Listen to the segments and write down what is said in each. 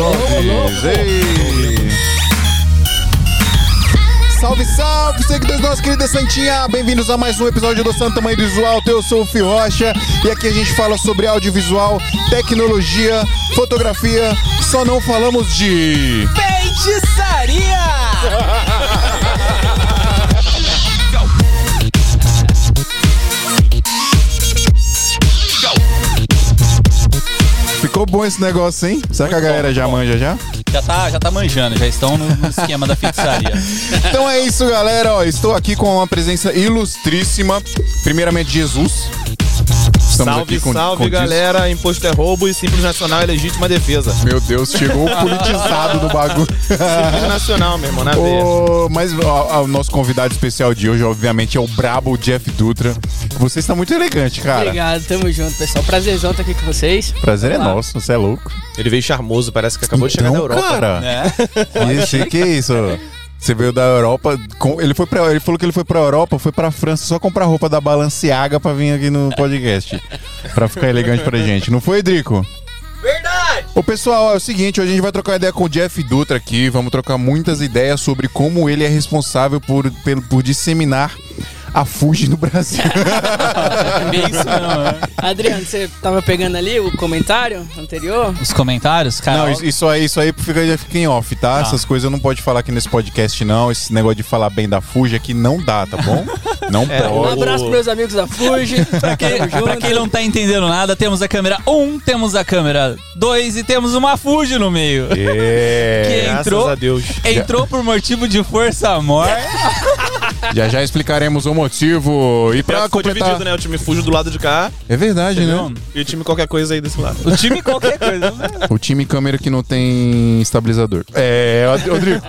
Ei. Salve, salve, seguidores nossa querida Santinha! Bem-vindos a mais um episódio do Santa Mãe Visual. Eu sou o Fio Rocha e aqui a gente fala sobre audiovisual, tecnologia, fotografia. Só não falamos de. Feitiçaria! Ficou bom esse negócio, hein? Será que a galera já manja já? Já tá, já tá manjando, já estão no, no esquema da feitiçaria. Então é isso, galera. Ó, estou aqui com uma presença ilustríssima. Primeiramente, Jesus. Estamos salve, aqui com, salve, com galera. Imposto é roubo e Simples Nacional é legítima defesa. Meu Deus, chegou o politizado do bagulho. Simples Nacional, meu irmão, na. Ô, mas ó, o nosso convidado especial de hoje, obviamente, é o brabo Jeff Dutra. Você está muito elegante, cara. Obrigado, tamo junto, pessoal. Prazerzão estar aqui com vocês. Prazer é lá. nosso, você é louco. Ele veio charmoso, parece que acabou de chegar da Então, Europa. cara, É. isso, que isso? Você veio da Europa, com- ele, foi pra, ele falou que ele foi pra Europa, foi pra França só comprar roupa da Balenciaga pra vir aqui no podcast. pra ficar elegante pra gente. Não foi, Drico? Verdade! Ô pessoal, é o seguinte, hoje a gente vai trocar ideia com o Jeff Dutra aqui, vamos trocar muitas ideias sobre como ele é responsável por, pelo- por disseminar a Fuji no Brasil. Bem isso mesmo, né? Adriano, você tava pegando ali o comentário anterior? Os comentários, cara. Não, isso, aí, isso aí fica, fica em off, tá? Essas coisas eu não pode falar aqui nesse podcast, não. Esse negócio de falar bem da Fuji aqui não dá, tá bom? Não É, Um pode. abraço pros meus amigos da Fuji. Pra quem, pra quem não tá entendendo nada, temos a câmera 1, temos a câmera 2 e temos uma Fuji no meio. É. Que Graças entrou, a Deus. entrou por motivo de força maior. Já já explicaremos o motivo. E Pra ficou completar. dividido, né? O time Fujo do lado de cá É verdade, né? E o time qualquer coisa aí desse lado. O time qualquer coisa. né? O time câmera que não tem estabilizador. É, Rodrigo.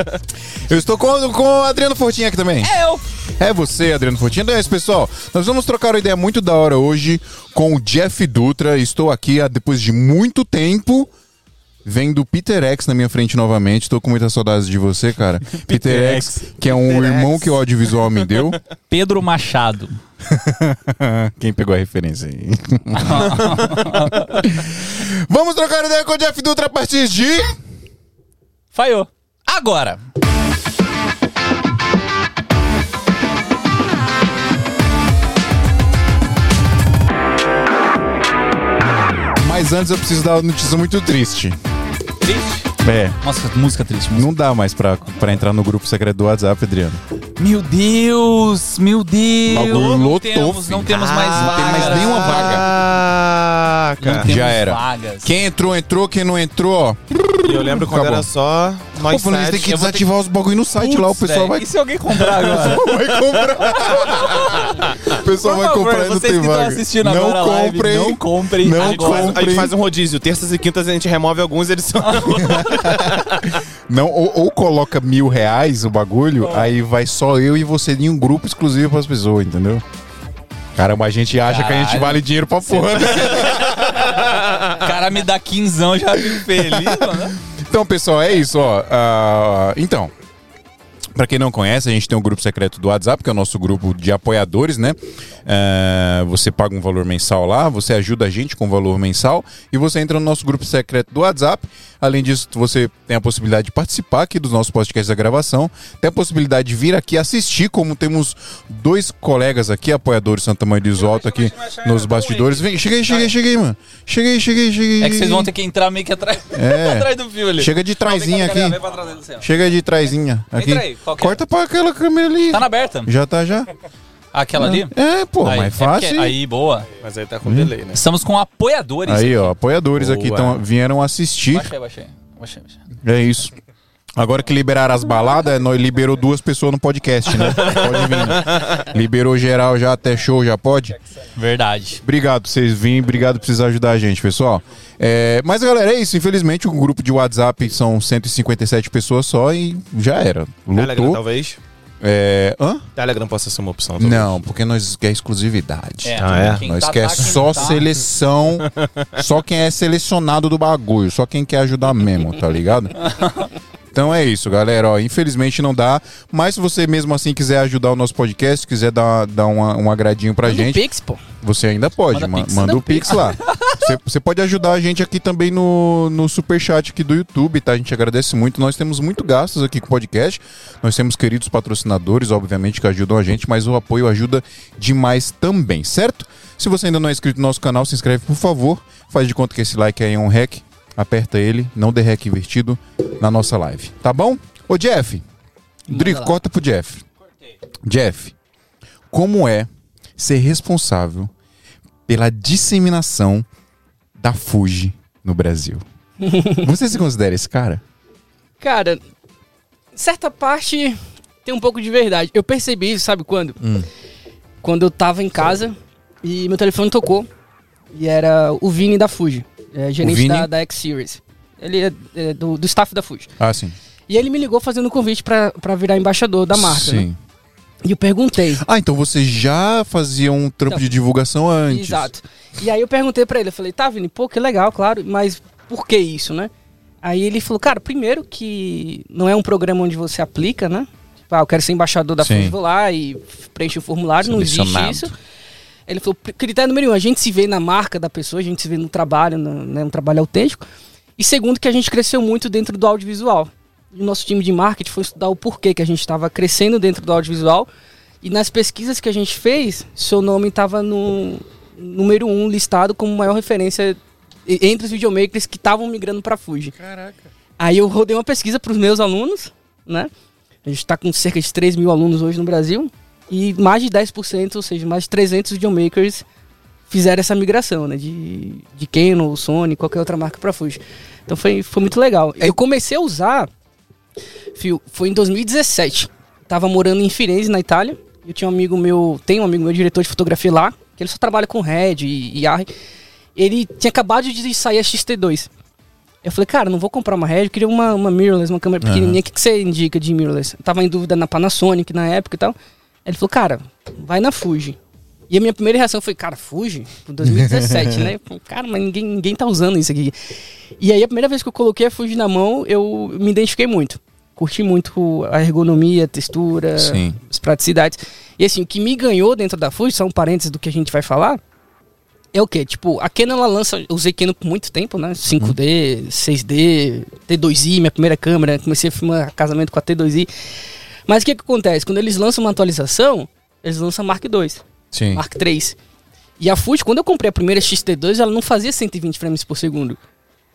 Eu estou com, com o Adriano Fortinho aqui também. É, eu. É você, Adriano Fortinho. Então é isso, pessoal. Nós vamos trocar uma ideia muito da hora hoje com o Jeff Dutra. Estou aqui há, depois de muito tempo. Vendo o Peter X na minha frente novamente. Estou com muitas saudades de você, cara. Peter X, que é um Peter irmão X. que o audiovisual me deu. Pedro Machado. Quem pegou a referência aí? Vamos trocar ideia com o Jeff Dutra a partir de. Falhou. Agora. Mas antes eu preciso dar uma notícia muito triste. Triste? É. Nossa, música triste. Música. Não dá mais pra, pra entrar no grupo secreto do WhatsApp, Adriano. Meu Deus, meu Deus. Não lotou, temos, não temos mais não vagas. tem mais nenhuma vaga. Ah, Não cara. temos Já era. vagas. Quem entrou, entrou. Quem não entrou, ó. E eu lembro quando Acabou. era só Pô, nós isso, sete. tem que vou ter desativar os bagulho no site lá. O pessoal velho, vai, E se alguém comprar agora? vai comprar. o pessoal Por vai favor, comprar e não vocês tem que estão vaga. assistindo não agora a live, comprem. não comprem. Não A gente, faz, a gente comprem. faz um rodízio. Terças e quintas a gente remove alguns, eles são. Não, ou, ou coloca mil reais o bagulho, aí vai só eu e você em um grupo exclusivo pras pessoas, entendeu? Caramba, a gente acha que a gente Caralho. vale dinheiro pra porra. né? O cara me dá quinzão, já fico feliz, mano. Então, pessoal, é isso, ó. Ah, então, pra quem não conhece, a gente tem um grupo secreto do WhatsApp, que é o nosso grupo de apoiadores, né? Ah, você paga um valor mensal lá, você ajuda a gente com valor mensal e você entra no nosso grupo secreto do WhatsApp. Além disso, você tem a possibilidade de participar aqui dos nossos podcasts da gravação, tem a possibilidade de vir aqui assistir, como temos dois colegas aqui, apoiadores Santa Mãe do Isolto aqui nos bastidores. Vem, cheguei, cheguei, cheguei, mano. Cheguei, cheguei, cheguei. É que vocês vão ter que entrar meio que atrás, É. atrás do fio ali. Chega de trazinha aqui. Chega de trazinha. Aqui. Entra aí, qual que é? Corta pra aquela câmera ali. Tá na aberta. Já tá, já? Aquela ali? É, pô, Aí, mais é porque- fácil. aí, boa. Mas aí tá com delay, né? Estamos com apoiadores. Aí, ó, apoiadores aqui Boa. tão, vieram assistir. Baixei, baixei. baixei, baixei. É isso. Agora que liberaram as baladas, nós liberou duas pessoas no podcast, né? Pode vir. Liberou geral já, até show já pode? Verdade. Obrigado por vocês virem, obrigado por vocês ajudar a gente, pessoal. É, mas, galera, é isso. Infelizmente, o grupo de WhatsApp são 157 pessoas só e já era. Telegram, Lotou. talvez. É, hã? Telegram possa ser uma opção. talvez. Não, porque nós quer exclusividade. Ah, é? Quem Nós tá, quer tá, quem só não tá. Então é isso, galera. Ó, infelizmente não dá. Mas se você mesmo assim quiser ajudar o nosso podcast, quiser dar, dar uma, um agradinho pra Manda um gente, Pix, pô. você ainda pode. Manda ma- Pix. Manda o Pix lá. Você- Você pode ajudar a gente aqui também no, no superchat aqui do YouTube, tá? A gente agradece muito. Nós temos muito gastos aqui com o podcast. Nós temos queridos patrocinadores, obviamente, que ajudam a gente, mas o apoio ajuda demais também, certo? Se você ainda não é inscrito no nosso canal, se inscreve, por favor. Faz de conta que esse like aí é um hack. Aperta ele, não dê hack invertido na nossa live. Tá bom? Ô, Jeff. Drico, lá. corta pro Jeff. Jeff, como é ser responsável pela disseminação da Fuji no Brasil? Você se considera esse cara? Cara, certa parte tem um pouco de verdade. Eu percebi isso, sabe quando? Hum. Quando eu tava em casa e meu telefone tocou. E era o Vini da Fuji, é, gerente da, da X-Series. Ele é, é do, do staff da Fuji. Ah, sim. E ele me ligou fazendo um convite pra, pra virar embaixador da marca. né? Sim. E eu perguntei. Ah, então você já fazia um trampo Não. de divulgação antes. Exato. E aí eu perguntei pra ele, eu falei, tá, Vini, pô, que legal, claro, mas por que isso, né? Aí ele falou, cara, primeiro que não é um programa onde você aplica, né? Tipo, ah, eu quero ser embaixador da Sim. FUS, vou lá e preencho o formulário, não existe isso. Ele falou, "Pri- critério número um, a gente se vê na marca da pessoa, a gente se vê no trabalho, no, né, um trabalho autêntico. E segundo, que a gente cresceu muito dentro do audiovisual. E o nosso time de marketing foi estudar o porquê que a gente estava crescendo dentro do audiovisual. E nas pesquisas que a gente fez, seu nome estava no número um listado como maior referência entre os videomakers que estavam migrando para Fuji. Caraca. Aí eu rodei uma pesquisa para os meus alunos, né? A gente está com cerca de 3 mil alunos hoje no Brasil. E mais de 10%, ou seja, mais de 300 videomakers fizeram essa migração, né? De, de Canon, Sony, qualquer outra marca para Fuji. Então foi, foi muito legal. Eu comecei a usar, fio, foi em 2017. Tava morando em Firenze, na Itália. Eu tinha um amigo meu, tem um amigo meu, diretor de fotografia lá, que ele só trabalha com Red e, e ARRI. Ele tinha acabado de sair a XT2. Eu falei, cara, não vou comprar uma Red, eu queria uma, uma mirrorless, uma câmera pequenininha. O que, que você indica de mirrorless? Eu tava em dúvida na Panasonic na época e tal. Ele falou, cara, vai na Fuji. E a minha primeira reação foi, cara, Fuji? Por 2017, né? Eu falei, cara, mas ninguém, ninguém tá usando isso aqui. E aí a primeira vez que eu coloquei a Fuji na mão, eu me identifiquei muito. Curti muito a ergonomia, a textura, Sim. as praticidades. E assim, o que me ganhou dentro da Fuji, são parênteses do que a gente vai falar, é o quê? Tipo, a Canon ela lança, eu usei Canon por muito tempo, né? 5D, 6D, T2i, minha primeira câmera, comecei a filmar casamento com a T2i. Mas o que que acontece? Quando eles lançam uma atualização, eles lançam a Mark II, Sim. Mark III. E a Fuji, quando eu comprei a primeira XT2, ela não fazia 120 frames por segundo.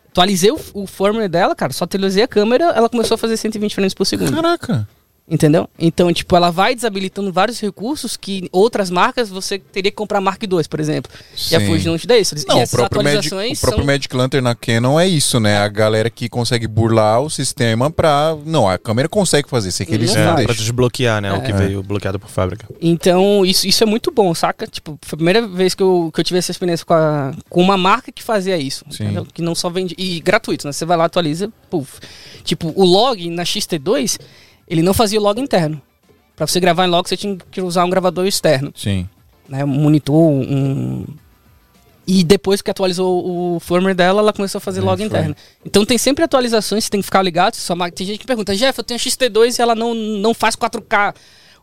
Atualizei o, o firmware dela, cara, só atualizei a câmera, ela começou a fazer 120 frames por segundo. Caraca. Entendeu? Então, tipo, ela vai desabilitando vários recursos que outras marcas você teria que comprar Mark II, por exemplo. E a Sim. Fuji não te dá isso. Não, e o próprio, Magic, o próprio são... Magic Lantern na Canon é isso, né? A galera que consegue burlar o sistema pra... Não, a câmera consegue fazer, sei que eles Não faz. Pra desbloquear, né? O que É. veio bloqueado por fábrica. Então, isso, isso é muito bom, saca? Tipo, foi a primeira vez que eu, que eu tive essa experiência com, a- com uma marca que fazia isso. Sim. entendeu? Que não só vende... E gratuito, né? Você vai lá, atualiza, puf. Tipo, o log na XT2, ele não fazia o log interno. Pra você gravar em log, você tinha que usar um gravador externo. Sim. né, um monitor, um... E depois que atualizou o firmware dela, ela começou a fazer É, log foi. interno. Então tem sempre atualizações, você tem que ficar ligado. Sua máquina... Tem gente que pergunta, Jeff, eu tenho a XT2 e ela não, não faz 4K.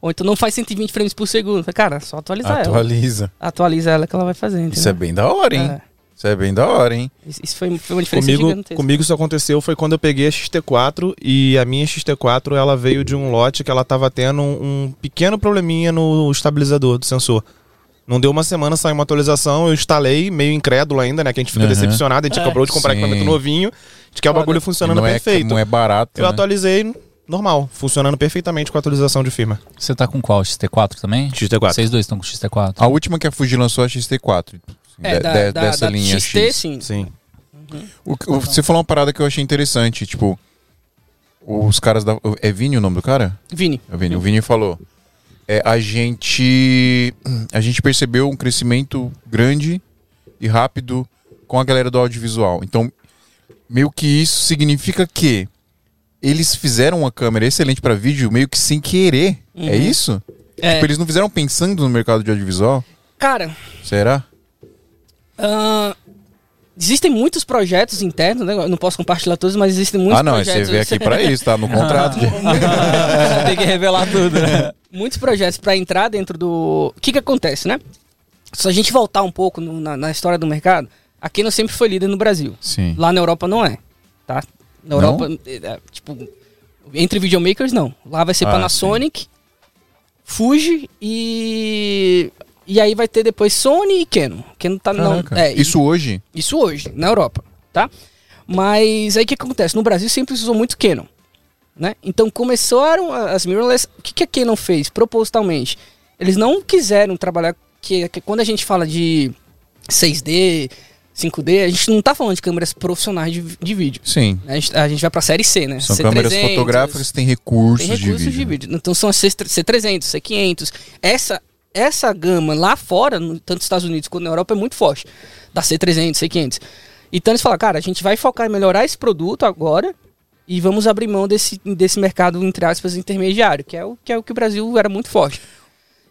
Ou então não faz 120 frames por segundo. Cara, só atualizar ela. Atualiza. Atualiza ela que ela vai fazer, entendeu? Isso é bem da hora, hein? É, Isso é bem da hora, hein? isso- foi, foi uma diferença Comigo, gigantesca. comigo isso aconteceu foi quando eu peguei a XT4 e a minha XT4 ela veio de um lote que ela tava tendo um, um pequeno probleminha no estabilizador do sensor. Não deu uma semana, saiu uma atualização, eu instalei, meio incrédulo ainda, né? Que a gente fica Aham. decepcionado, a gente É. acabou de comprar Sim. equipamento novinho, de que é o bagulho funcionando não, é, perfeito. não é barato, Eu né? atualizei normal, funcionando perfeitamente com a atualização de firma. Você tá com qual? XT4 também? XT4. Vocês dois estão com XT4. A última que a Fuji lançou é a XT4. É, de- da, de- da, dessa da linha XT, X. sim. Sim. O, o- você falou uma parada que eu achei interessante, tipo... Os caras da... É Vini o nome do cara? Vini. É o Vini. O Vini falou. É, a gente... A gente percebeu um crescimento grande e rápido com a galera do audiovisual. Então, meio que isso significa que eles fizeram uma câmera excelente pra vídeo meio que sem querer. É Uhum. isso? É, Tipo, eles não fizeram pensando no mercado de audiovisual? Cara, Será? Ah, Existem muitos projetos internos, né? Eu não posso compartilhar todos, mas existem muitos Ah, não, você projetos. veio aqui pra isso, tá? No contrato. de- Tem que revelar tudo, né? muitos projetos para entrar dentro do. O que, que acontece, né? Se a gente voltar um pouco no- na, na história do mercado, a Canon sempre foi líder no Brasil. Sim. Lá na Europa não é, tá? Na Não? Europa, é, é, tipo, entre videomakers não. Lá vai ser Ah, Panasonic, Fuji e e aí vai ter depois Sony e Canon. Canon tá não, é, e- Isso hoje? isso hoje, na Europa, tá? Mas aí o que acontece? No Brasil sempre se usou muito Canon, né? Então começaram as mirrorless. O que, que a Canon fez propositalmente? Eles não quiseram trabalhar. Que, que quando a gente fala de 6D, 5D, a gente não tá falando de câmeras profissionais de, de vídeo. Sim. A gente, a gente vai pra série C, né? São C300, câmeras fotográficas que têm recursos, tem recursos de de vídeo. vídeo. Então são as C- C300, C500. Essa, essa gama lá fora, tanto nos Estados Unidos quanto na Europa, é muito forte. Da C300, C500. Então eles falam, cara, a gente vai focar em melhorar esse produto agora e vamos abrir mão desse, desse mercado, entre aspas, intermediário, que é o que, é o que o Brasil era muito forte.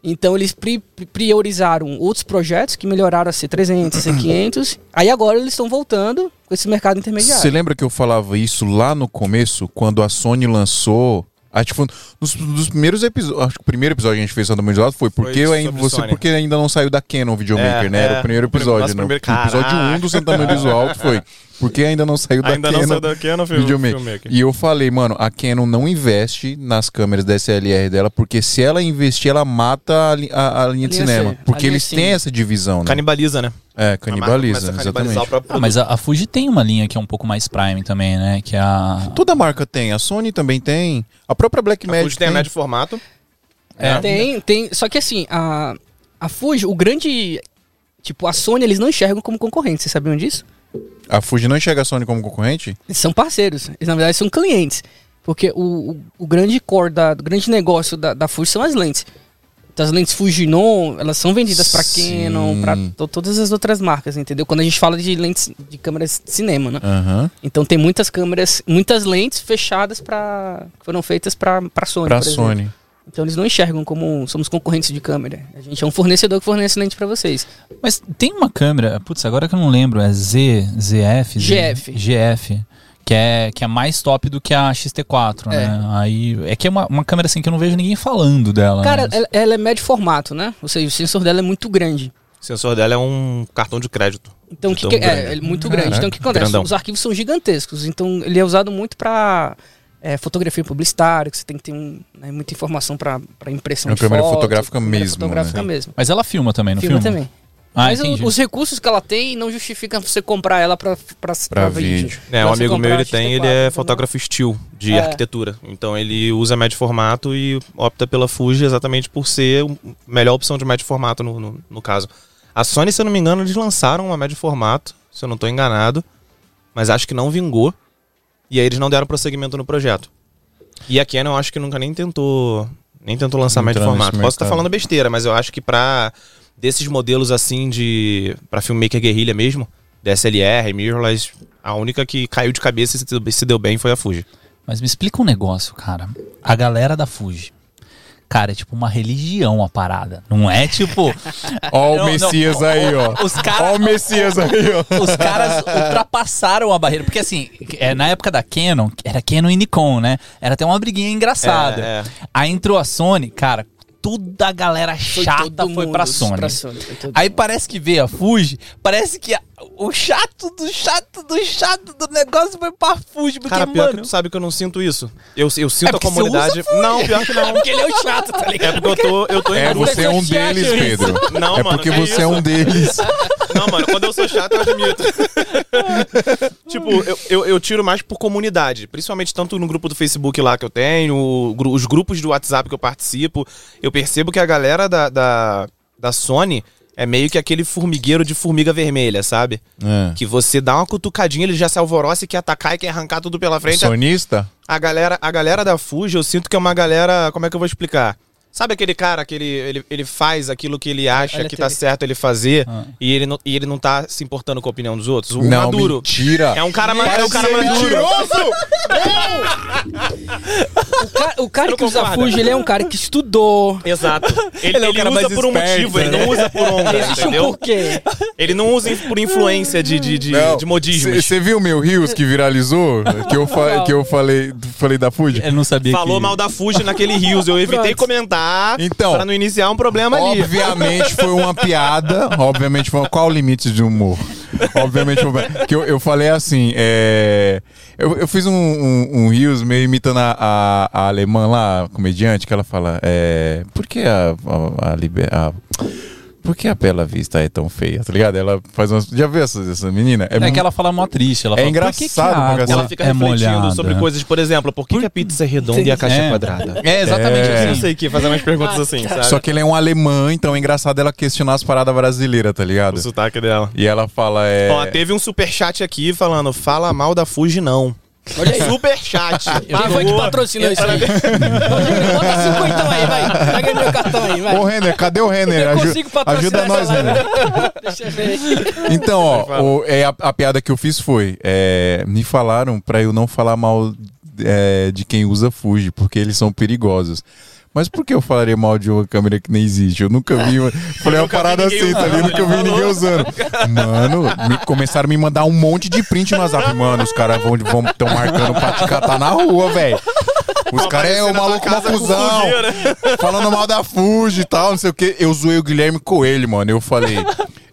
Então eles pri- priorizaram outros projetos que melhoraram a C300, C500. Aí agora eles estão voltando com esse mercado intermediário. Você lembra que eu falava isso lá no começo, quando a Sony lançou. Acho que foi um dos, dos primeiros episódios. Acho que o primeiro episódio que a gente fez Santa Isolado foi porque, eu, ainda- você, Sony. porque ainda não saiu da Canon Videomaker, É, né? Era é. o primeiro O prim- episódio, nosso né? primeiro- O episódio Caraca. 1 do Santa Maria Visual foi. Porque ainda não saiu da Ainda Canon. não saiu da Canon Film- Videomaker. Filmmaker. E eu falei, mano, a Canon não investe nas câmeras DSLR dela, porque se ela investir, ela mata a, li- a- a linha de Linha cinema. C, a Porque eles têm essa divisão, né? Canibaliza, né? É, A canibaliza, a exatamente. Ah, mas a, a Fuji tem uma linha que é um pouco mais prime também, né? Que é a. Toda marca tem, a Sony também tem, a própria A Blackmagic Fuji tem a médio formato. É. Tem, tem. Só que assim, a, a Fuji, o grande. Tipo, a Sony, eles não enxergam como concorrente, vocês sabiam disso? A Fuji não enxerga a Sony como concorrente? Eles são parceiros, eles na verdade são clientes. Porque o, o, o grande core, da, o grande negócio da, da Fuji são as lentes. Então, as lentes Fujinon, elas são vendidas Sim. Canon, to- todas as outras marcas, entendeu? Quando a gente fala de lentes de câmeras de cinema, né? Aham. Então tem muitas câmeras, muitas lentes fechadas para que foram feitas pra para Sony, Pra por exemplo. Então eles não enxergam como somos concorrentes de câmera. A gente é um fornecedor que fornece lente pra vocês. Mas tem uma câmera, putz, agora que eu não lembro, é Z, ZF? Z- GF. GF. Que é, que é mais top do que a XT4, É. né? Aí, é que é uma, uma câmera assim que eu não vejo ninguém falando dela. Cara, né? ela, ela é médio formato, né? Ou seja, o sensor dela é muito grande. O sensor dela é um cartão de crédito. Então, o De que, que- é, ele é muito grande. Então, o que acontece? Grandão. Os arquivos são gigantescos. Então, ele é usado muito para fotografia publicitária, que você tem que ter um, né, muita informação para impressão É uma de câmera foto, fotográfica câmera mesmo, fotográfica né? mesmo. Mas ela filma também, não Filma filma? também. Ah, Mas entendi. os recursos que ela tem não justificam você comprar ela para Pra vídeo. É, um amigo meu, ele tem, XT4, ele é fotógrafo steel de É. arquitetura. Então ele usa médio formato e opta pela Fuji exatamente por ser a melhor opção de médio formato no, no, no caso. A Sony, se eu não me engano, eles lançaram uma médio formato, se eu não estou enganado, mas acho que não vingou. E aí eles não deram prosseguimento no projeto. E a Canon eu acho que nunca nem tentou, nem tentou lançar Entrar nesse formato. Posso estar mercado. falando besteira, mas eu acho que pra desses modelos assim de para filmmaker guerrilha mesmo, DSLR, mirrorless, a única que caiu de cabeça e se deu- se deu bem foi a Fuji. Mas me explica um negócio, cara. A galera da Fuji. Cara, é tipo uma religião a parada. Não é tipo. Ó o não, Messias aí, ó. Os caras. Ó o Messias aí, ó. Os caras ultrapassaram a barreira. Porque assim, é, na época da Canon, era Canon e Nikon, né? Era até uma briguinha engraçada. É, é. Aí entrou a Sony, cara, toda a galera Foi chata foi mundo pra Sony. pra Sony, foi Aí mundo. parece que veio a Fuji, parece que a- o chato do chato do chato do negócio foi pra Fuji. Porque, Cara, pior que mano, tu sabe que eu não sinto isso. Eu, eu sinto É a comunidade. Não, pior que não. Porque ele é o chato, tá ligado? É porque eu tô, eu tô É, você é um deles, isso? Pedro. Não, é mano, porque que você é isso? um deles. Não, mano, quando eu sou chato, eu admito. tipo, eu, eu, eu tiro mais por comunidade. Principalmente tanto no grupo do Facebook lá que eu tenho, os grupos do WhatsApp que eu participo. Eu percebo que a galera da, da, da Sony é meio que aquele formigueiro de formiga vermelha, sabe? É. Que você dá uma cutucadinha, ele já se alvoroça e quer atacar e quer arrancar tudo pela frente. Sonista? A galera, a galera da Fuji, eu sinto que é uma galera. Como é que eu vou explicar? Sabe aquele cara que ele, ele, ele faz aquilo que ele acha Olha que tá TV. certo ele fazer Ah. e, ele não, e ele não tá se importando com a opinião dos outros? O não, Maduro. mentira. É um cara, ma- é um cara maduro. mentiroso! O cara, o cara que usa? Fuji, ele é um cara que estudou. Exato. Ele, Ele é o ele usa por um esperto, motivo, ele né? não usa por onda, Existe um entendeu? porquê. Ele não usa por influência de, de, de, de modismos. Você viu meu Rios que viralizou? que eu, fa que eu falei, falei da Fuji? Eu não sabia Falou que... mal da Fuji naquele Rios. Eu evitei Pronto. comentar Então, pra não iniciar um problema ali. Obviamente foi uma piada. Obviamente foi. Qual o limite de humor? Obviamente foi. Que eu, eu falei assim. É, eu, eu fiz um, um, um Rios meio imitando a, a, a alemã lá, a comediante, que ela fala. É, por que a. a, a, a- por que a Bela Vista é tão feia, tá ligado? Ela faz umas. Já viu essa, essa menina? É mu- que ela fala mó triste. Ela É fala, por que que engraçado água. Ela fica é refletindo molhada? sobre coisas, por exemplo, por que, que a pizza é redonda e a caixa é, É. quadrada? É, exatamente É. Não assim. sei o que, fazer umas perguntas assim, sabe? Só que ele é um alemão, então é engraçado ela questionar as paradas brasileiras, tá ligado? O sotaque dela. E ela fala. É... Ó, teve um superchat aqui falando, fala mal da Fuji não. Olha aí. Superchat. Quem foi que patrocinou isso aí? Bota 50 aí, vai. Pega meu cartão aí, vai. Ô, Renner, cadê o Renner? Eu Aju- consigo patrocinar ajuda nós. Renner. Deixa eu ver. Então, ó, o- é, a, a piada que eu fiz foi: é, me falaram pra eu não falar mal é, de quem usa Fuji, porque eles são perigosos. Mas por que eu falaria mal de uma câmera que nem existe? Eu nunca vi. uma- Falei uma nunca vi parada assim, tá usando, ligado? Nunca vi ninguém usando. Mano, me- começaram a me mandar um monte de print no WhatsApp. Mano, os caras vão estão vão, marcando pra te catar na rua, velho. Os caras é o na maluco com fusão. sujeira. Falando mal da Fuji e tal, não sei o que. Eu zoei o Guilherme Coelho, mano. Eu falei.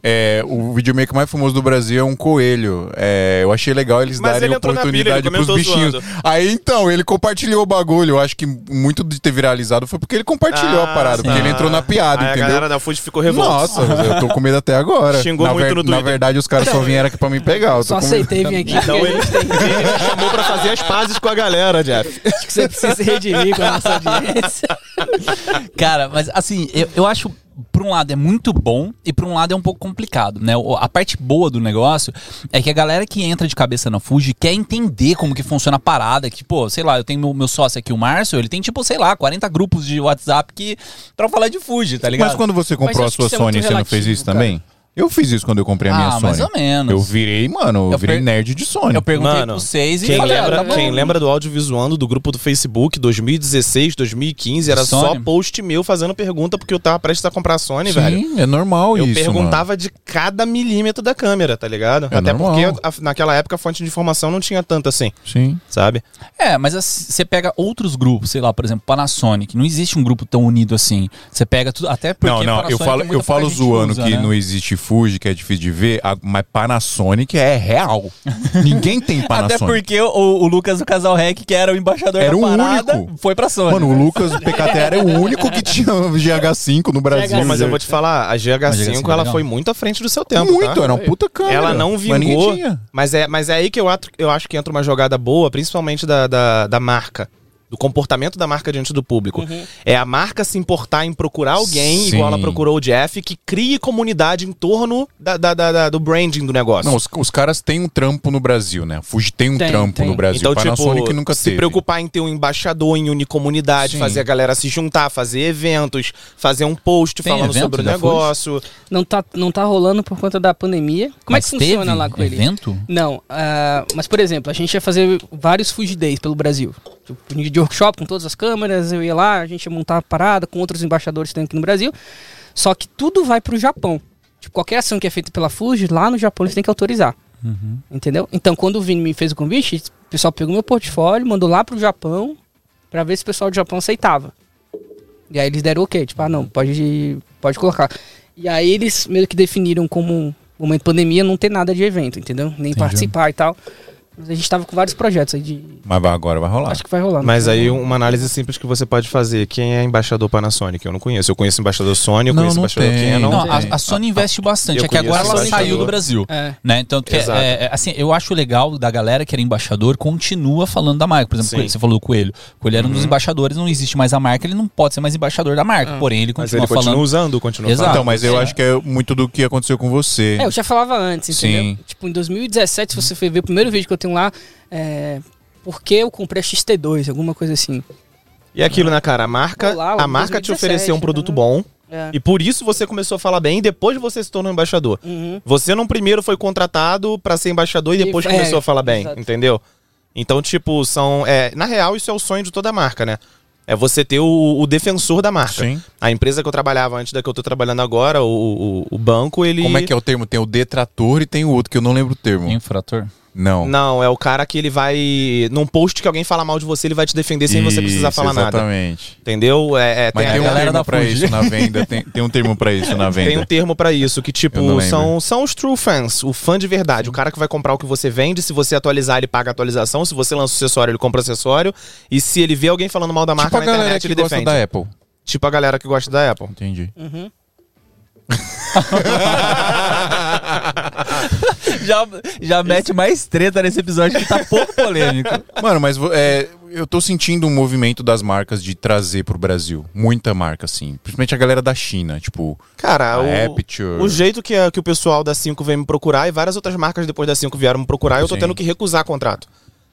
é, o videomaker mais famoso do Brasil é um coelho. É, eu achei legal eles Mas darem ele na pilha, oportunidade ele pros bichinhos. zoando. Aí então, ele compartilhou o bagulho. Eu acho que muito de ter viralizado foi porque ele compartilhou a parada, porque ele entrou na piada, Aí a entendeu? galera da Fuji ficou revoltada. Nossa, eu tô com medo até agora. Xingou na, muito no na Twitter. verdade, os caras só vieram aqui pra me pegar. Só aceitei vir aqui. Então ele, ele chamou pra fazer as pazes com a galera, Jeff. acho que você precisa se redimir com a nossa audiência. Cara, mas assim, eu, eu acho, por um lado é muito bom e por um lado é um pouco complicado, né? A parte boa do negócio é que a galera que entra de cabeça na Fuji quer entender como que funciona a parada, que, pô, sei lá, eu tenho meu, meu sócio aqui, o Márcio, ele tem, tipo, sei lá, 40 grupos de WhatsApp que, pra falar de Fuji, tá ligado? Mas quando você comprou a sua é Sony, você não fez isso também? Eu fiz isso quando eu comprei a minha Ah, Sony. mais ou menos. Eu virei, mano, eu, Eu virei per- nerd de Sony. Eu perguntei Mano, pra vocês e Quem, falei, ah, lembra, tá bom. quem lembra do audiovisuando do grupo do Facebook 2016, 2015, era só Sony? post meu fazendo pergunta porque eu tava prestes a comprar a Sony, Sim, velho. é normal Eu isso, perguntava de cada milímetro da câmera, tá ligado? É Até normal. porque a- naquela época a fonte de informação não tinha tanto assim, mano. Sim. sabe? É, mas você pega outros grupos, sei lá, por exemplo, Panasonic, não existe um grupo tão unido assim. Você pega tudo, até porque Não, não, eu falo, eu falo zoando usa, que né? não existe Fuji, que é difícil de ver, a- mas Panasonic é real. Ninguém tem Até Panasonic. porque o, o Lucas do Casal Rec, que era o embaixador Era da o parada, único. foi pra Sony. Mano, o Lucas do PKTR é o único que tinha GH5 no Brasil. Mas eu vou te falar, a GH5, A GH5 é ela legal. foi muito à frente do seu tempo, Muito, tá? era uma puta câmera. Ela não Mas ninguém vingou, tinha. mas é, mas é aí que eu, atro- eu acho que entra uma jogada boa, principalmente da, da, da marca. Do comportamento da marca diante do público. É a marca se importar em procurar alguém, Sim. igual ela procurou o Jeff, que crie comunidade em torno da, da- da- da- do branding do negócio. Não, os, os caras têm um trampo no Brasil, né? Fuji tem um Tem, trampo tem. no Brasil. Então, Panasonic tipo, nunca se teve. preocupar em ter um embaixador em unir comunidade, Sim. fazer a galera se juntar, fazer eventos, fazer um post Tem falando sobre o Fuji? negócio. Não tá, não tá rolando por conta da pandemia. Como Mas é que funciona lá com ele? evento? Não, ah, mas por exemplo, a gente ia fazer vários Fuji Days pelo Brasil. Tipo, de workshop com todas as câmeras, eu ia lá, a gente ia montar a parada com outros embaixadores que tem aqui no Brasil. Só que tudo vai pro Japão. Tipo, qualquer ação que é feita pela Fuji, lá no Japão eles têm que autorizar. Entendeu? Então, quando o Vini me fez o convite, o pessoal pegou meu portfólio, mandou lá pro Japão pra ver se o pessoal do Japão aceitava. E aí eles deram ok, tipo, ah não, pode, pode colocar. E aí eles meio que definiram como momento de pandemia não ter nada de evento, entendeu? Nem participar e tal. Mas a gente tava com vários projetos aí de. Mas vai- agora vai rolar. Acho que vai rolar. né? Mas aí uma análise simples que você pode fazer. Quem é embaixador Panasonic? Eu não conheço. Eu conheço embaixador Sony, eu Não, conheço não embaixador tem. Canon. Não, a, a Sony investe bastante. Eu É que agora ela embaixador. saiu do Brasil. É. Né? Então, que, Exato. é, é, assim, eu acho legal da galera que era embaixador continua falando da marca. Por exemplo. Coelho, você falou do Coelho. O Coelho era um dos embaixadores, não existe mais a marca, ele não pode ser mais embaixador da marca. Porém, ele Mas continua ele continua falando. usando, continua Exato. falando. Então, mas eu É. acho que é muito do que aconteceu com você. É, eu já falava antes, entendeu? Sim. Tipo, em 2017, se você for ver o primeiro vídeo que eu tenho lá, é. Por que eu comprei a XT2, alguma coisa assim. E aquilo, né, cara? A marca, Olá, a marca te 2017, ofereceu um produto né? bom. É. E por isso você começou a falar bem e depois você se tornou embaixador. Uhum. Você não primeiro foi contratado pra ser embaixador e E- depois é, começou a falar bem, exato. entendeu? Então, tipo, são. É, na real, isso é o sonho de toda marca, né? É você ter o, o defensor da marca. Sim. A empresa que eu trabalhava antes da que eu tô trabalhando agora, o, o, o banco, ele. Como é que é o termo? Tem o detrator e tem o outro que eu não lembro o termo. Infrator. Não. Não, é o cara que ele vai. Num post que alguém fala mal de você, ele vai te defender sem você precisar Isso, falar nada. Exatamente. Entendeu? É, é, Mas tem, tem, a um galera termo da pra isso na venda. Tem, tem um termo pra isso na venda. Tem um termo pra isso, que tipo, são, são os true fans, o fã de verdade. O cara que vai comprar o que você vende, se você atualizar, ele paga a atualização, se você lança o acessório, ele compra o acessório, e se ele vê alguém falando mal da marca tipo a na galera internet, que ele gosta defende. da Apple. Tipo a galera que gosta da Apple. Entendi. Uhum. já, já mete mais treta nesse episódio que tá pouco polêmico. Mano, mas é, eu tô sentindo um movimento das marcas de trazer pro Brasil. Muita marca, assim. Principalmente a galera da China. Tipo, Cara, o, Aperture. o jeito que, que o pessoal da 5 veio me procurar e várias outras marcas depois da 5 vieram me procurar, eu tô Sim. tendo que recusar contrato.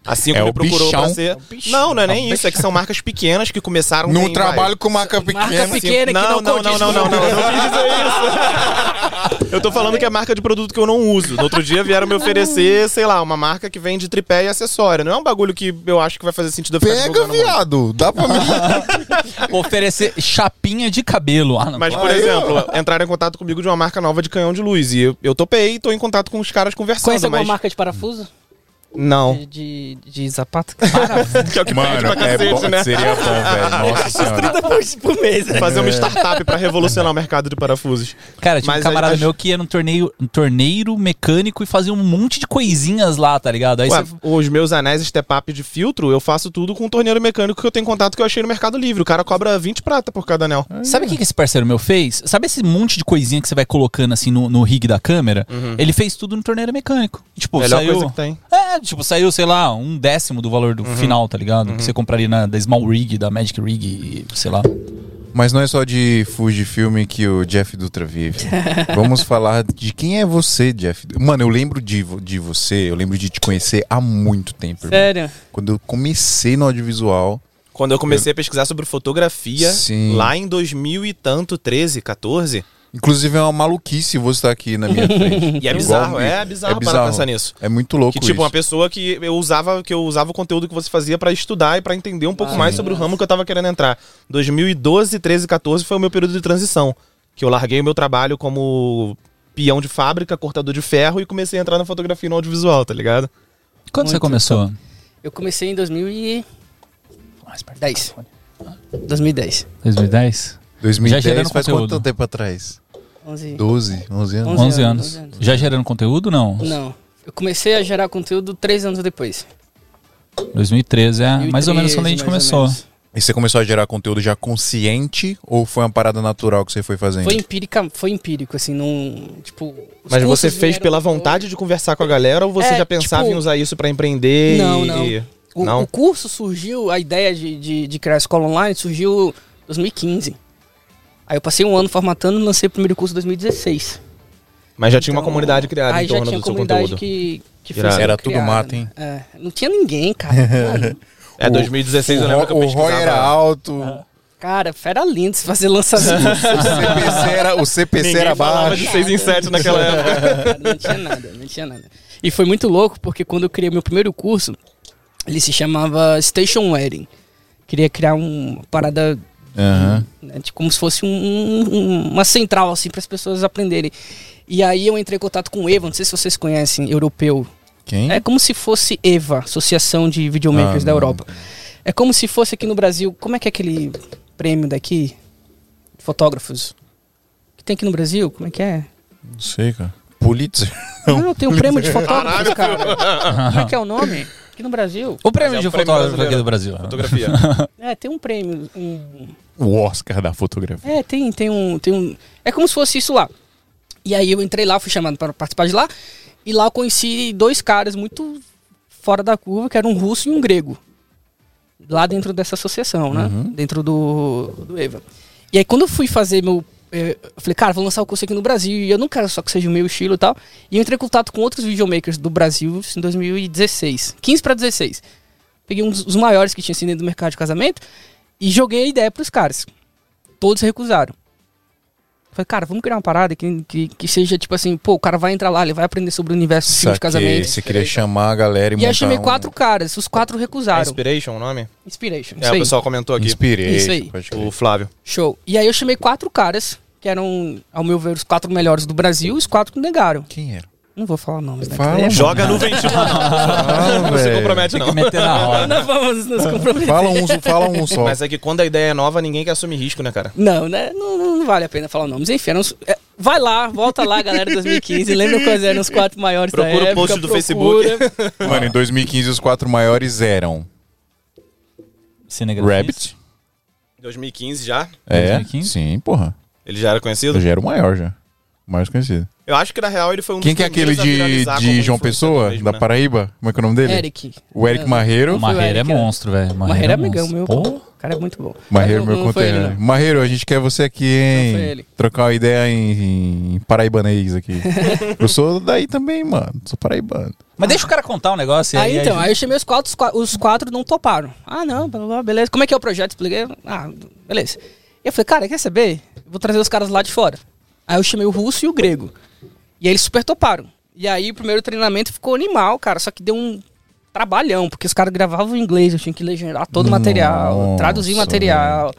A 5 É me procurou bichão. pra ser. Não, não é nem isso, é que são marcas pequenas que começaram Não tem, trabalho vai, com marca pequena. Marca pequena que não, não, não, não, não, não, não, eu não quis dizer isso. Eu tô falando que é marca de produto que eu não uso. No outro dia vieram me oferecer, sei lá, uma marca que vende tripé e acessório. Não é um bagulho que eu acho que vai fazer sentido eu ficar Pega, viado. Dá pra mim. Oferecer chapinha de cabelo. Ah, não. Mas, por Aí, exemplo, entraram em contato comigo de uma marca nova de canhão de luz. E eu, eu topei e tô em contato com os caras conversando, Conhece alguma mas. marca de parafuso? Não. De, de, de sapato? Que é o que Mano, pra é cacete, bom, né? seria bom, velho. Nossa senhora. por, por mês, né? Fazer uma startup pra revolucionar o mercado de parafusos. Cara, tinha um Mas camarada meu que ia num torneio, um torneiro mecânico e fazia um monte de coisinhas lá, tá ligado? Aí Ué, você. os meus anéis step up de filtro, eu faço tudo com um torneiro mecânico que eu tenho contato que eu achei no Mercado Livre. O cara cobra 20 prata por cada anel. Sabe o que, que esse parceiro meu fez? Sabe esse monte de coisinha que você vai colocando assim no, no rig da câmera? Ele fez tudo no torneiro mecânico. Tipo, Melhor saiu. coisa que tem. É, tipo, saiu, sei lá, um décimo do valor do final, tá ligado? Que você compraria na, da Small Rig, da Magic Rig, sei lá. Mas não é só de Fujifilm que o Jeff Dutra vive. Vamos falar de quem é você, Jeff. Mano, eu lembro de, de você, eu lembro de te conhecer há muito tempo. irmão. Sério? Quando eu comecei no audiovisual. Quando eu comecei a pesquisar sobre fotografia, Sim. lá em 2000 e tanto, 13, 14, Inclusive é uma maluquice você estar aqui na minha frente. e é Igual- bizarro, é bizarro, para pensar nisso. É muito louco Que tipo, isso. uma pessoa que eu usava, que eu usava o conteúdo que você fazia pra estudar e pra entender um pouco mais sobre o ramo que eu tava querendo entrar. 2012, 13, 14 foi o meu período de transição, que eu larguei o meu trabalho como peão de fábrica, cortador de ferro e comecei a entrar na fotografia e no audiovisual, tá ligado? Quando você Muito começou? Eu comecei em 2010. Mais perto do 10. microfone. 2010. 2010? 2010 Já faz conteúdo. quanto tempo atrás? 11. 12, 11 anos? 11 11 anos, anos. 11 anos. Já gerando conteúdo, não? Não. Eu comecei a gerar conteúdo três anos depois. 2013 é mais ou menos quando a gente 2013, começou. E você começou a gerar conteúdo já consciente ou foi uma parada natural que você foi fazendo? Foi empírica, foi empírico, assim, não. Tipo. Mas você fez pela vontade de conversar com a galera ou você É, já pensava tipo- em usar isso pra empreender? Não, e- não. O, Não? o curso surgiu, a ideia de, de, de criar a escola online surgiu em 2015. Aí eu passei um ano formatando e lancei o primeiro curso em 2016. Mas já tinha uma Então, comunidade criada Aí em já torno tinha do seu comunidade conteúdo. que, que Era tudo criada, mato, né? hein? É, não tinha ninguém, cara. É, 2016 eu lembro que eu o pesquisava... ROI era alto, cara, fera lindo se fazer lançamento. o CPC era, o CPC Ninguém era baixo. de 6 em 7 naquela época. não tinha nada, não tinha nada. E foi muito louco porque quando eu criei meu primeiro curso, ele se chamava Station Wedding. Queria criar um- uma parada Aham. né, como se fosse um- um- uma central assim para as pessoas aprenderem. E aí eu entrei em contato com o Eva, não sei se vocês conhecem, europeu. Quem? É como se fosse EVA, Associação de Videomakers Ah, da não. Europa. É como se fosse aqui no Brasil, como é que é aquele prêmio daqui de fotógrafos que tem aqui no Brasil? Como é que é? Não sei, cara. Pulitzer. Não, tem um prêmio de fotógrafos, cara. Como é que é o nome? Aqui no Brasil. O prêmio é de o prêmio fotógrafo brasileiro. aqui do Brasil. Fotografia. É, tem um prêmio. um- O Oscar da fotografia. É, tem, tem um, tem um. É como se fosse isso lá. E aí eu entrei lá, fui chamado para participar de lá. E lá eu conheci dois caras muito fora da curva, que era um russo e um grego. Lá dentro dessa associação, né? Dentro do, do EVA. E aí quando eu fui fazer meu. Eu falei, cara, vou lançar o curso aqui no Brasil. E eu não quero só que seja o meu estilo e tal. E eu entrei em contato com outros videomakers do Brasil em 2016. 15 para 16. Peguei um dos os maiores que tinha assim dentro do mercado de casamento. E joguei a ideia pros caras. Todos recusaram. Falei, cara, vamos criar uma parada que, que, que seja tipo assim, pô, o cara vai entrar lá, ele vai aprender sobre o universo de casamento. Você queria chamar a galera e E aí eu chamei um- quatro caras, os quatro É recusaram. Inspiration o nome? Inspiration. É, o pessoal comentou aqui. Inspirei. Isso aí. O Flávio. Show. E aí eu chamei quatro caras, que eram, ao meu ver, os quatro melhores do Brasil, e os quatro que negaram. Quem era? Não vou falar nomes, né? Fala, É. Joga no ventilador. não se velho. compromete, Tem não. que meter na roda. Não vamos nos comprometer. Fala um, fala um só. Mas é que quando a ideia é nova, ninguém quer assumir risco, né, cara? Não, né? Não, não- não vale a pena falar nomes. Enfim, eram os- é, vai lá, volta lá, galera de 2015. Lembra quais eram os quatro maiores Procura da o época. post do procura. Mano, em 2015 os quatro maiores eram Cinegrafista. Rabbit. 2015 já. É, 2015? sim, porra. Ele já era conhecido? Eu já era o maior já. O mais conhecido. Eu acho que na real ele foi um Quem dos que é aquele de, de João Pessoa, mesmo, da né? Paraíba? Como é que é o nome dele? Eric. O Eric É, Marreiro. O Marreiro é é. monstro, velho. Marreiro é monstro. amigão meu. Pô. O cara é muito bom. Marreiro, meu conterrâneo. Marreiro, a gente quer você aqui, hein? Não foi ele. Trocar uma ideia em, em paraibanês aqui. eu sou daí também, mano. Sou paraibano. Mas deixa o cara contar um negócio. e Aí então, a aí eu chamei os quatro, os qua- os quatro não toparam. Ah, não, beleza. Como é que é o projeto? Expliquei. Ah, beleza. E eu falei, cara, quer saber? Vou trazer os caras lá de fora. Aí eu chamei o russo e o grego. E aí eles super toparam. E aí o primeiro treinamento ficou animal, cara. Só que deu um trabalhão, porque os caras gravavam em inglês, eu tinha que legendar todo o material, Nossa, traduzir material.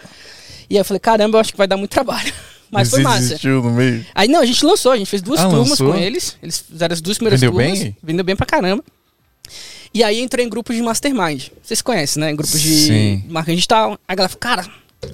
E aí eu falei, caramba, eu acho que vai dar muito trabalho. Mas foi Você massa. desistiu no meio. Aí não, a gente lançou, a gente fez duas Ah, turmas lançou? com eles. Eles fizeram as duas primeiras Vendeu turmas. bem? Vendeu bem pra caramba. E aí entrei em grupos de mastermind. Vocês conhecem, né? Em grupos de Sim. marketing digital. Aí a galera falou, cara,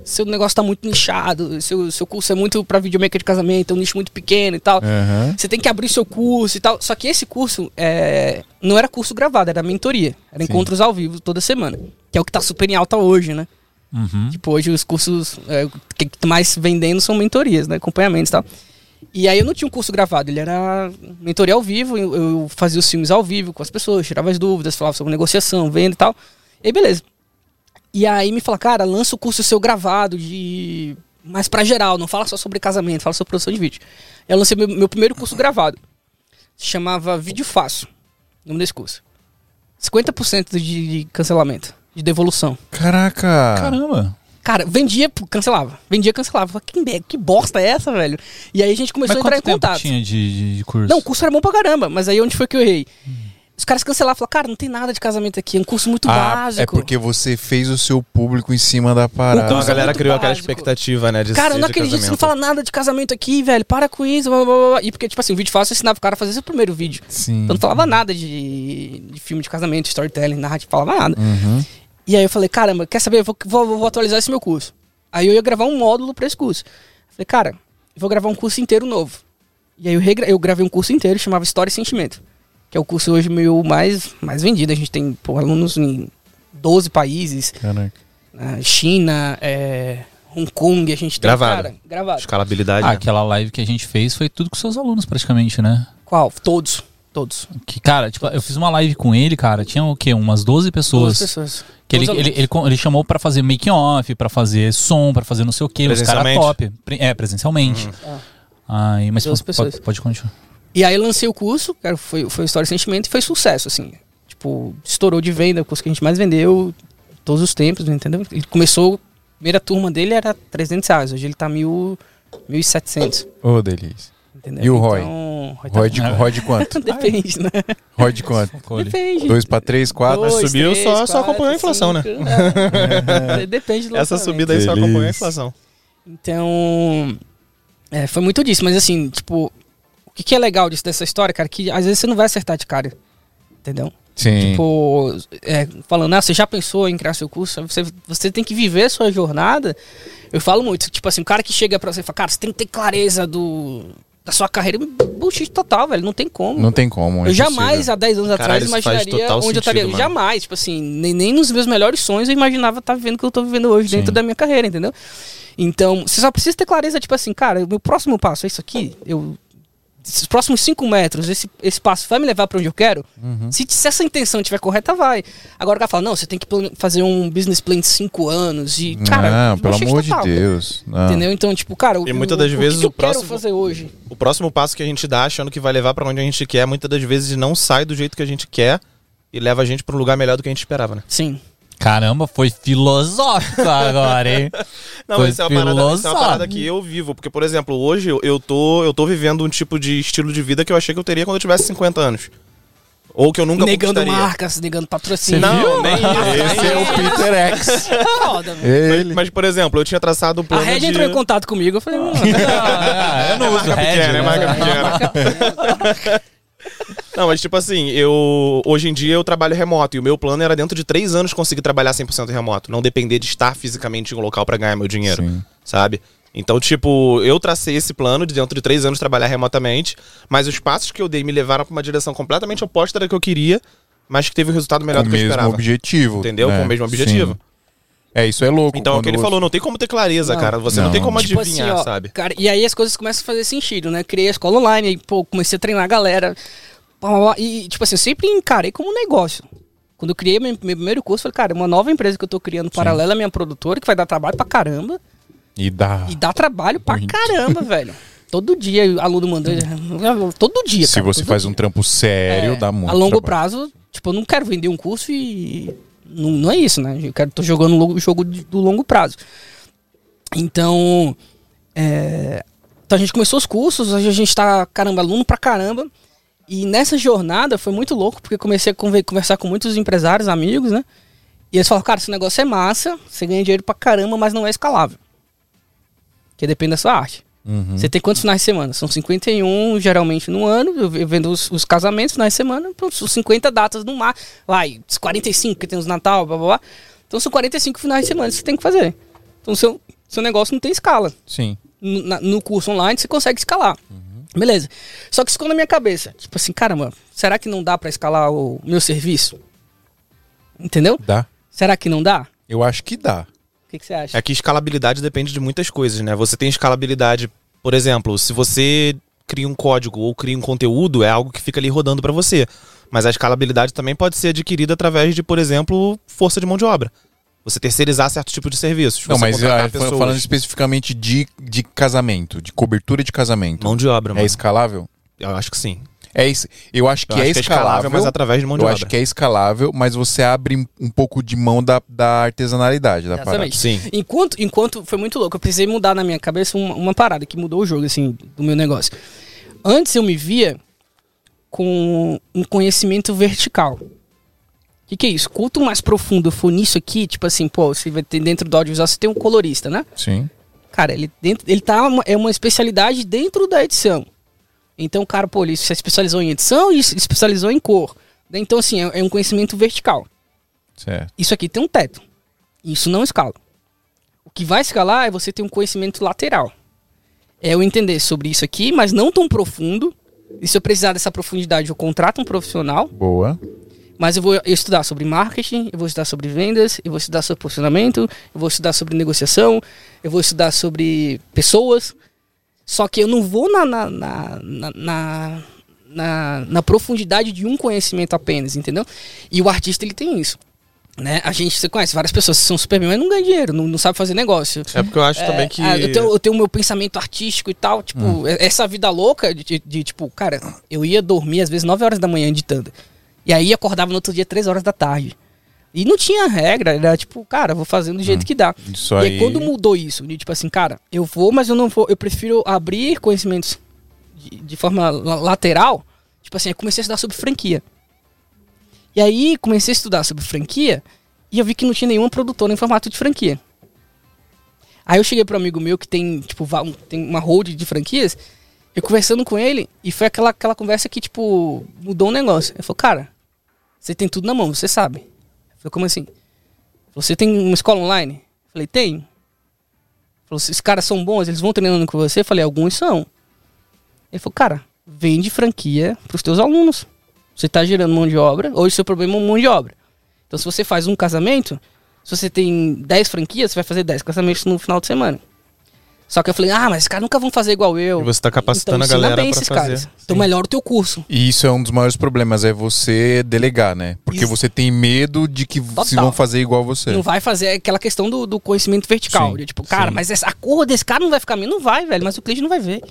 seu negócio tá muito nichado, seu, seu curso é muito pra videomaker de casamento, é um nicho muito pequeno e tal. Aham. Você tem que abrir seu curso e tal. Só que esse curso é, não era curso gravado, era mentoria. Era Sim. encontros ao vivo toda semana. Que é o que tá super em alta hoje, né? Uhum. Tipo, hoje os cursos é, que mais vendendo são mentorias, né? Acompanhamentos e tal. E aí eu não tinha um curso gravado, ele era mentoria ao vivo, eu, eu fazia os filmes ao vivo com as pessoas, tirava as dúvidas, falava sobre negociação, venda e tal. E aí, beleza. E aí me fala, cara, lança o curso seu gravado de. mais pra geral, não fala só sobre casamento, fala sobre produção de vídeo. Eu lancei meu, meu primeiro curso gravado. Se chamava Vídeo Fácil. O nome desse curso. 50% de, de cancelamento, de devolução. Caraca. Caramba. Cara, vendia, cancelava. Vendia, cancelava. Falei, Que, que bosta é essa, velho? E aí a gente começou Mas a entrar quanto em tempo contato. tinha de, de, de curso? Não, o curso era bom pra caramba, mas aí onde foi que eu errei? Os caras cancelavam, falaram, cara, não tem nada de casamento aqui, é um curso muito Ah, básico. é porque você fez o seu público em cima da parada. Então a galera criou aquela básico. expectativa, né? De Cara, ser eu não acredito, você não casamento. fala nada de casamento aqui, velho. Para com isso. Blá, blá, blá, blá. E porque, tipo assim, o vídeo fácil eu ensinava o cara a fazer seu primeiro vídeo. Sim. Eu não falava nada de, de filme de casamento, storytelling, narrativa, falava nada. Uhum. E aí eu falei, caramba, quer saber? Eu vou, vou, vou atualizar esse meu curso. Aí eu ia gravar um módulo pra esse curso. Falei, cara, eu vou gravar um curso inteiro novo. E aí eu, regra- eu gravei um curso inteiro, chamava História e Sentimento. Que é o curso hoje meu mais, mais vendido. A gente tem pô, alunos em 12 países. Caraca. né? China, é, Hong Kong, a gente tem, Gravado. cara, gravado. Escalabilidade. Ah, né? aquela live que a gente fez foi tudo com seus alunos, praticamente, né? Qual? Todos. Todos. Que, cara, tipo, eu fiz uma live com ele, cara, tinha o quê? Umas 12 pessoas. 12 pessoas. Que ele, ele, ele, ele chamou pra fazer making off, pra fazer som, pra fazer não sei o quê. Os caras Presencialmente? top. É, presencialmente. Aí, mas Duas pode, pessoas. pode, pode continuar. E aí eu lancei o curso, cara, foi, foi História e Sentimento, e foi sucesso, assim. Tipo, estourou de venda, o curso que a gente mais vendeu todos os tempos, entendeu? Ele começou, a primeira turma dele era 300 reais, hoje ele tá mil, 1.700, Ô, delícia. entendeu? E o ROI? Então, ROI tá- Roy de, Roy de quanto? Depende, né? Roy de quanto? Depende. Dois pra três, quatro? Mas Dois, subiu, três, só- só quatro, acompanhou a inflação, né? cinco, é. Depende do Essa subida aí só Delícia. acompanha a inflação. Então, é, foi muito disso. Mas assim, tipo, que, que é legal disso, dessa história, cara? Que às vezes você não vai acertar de cara. Entendeu? Sim. Tipo, é, falando, ah, você já pensou em criar seu curso? Você, você tem que viver a sua jornada. Eu falo muito, tipo assim, o cara que chega pra você e fala, cara, você tem que ter clareza do, da sua carreira. Bullshit total, velho. Não tem como. Não tem como. é eu jamais, impossível. há 10 anos Caralho, atrás, imaginaria onde eu sentido, estaria. mano. Jamais, tipo assim, nem, nem nos meus melhores sonhos eu imaginava estar vivendo o que eu tô vivendo hoje dentro Sim. da minha carreira, entendeu? Então, você só precisa ter clareza, tipo assim, cara, o meu próximo passo é isso aqui. Eu. Esses próximos 5 metros, esse, esse passo vai me levar pra onde eu quero? Uhum. Se, se essa intenção estiver correta, vai. Agora o cara fala, não, você tem que fazer um business plan de 5 anos. E, cara, não, pelo amor de. Deus. Não. Entendeu? Então, tipo, cara, o, E muitas o- das o, vezes que, que o eu quero próximo- fazer hoje? O próximo passo que a gente dá, achando que vai levar pra onde a gente quer, muitas das vezes não sai do jeito que a gente quer e leva a gente pra um lugar melhor do que a gente esperava, né? Sim. Caramba, foi filosófico agora, hein? Não, Foi isso é, uma parada, isso é uma parada que eu vivo. Porque, por exemplo, hoje eu, eu, tô, eu tô vivendo um tipo de estilo de vida que eu achei que eu teria quando eu tivesse 50 anos. Ou que eu nunca negando conquistaria. marcas, negando patrocínio. Não, nem. Esse é o Peter X. Foda, velho. Mas, Ele. mas, por exemplo, eu tinha traçado um A plano Red de... entrou em contato comigo, eu falei, mano, Ah, eu não uso marca Red, pequena, né? é marca pequena. Não, mas tipo assim, eu hoje em dia eu trabalho remoto e o meu plano era dentro de três anos conseguir trabalhar 100% remoto, não depender de estar fisicamente em um local pra ganhar meu dinheiro, Sim. sabe? Então, tipo, eu tracei esse plano de dentro de três anos trabalhar remotamente, mas os passos que eu dei me levaram pra uma direção completamente oposta da que eu queria, mas que teve um resultado melhor Com do o que eu mesmo esperava. objetivo. Entendeu? né? Com o mesmo objetivo. Sim. É, isso é louco. Então, é o que ele você- falou, não tem como ter clareza, Não. cara. Você não, Não. tem como Tipo adivinhar, assim, ó, sabe? Cara, e aí as coisas começam a fazer sentido, né? Criei a escola online, aí, pô, comecei a treinar a galera. E, tipo assim, eu sempre encarei como um negócio. Quando eu criei meu, meu primeiro curso, eu falei, cara, é uma nova empresa que eu tô criando paralela à minha produtora, que vai dar trabalho pra caramba. E dá. E dá trabalho pra Muito. caramba, velho. Todo dia, o aluno mandando. Todo dia, Se cara. você faz dia. um trampo sério, É, dá muito A longo trabalho. prazo, tipo, eu não quero vender um curso e. Não, não é isso, né? Eu quero, tô jogando o jogo do longo prazo. Então. é, então a gente começou os cursos, hoje a gente tá, caramba, aluno pra caramba. E nessa jornada foi muito louco, porque comecei a conver- conversar com muitos empresários, amigos, né? E eles falaram, cara, esse negócio é massa, você ganha dinheiro pra caramba, mas não é escalável. Porque depende da sua arte. Uhum. Você tem quantos finais de semana? São 51 geralmente no ano. Eu ve- vendo os, os casamentos, finais de semana, são 50 datas no mar. Os 45 que tem os Natal, blá blá blá. Então são 45 finais de semana que você tem que fazer. Então seu, seu negócio não tem escala. Sim. No, na- no curso online você consegue escalar. Beleza. Só que isso ficou na minha cabeça. Tipo assim, caramba, será que não dá pra escalar o meu serviço? Entendeu? Dá. Será que não dá? Eu acho que dá. O que, que você acha? É que escalabilidade depende de muitas coisas, né? Você tem escalabilidade, por exemplo, se você cria um código ou cria um conteúdo, é algo que fica ali rodando pra você. Mas a escalabilidade também pode ser adquirida através de, por exemplo, força de mão de obra. Você terceirizar certo tipo de serviços. Não, você mas ah, fa- falando especificamente de, de casamento, de cobertura de casamento. mão de obra, é mano. escalável? Eu acho que sim. É isso. Eu acho que Eu é acho escalável, mas através de mão de eu obra. acho que é escalável, mas você abre um pouco de mão da, da artesanalidade da parada. Exatamente. Sim. Enquanto, enquanto foi muito louco, eu precisei mudar na minha cabeça uma, uma parada que mudou o jogo, assim, do meu negócio. Antes eu me via com um conhecimento vertical. O que, que é isso? Quanto mais profundo eu for nisso aqui, tipo assim, pô, você vai ter dentro do audiovisual, você tem um colorista, né? Sim. Cara, ele, dentro, ele tá uma- é uma especialidade dentro da edição. Então, cara, pô, ele se especializou em edição e se especializou em cor. Então, assim, é, é um conhecimento vertical. Certo. Isso aqui tem um teto. Isso não escala. O que vai escalar é você ter um conhecimento lateral. É eu entender sobre isso aqui, mas não tão profundo. E se eu precisar dessa profundidade, eu contrato um profissional. Boa. Mas eu vou estudar sobre marketing, eu vou estudar sobre vendas, eu vou estudar sobre posicionamento, eu vou estudar sobre negociação, eu vou estudar sobre pessoas. Só que eu não vou na, na, na, na, na, na- profundidade de um conhecimento apenas, entendeu? E o artista, ele tem isso. Né? A gente, você conhece várias pessoas que são super bem, mas não ganham dinheiro, não, não sabe fazer negócio. É porque eu acho É, também que. eu, tenho, eu tenho o meu pensamento artístico e tal, tipo, Hum. é- essa vida louca de, de- de, tipo, cara, eu ia dormir às vezes 9 horas da manhã editando. E aí acordava no outro dia 3 horas da tarde. E não tinha regra, era tipo, cara, vou fazendo do jeito que dá. Isso E aí. aí quando mudou isso, de, tipo assim, cara, eu vou, mas eu não vou, eu prefiro abrir conhecimentos de, de forma la- lateral. Tipo assim, eu comecei a estudar sobre franquia. E aí comecei a estudar sobre franquia e eu vi que não tinha nenhuma produtora em formato de franquia. Aí eu cheguei pro amigo meu que tem, tipo, um- tem uma hold de franquias, eu conversando com ele, e foi aquela, aquela conversa que, tipo, mudou um negócio. Ele falou, cara, você tem tudo na mão, você sabe. Falei, como assim? Você tem uma escola online? Falei, tem. Falou, esses caras são bons, eles vão treinando com você? Falei, alguns são. Ele falou, cara, vende franquia pros teus alunos. Você tá gerando mão de obra, hoje seu problema é mão de obra. Então se você faz um casamento, se você tem 10 franquias, você vai fazer 10 casamentos no final de semana. Só que eu falei, ah, mas esses caras nunca vão fazer igual eu. E você tá capacitando a ensina galera esses fazer. caras. Então Sim. melhora o teu curso. E isso é um dos maiores problemas, é você delegar, né? Porque Isso. você tem medo de que se Total. vão fazer igual você. Não vai fazer aquela questão do, do conhecimento vertical. Sim, de, tipo, cara, sim. mas essa, a cor desse cara não vai ficar minha. Não vai, velho, mas o cliente não vai ver.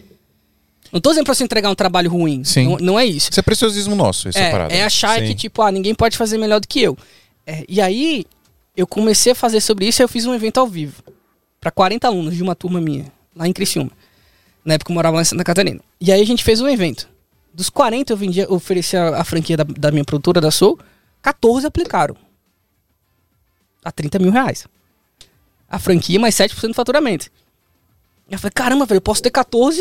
Não tô dizendo pra você entregar um trabalho ruim. Sim. Não, não é isso. Isso é preciosismo nosso, essa parada. É, é achar Sim. que, tipo, ah, ninguém pode fazer melhor do que eu. É, e aí, eu comecei a fazer sobre isso e eu fiz um evento ao vivo. Pra 40 alunos de uma turma minha, lá em Criciúma. Na época eu morava lá em Santa Catarina. E aí a gente fez um evento. Dos 40 eu vendia, eu oferecia a franquia da, da minha produtora, da Soul, 14 aplicaram. A 30 mil reais. A franquia mais 7% do faturamento. Eu falei, caramba, velho, eu posso ter 14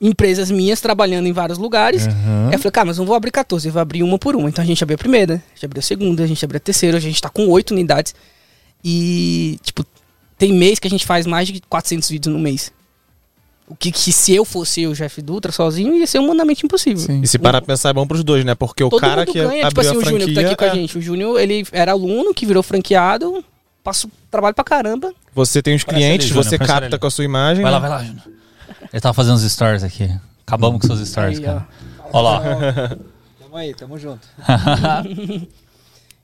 empresas minhas trabalhando em vários lugares. Aí eu falei, cara, mas não vou abrir 14, eu vou abrir uma por uma. Então a gente abriu a primeira, a gente abriu a segunda, a gente abriu a terceira, a gente tá com oito unidades. E, tipo, tem mês que a gente faz mais de 400 vídeos no mês. O que, que se eu fosse o Jeff Dutra sozinho, ia ser humanamente impossível. Sim. E se parar pra pensar, é bom pros dois, né? Porque o cara mundo que ganha, abriu tipo assim, a o Júnior que tá franquia... aqui com a é, gente. O Júnior, ele era aluno que virou franqueado, passa trabalho pra caramba. Você tem os Parece clientes, ele, Júnior, você capta com a sua imagem. Vai lá, né? vai lá, Júnior. Ele tava fazendo os stories aqui. Acabamos com seus stories, Aí, cara. Olha lá. Tamo aí, tamo junto.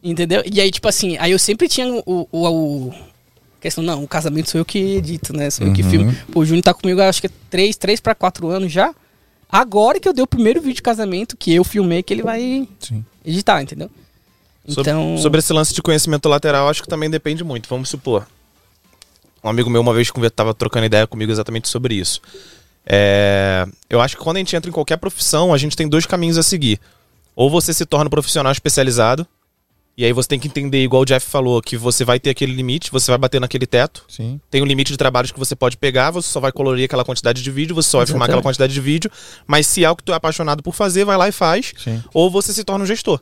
Entendeu? E aí, tipo assim, aí eu sempre tinha o. o, o- questão, não, o casamento sou eu que edito, né? Sou eu que filmo. Pô, o Júnior tá comigo, acho que é 3, 3 pra 4 anos já. Agora que eu dei o primeiro vídeo de casamento que eu filmei, que ele vai Sim. editar, entendeu? Sobre- Então. Sobre esse lance de conhecimento lateral, acho que também depende muito. Vamos supor. Um amigo meu uma vez estava trocando ideia comigo exatamente sobre isso. É, eu acho que quando a gente entra em qualquer profissão, a gente tem dois caminhos a seguir. Ou você se torna um profissional especializado, e aí você tem que entender, igual o Jeff falou, que você vai ter aquele limite, você vai bater naquele teto. Sim. Tem um limite de trabalhos que você pode pegar, você só vai colorir aquela quantidade de vídeo, você só vai filmar aquela Exatamente. quantidade de vídeo. Mas se é algo que tu é apaixonado por fazer, vai lá e faz. Sim. Ou você se torna um gestor.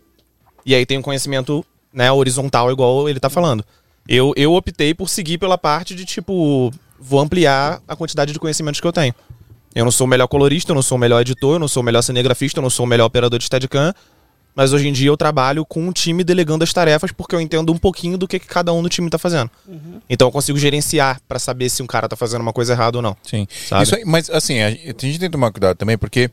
E aí tem um conhecimento né, horizontal, igual ele tá falando. Eu, eu optei por seguir pela parte de, tipo, vou ampliar a quantidade de conhecimentos que eu tenho. Eu não sou o melhor colorista, eu não sou o melhor editor, eu não sou o melhor cinegrafista, eu não sou o melhor operador de Steadicam. Mas hoje em dia eu trabalho com um time delegando as tarefas porque eu entendo um pouquinho do que, que cada um do time tá fazendo. Então eu consigo gerenciar pra saber se um cara tá fazendo uma coisa errada ou não. Sim. Sabe? Isso aí- mas assim, a gente tem que tomar cuidado também, porque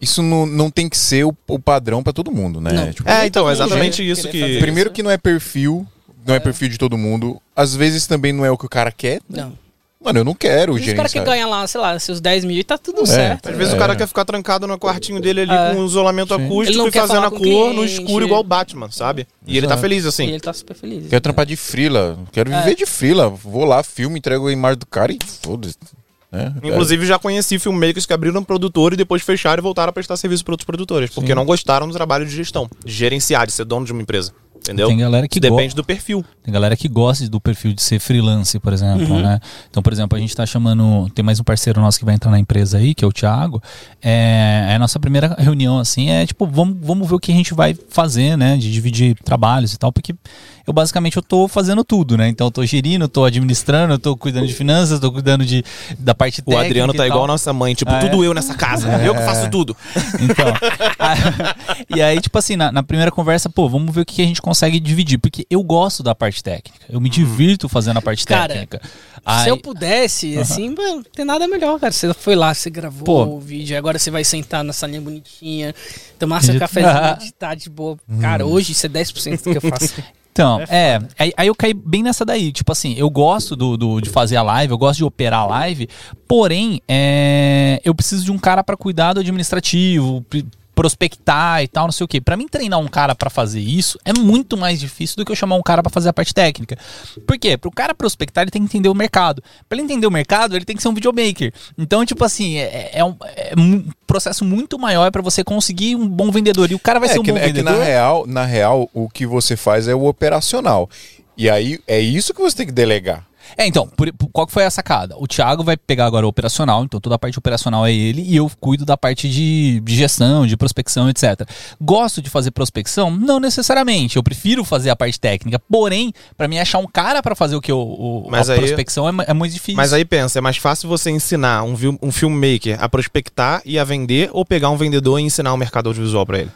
isso não, não tem que ser o, o padrão pra todo mundo, né? Não. Tipo, É, então, é exatamente isso que. primeiro que não é perfil, não é. perfil de todo mundo. Às vezes também não é o que o cara quer. né? Não. Mano, eu não quero Os caras que ganham lá, sei lá, seus 10 mil e tá tudo certo. Às vezes É. o cara quer ficar trancado no quartinho dele ali É. com um isolamento Sim. Acústico e fazendo a cor no escuro igual o Batman, sabe? E ele tá Exato. feliz E assim. ele tá super feliz. Quero trampar de frila. Quero viver de frila. Vou lá, filmo, entrego a imagem do cara e foda-se. né? Inclusive já conheci filmmakers que abriram um produtor e depois fecharam e voltaram a prestar serviço para outros produtores, porque não gostaram do trabalho de gestão, de gerenciar, de ser dono de uma empresa. Entendeu? Tem galera que depende do perfil. Tem galera que gosta do perfil de ser freelance, por exemplo, né? Então, por exemplo, a gente tá chamando. Tem mais um parceiro nosso que vai entrar na empresa aí, que é o Thiago. É, é a nossa primeira reunião, assim, é tipo, vamos, vamos ver o que a gente vai fazer, né? De dividir trabalhos e tal, porque eu basicamente eu tô fazendo tudo, né? Então eu tô gerindo, eu tô administrando, eu tô cuidando de finanças, eu tô cuidando de, da parte O técnica. Adriano tá igual a nossa mãe, tipo, Ah, tudo é? eu nessa casa, eu que faço tudo. Então, a- e aí, tipo assim, na, na primeira conversa, pô, vamos ver o que a gente consegue dividir, porque eu gosto da parte técnica, eu me divirto fazendo a parte Cara, técnica. Se Aí- eu pudesse, assim, mano, não tem nada melhor, cara. Você foi lá, você gravou Pô. o vídeo, agora você vai sentar na salinha bonitinha, tomar seu De- cafezinho, editar de boa. Cara, hoje isso é 10% do que eu faço. Então, É é, aí, aí eu caí bem nessa daí. Tipo assim, eu gosto do, do- de fazer a live, eu gosto de operar a live, porém, é, eu preciso de um cara para cuidar do administrativo, prospectar e tal, não sei o quê. Pra mim treinar um cara pra fazer isso é muito mais difícil do que eu chamar um cara pra fazer a parte técnica. Por quê? Pro cara prospectar, ele tem que entender o mercado. Pra ele entender o mercado, ele tem que ser um videomaker. Então, tipo assim, é, é um, é um processo muito maior pra você conseguir um bom vendedor. E o cara vai É ser um que, bom é que vendedor. na real, na real, o que você faz é o operacional. E aí é isso que você tem que delegar. É, então, por- por- qual que foi a sacada? O Thiago vai pegar agora o operacional, então toda a parte operacional é ele, e eu cuido da parte de, de gestão, de prospecção, etc. Gosto de fazer prospecção? Não necessariamente. Eu prefiro fazer a parte técnica. Porém, pra mim achar um cara pra fazer o que eu, o, Mas a aí- prospecção é, é muito difícil. Mas aí pensa, é mais fácil você ensinar um, um filmmaker a prospectar e a vender ou pegar um vendedor e ensinar o mercado audiovisual pra ele?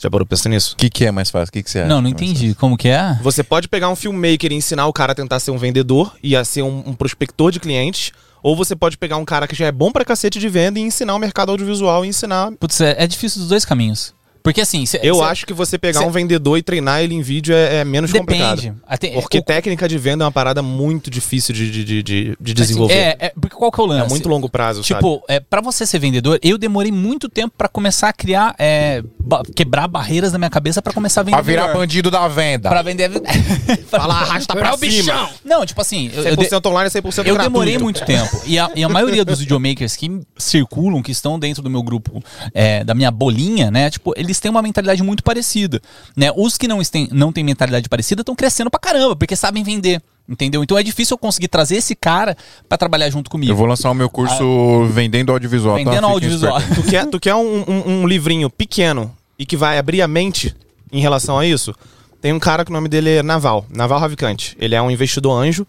Já parou pra pensar nisso? O que, que é mais fácil? O que, que você acha? não, não que é entendi. Como que é? Você pode pegar um filmmaker e ensinar o cara a tentar ser um vendedor e a ser um, um prospector de clientes, ou você pode pegar um cara que já é bom pra cacete de venda e ensinar o mercado audiovisual e ensinar. Putz, é, é difícil dos dois caminhos. Porque assim, cê- Eu cê- acho que você pegar cê- um vendedor e treinar ele em vídeo é, é menos complicado. depende. Até- Porque o- técnica de venda é uma parada muito difícil de, de, de, de- de desenvolver. É, é, porque qual que é o lance? É muito longo prazo, sabe? Tipo, é, para você ser vendedor, eu demorei muito tempo pra começar a criar, é, ba- quebrar barreiras na minha cabeça pra começar a vender. Pra virar melhor. bandido da venda. Pra vender. Fala, arrasta pra o cima. bichão. Não, tipo assim, eu, eu de- 100% online, 100% gratuito. eu demorei muito tempo. E a, e a maioria dos videomakers que circulam, que estão dentro do meu grupo, é, da minha bolinha, né? Tipo, eles têm uma mentalidade muito parecida. Né? Os que não têm, não têm mentalidade parecida estão crescendo pra caramba, porque sabem vender. Entendeu? Então é difícil eu conseguir trazer esse cara pra trabalhar junto comigo. Eu vou lançar o meu curso vendendo audiovisual. tá? Vendendo Fiquem audiovisual. Tu quer, tu quer um, um- um livrinho pequeno e que vai abrir a mente em relação a isso? Tem um cara que o nome dele é Naval, Naval Ravicante. Ele é um investidor anjo.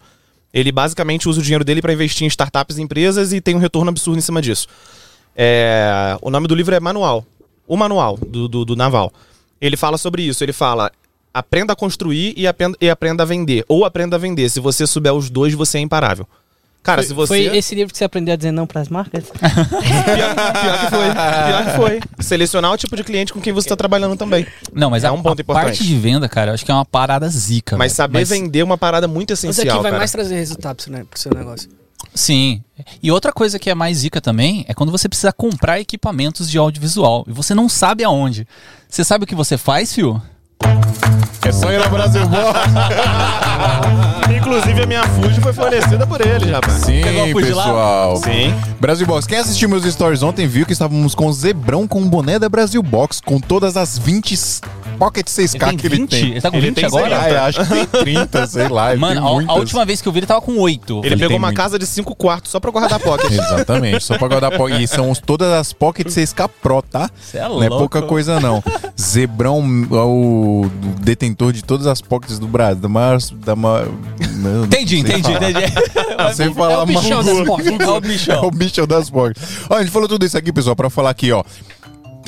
Ele basicamente usa o dinheiro dele para investir em startups e empresas e tem um retorno absurdo em cima disso. É, o nome do livro é Manual. O Manual do, do, do Naval. Ele fala sobre isso. Ele fala: aprenda a construir e aprenda, e aprenda a vender. Ou aprenda a vender. Se você souber os dois, você é imparável. Cara, se você. Foi esse livro que você aprendeu a dizer não pras marcas? Pior, pior que foi. Pior que foi. Selecionar o tipo de cliente com quem você está trabalhando também. Não, mas É a, um ponto a importante. parte de venda, cara, eu acho que é uma parada zica. Mas velho. saber vender é uma parada muito Isso essencial, aqui vai cara. mais trazer resultado pro seu, né, pro seu negócio. Sim. E outra coisa que é mais zica também é quando você precisa comprar equipamentos de audiovisual e você não sabe aonde. Você sabe o que você faz, fio? É só ir na Brasil Box. Inclusive, a minha Fuji foi fornecida por ele, rapaz. Sim, pessoal. Sim. Brasil Box. Quem assistiu meus stories ontem viu que estávamos com o Zebrão com o boné da Brasil Box, com todas as 20 Pocket 6K que ele tem. Ele tá com Ele 20 tem agora? Ah, eu acho que tem 30, sei lá. ele Mano, a, última vez que eu vi ele tava com 8. Ele, pegou tem uma muito. casa de cinco quartos só pra guardar pocket. Exatamente, só pra guardar pocket. E são todas as Pocket 6K Pro, tá? Cê é Não é louco. pouca coisa, não. Zebrão é o detentor de todas as pockets do Brasil. Da maior. Da maior Entendi, entendi, falar. entendi. Sem falar É o bichão das pockets. É o É o bichão das pockets. Ó, a gente falou tudo isso aqui, pessoal, pra falar aqui, ó.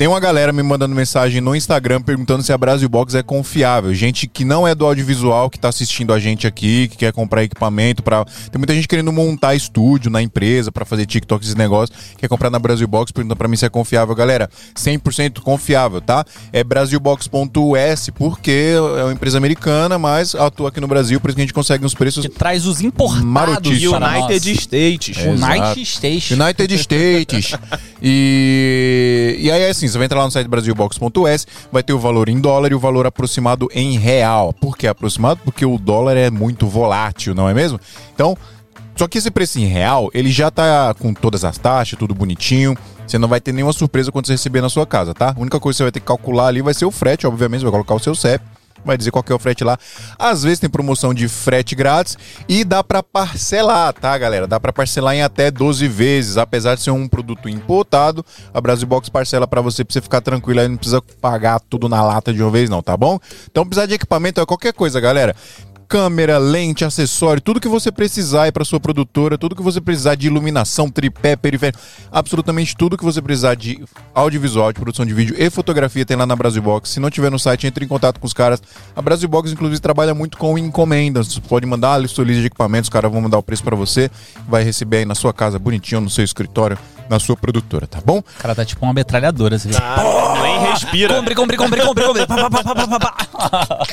Tem uma galera me mandando mensagem no Instagram perguntando se a Brasil Box é confiável. Gente que não é do audiovisual, que tá assistindo a gente aqui, que quer comprar equipamento para Tem muita gente querendo montar estúdio na empresa pra fazer TikTok esses negócios, quer comprar na Brasil Box, perguntando pra mim se é confiável. Galera, 100% confiável, tá? É brasilbox.us, porque é uma empresa americana, mas atua aqui no Brasil, por isso que a gente consegue uns preços Que traz os importados para. United States. É. United. Station. United States. e, e aí, assim, você vai entrar lá no site brasilbox.es, vai ter o valor em dólar e o valor aproximado em real. Por que aproximado? Porque o dólar é muito volátil, não é mesmo? Então, só que esse preço em real, ele já tá com todas as taxas, tudo bonitinho. Você não vai ter nenhuma surpresa quando você receber na sua casa, tá? A única coisa que você vai ter que calcular ali vai ser o frete, obviamente, você vai colocar o seu CEP. Vai dizer qual que é o frete lá. Às vezes tem promoção de frete grátis e dá pra parcelar, tá, galera? Dá pra parcelar em até 12 vezes, apesar de ser um produto importado. A Brasil Box parcela pra você, pra você ficar tranquilo, aí não precisa pagar tudo na lata de uma vez não, tá bom? Então precisar de equipamento é qualquer coisa, galera câmera, lente, acessório, tudo que você precisar para sua produtora, tudo que você precisar de iluminação, tripé, periférico, absolutamente tudo que você precisar de audiovisual, de produção de vídeo e fotografia tem lá na Brasil Box. Se não tiver no site, entre em contato com os caras. A Brasil Box inclusive trabalha muito com encomendas. Você pode mandar a lista de equipamentos, os caras vão mandar o preço para você, vai receber aí na sua casa bonitinho, no seu escritório, na sua produtora, tá bom? O cara tá tipo uma metralhadora, você vê. Ah, nem respira. Compre, compre, compre, compre, compre. Pá, pá, pá, pá, pá, pá.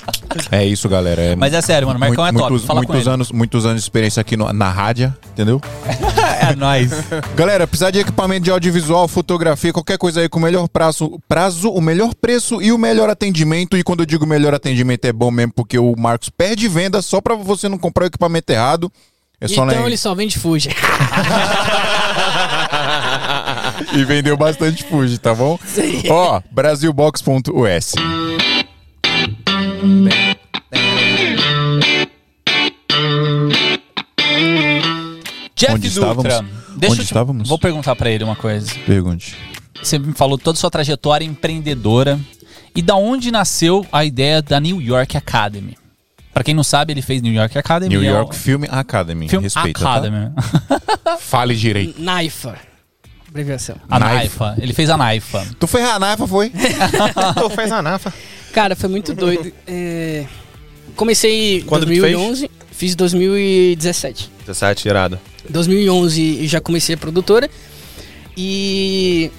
É isso, galera. É Mas é sério, mano, Marcão é top. muitos, Fala com muitos ele. anos, muitos anos de experiência aqui no- na rádio, entendeu? É nóis. Galera, precisar de equipamento de audiovisual, fotografia, qualquer coisa aí com o melhor prazo, prazo, o melhor preço e o melhor atendimento. E quando eu digo melhor atendimento é bom mesmo, porque o Marcos perde venda só pra você não comprar o equipamento errado. É só então em- ele só vende Fuji. E vendeu bastante Fuji, tá bom? Ó, brasilbox.us. Jeff Onde Dutra. estávamos? Deixa Onde eu te- estávamos? Vou perguntar pra ele uma coisa. Pergunte. Você me falou toda a sua trajetória empreendedora. E da onde nasceu a ideia da New York Academy? Pra quem não sabe, ele fez New York Academy. New é York o- Film Academy. Film Respeita, Academy. Tá? Fale direito. Naifa. Abreviação. A Naifa. Naifa. Ele fez a Naifa. Tu foi a Naifa, foi? Tu fez a nafa. Cara, foi muito doido. É, Comecei em Quando que tu fez? 2011, fiz 2017. 17, irado. 2011 já comecei a produtora. E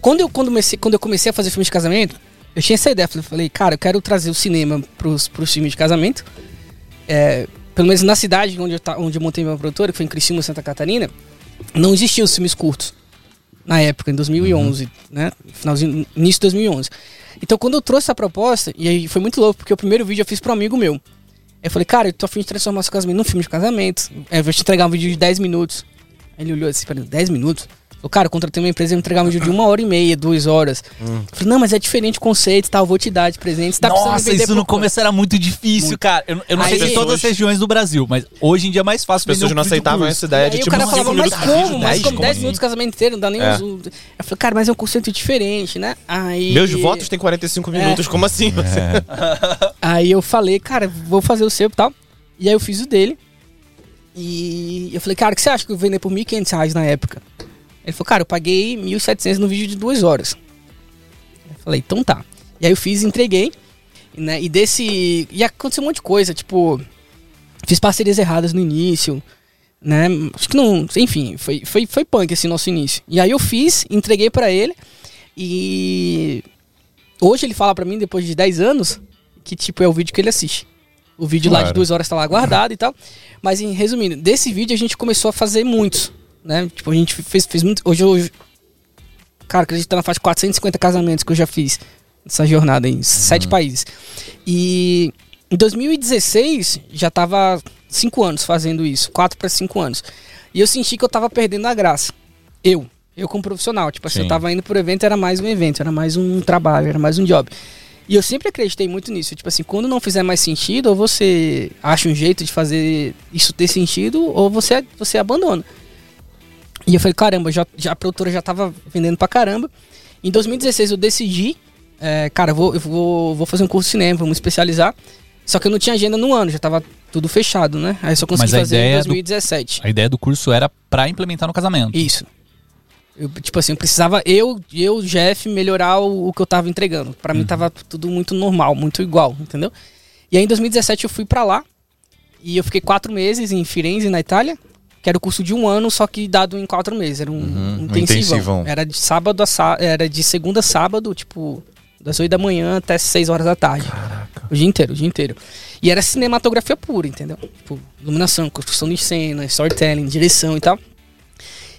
quando eu, quando comecei, quando eu comecei a fazer filmes de casamento, eu tinha essa ideia. Falei, falei, cara, eu quero trazer o cinema pros, pros filmes de casamento. É, pelo menos na cidade onde eu, ta- onde eu montei minha produtora, que foi em Criciúma, Santa Catarina, não existiam os filmes curtos. Na época, em 2011, né? Finalzinho, início de 2011. Então, quando eu trouxe essa proposta, e aí foi muito louco, porque o primeiro vídeo eu fiz para um amigo meu. Eu falei, cara, eu tô afim de transformar seu casamento num filme de casamento. É, eu vou te entregar um vídeo de 10 minutos. Aí ele olhou assim, peraí, 10 minutos? Falei, cara, eu contratei uma empresa e me entregar um vídeo de uma hora e meia, duas horas. Eu falei, não, mas é diferente o conceito, tá? Eu vou te dar de presente. Você tá Nossa, isso no por- começo era muito difícil, cara. Eu, eu não Aí- sei se em todas as regiões do Brasil, mas hoje em dia é mais fácil As pessoas não aceitavam essa ideia E de aí tipo o cara falava, mas como? vídeo, Mas 10, como 10 assim? minutos de casamento inteiro, não dá nem É. uns... Eu falei, cara, mas é um conceito diferente, né? Aí... Meus votos têm 45 minutos, como assim? Aí eu falei, cara, vou fazer o seu e tal. E aí eu fiz o dele. E eu falei, cara, o que você acha que eu vender por 1.500 reais na época? Ele falou, cara, eu paguei 1.700 no vídeo de duas horas. Eu falei, então tá. E aí eu fiz entreguei. Né? E desse. E aconteceu um monte de coisa, tipo. Fiz parcerias erradas no início. Né? Acho que não. Enfim, foi, foi, foi punk esse nosso início. E aí eu fiz, entreguei pra ele. E. Hoje ele fala pra mim, depois de 10 anos, que tipo é o vídeo que ele assiste. O vídeo lá de Claro. duas horas tá lá guardado e tal. Mas em resumindo, desse vídeo a gente começou a fazer muitos. Né? Tipo, a gente fez, fez muito. Hoje eu. Cara, acredito que tá na faixa de 450 casamentos que eu já fiz nessa jornada em sete países. E em 2016 já tava cinco anos fazendo isso, quatro para cinco anos. E eu senti que eu tava perdendo a graça. Eu, eu como profissional, tipo assim, Sim. eu tava indo pro evento, era mais um evento, era mais um trabalho, era mais um job. E eu sempre acreditei muito nisso, tipo assim, quando não fizer mais sentido, ou você acha um jeito de fazer isso ter sentido, ou você você abandona. E eu falei, caramba, já, já a produtora já tava vendendo pra caramba. Em 2016 eu decidi, é, cara, eu vou, eu vou, vou fazer um curso de cinema, vou me especializar. Só que eu não tinha agenda no ano, já tava tudo fechado, né? Aí eu só consegui fazer em ideia do- 2017. A ideia do curso era pra implementar no casamento. Isso. Eu, tipo assim, eu precisava, eu, eu, Jeff, melhorar o, o que eu tava entregando. Pra mim tava tudo muito normal, muito igual, entendeu? E aí em 2017 eu fui pra lá. E eu fiquei quatro meses em Firenze, na Itália. Que era o curso de um ano, só que dado em quatro meses. Era um, Uhum, um intensivão. intensivão. Era de sábado a sá- era de segunda a sábado, tipo, das 8 da manhã até 6 horas da tarde. O dia inteiro, o dia inteiro. E era cinematografia pura, entendeu? Tipo, iluminação, construção de cena, storytelling, direção e tal.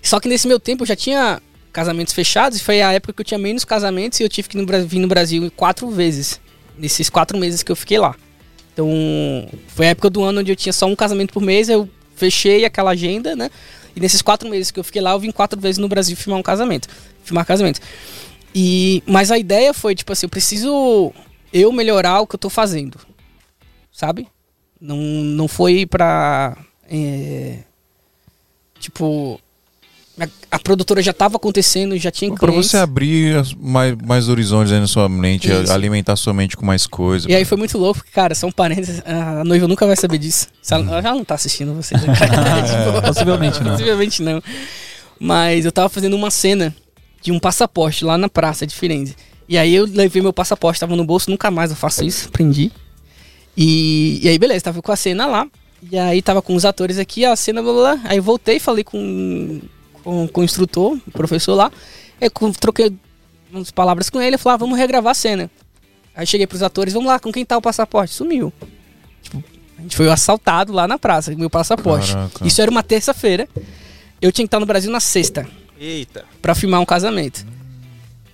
Só que nesse meu tempo eu já tinha casamentos fechados e foi a época que eu tinha menos casamentos e eu tive que vir no Brasil quatro vezes. Nesses quatro meses que eu fiquei lá. Então, foi a época do ano onde eu tinha só um casamento por mês, eu fechei aquela agenda, né? E nesses quatro meses que eu fiquei lá, eu vim quatro vezes no Brasil filmar um casamento. Filmar casamento. E, mas a ideia foi, tipo assim, eu preciso eu melhorar o que eu tô fazendo. Sabe? Não, não foi pra. é, tipo. A, a produtora já tava acontecendo, já tinha Pra clientes. você abrir mais, mais horizontes aí na sua mente, Isso. alimentar sua mente com mais coisas. E aí foi muito louco, porque, cara, são parênteses. A noiva nunca vai saber disso. Ela, ela já não tá assistindo vocês. né? Tipo, Possivelmente não. Possivelmente não. Mas eu tava fazendo uma cena de um passaporte lá na praça de Firenze. E aí eu levei meu passaporte, tava no bolso, nunca mais eu faço isso, prendi. E, e aí, beleza, tava com a cena lá. E aí tava com os atores aqui, a cena, blá, blá, blá. Aí voltei, falei com, com, com o instrutor, o professor lá. Com- troquei umas palavras com ele, eu falei, ah, vamos regravar a cena. Aí cheguei pros atores, vamos lá, com quem tá o passaporte? Sumiu. Tipo, a gente foi assaltado lá na praça, meu passaporte. Caraca. Isso era uma terça-feira. Eu tinha que estar no Brasil na sexta Eita. pra filmar um casamento.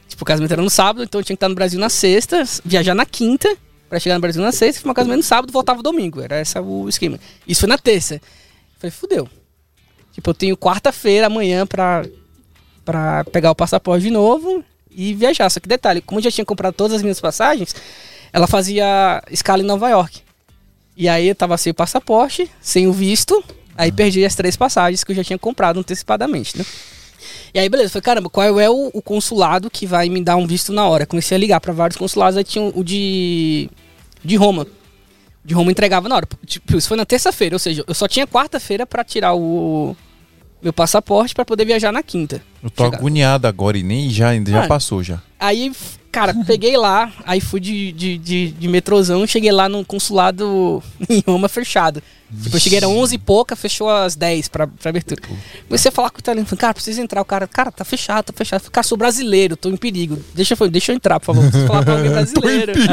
Tipo, o casamento era no sábado, então eu tinha que estar no Brasil na sexta, viajar na quinta, pra chegar no Brasil na sexta, filmar o casamento no sábado, voltava domingo. Era esse o esquema. Isso foi na terça. Falei, fudeu. Tipo, eu tenho quarta-feira amanhã pra, pra pegar o passaporte de novo e viajar. Só que detalhe, como eu já tinha comprado todas as minhas passagens, ela fazia escala em Nova York. E aí eu tava sem o passaporte, sem o visto, aí perdi as três passagens que eu já tinha comprado antecipadamente, né? E aí, beleza, falei, caramba, qual é o, o consulado que vai me dar um visto na hora? Comecei a ligar pra vários consulados, aí tinha o de. de Roma. De Roma entregava na hora. Tipo, isso foi na terça-feira, ou seja, eu só tinha quarta-feira pra tirar o meu passaporte pra poder viajar na quinta. Eu tô Chegar. agoniado agora e nem já, já Ah. passou já. Aí cara, peguei lá, aí fui de, de, de, de metrôzão, cheguei lá no consulado em Roma fechado. Tipo, eu cheguei era 11 e pouca, fechou às 10 pra, pra abertura. Comecei a falar com o italiano, falei, cara, precisa entrar. O cara, cara, tá fechado, tá fechado. Cara, sou brasileiro, tô em perigo. Deixa eu, deixa eu entrar, por favor. Preciso falar com alguém brasileiro.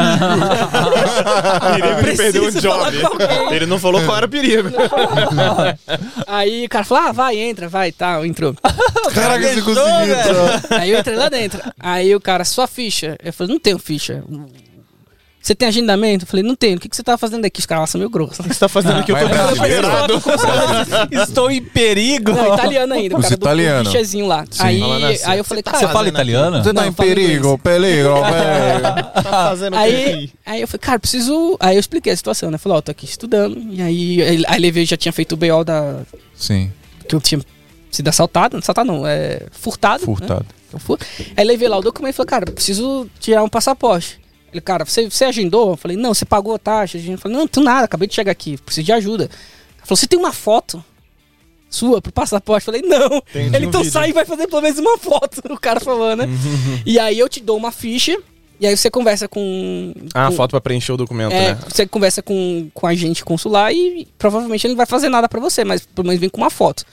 Perigo de perder um job. Ele não falou qual era o perigo. Aí o cara falou, ah, vai, entra, vai, tal, entrou. Caraca, você conseguiu entrar. Aí eu entrei lá dentro. Aí o cara, sua ficha. Eu falei, não tenho ficha. Você tem agendamento? Eu falei, não tenho. O que, que você tá fazendo aqui? Os caras lá são meio grossos. O que você tá fazendo aqui? Eu tô Vai, vai, desesperado. Estou em perigo. Não, italiano ainda. O cara do italiano. fichezinho lá. Sim. Aí, aí eu falei, tá cara... Você fala italiano? Você tá em perigo, peligro, peligro. Tá fazendo Aí, aí eu falei, cara, preciso... Aí eu expliquei a situação, né? Falei, ó, tô aqui estudando. E aí, aí, aí levei, já tinha feito o BO da... Sim, Que eu tinha sido assaltado. Assaltado não, é... Furtado. né? furtado. Eu fui. Aí levei lá o documento e falei, cara, preciso tirar um passaporte. Ele, cara, você, você agendou? Eu falei, não, você pagou a taxa. A gente falou, não, não nada, acabei de chegar aqui, preciso de ajuda. Ele falou, você tem uma foto sua pro passaporte? Falei, não. Entendi Ele então vídeo. sai e vai fazer pelo menos uma foto, o cara falou, né? e aí eu te dou uma ficha, e aí você conversa com. Ah, com- foto pra preencher o documento, é, né? você conversa com, com a agente consular e provavelmente ele não vai fazer nada pra você, mas pelo menos vem com uma foto.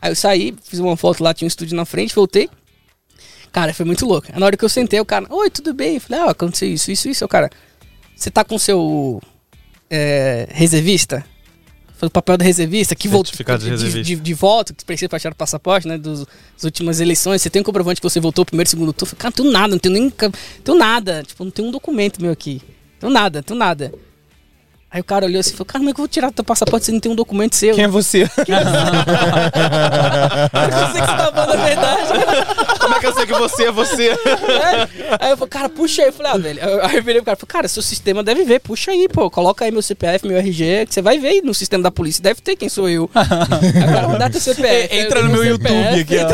Aí eu saí, fiz uma foto lá, tinha um estúdio na frente, voltei. Cara, foi muito louco. Na hora que eu sentei, o cara, oi, tudo bem? Eu falei, ah, aconteceu isso, isso, isso. O cara, você tá com seu é, reservista? Foi o papel da reservista, que voltou de de, de, de, de voto, que precisa pra tirar o passaporte, né? Dos, das últimas eleições. Você tem um comprovante que você votou primeiro, segundo turno? Falei, Cara, não tenho nada, não tenho nem. Tenho nada. Tipo, não tenho um documento meu aqui. Não tenho nada, não tenho nada. Aí o cara olhou assim e falou, cara, como é que eu vou tirar teu passaporte se não tem um documento seu? Quem é você? Eu sei que você tá falando a verdade. Como é que eu sei que você é você? É. Aí eu falei, cara, puxa aí. Eu falei, ah, velho. Aí eu virei pro cara, falei, cara, seu sistema deve ver, puxa aí, pô. Coloca aí meu CPF, meu RG, que você vai ver aí no sistema da polícia. Deve ter quem sou eu. O cara, dá teu CPF. Entra eu no meu CPF, YouTube aqui, ó.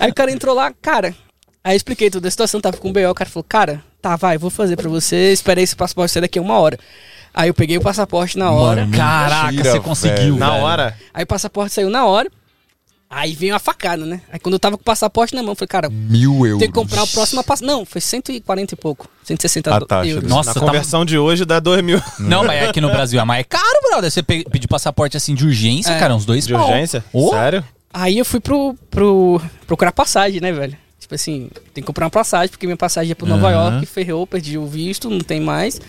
Aí o cara entrou lá, cara. Aí eu expliquei toda a situação, tava com o BO. O cara falou, cara, tá, vai, vou fazer pra você. Esperei esse passaporte sair daqui a uma hora. Aí eu peguei o passaporte na hora. Caraca, Mentira, você conseguiu. velho. Na hora? Aí o passaporte saiu na hora. Aí veio a facada, né? Aí quando eu tava com o passaporte na mão, eu falei, cara, Mil euros. tem que comprar o próximo passo. Não, foi 140 e pouco. 160 A taxa euros. Nossa, Na tá- conversão de hoje dá 2 mil Não, mas aqui no Brasil é mais caro, brother. Você pe- pedir passaporte assim de urgência, É. cara, uns dois de pau. urgência. Ô, Sério? Aí eu fui pro, pro procurar passagem, né, velho? Tipo assim, tem que comprar uma passagem, porque minha passagem ia pro Nova Aham. York, ferrou, perdi o visto, não tem mais.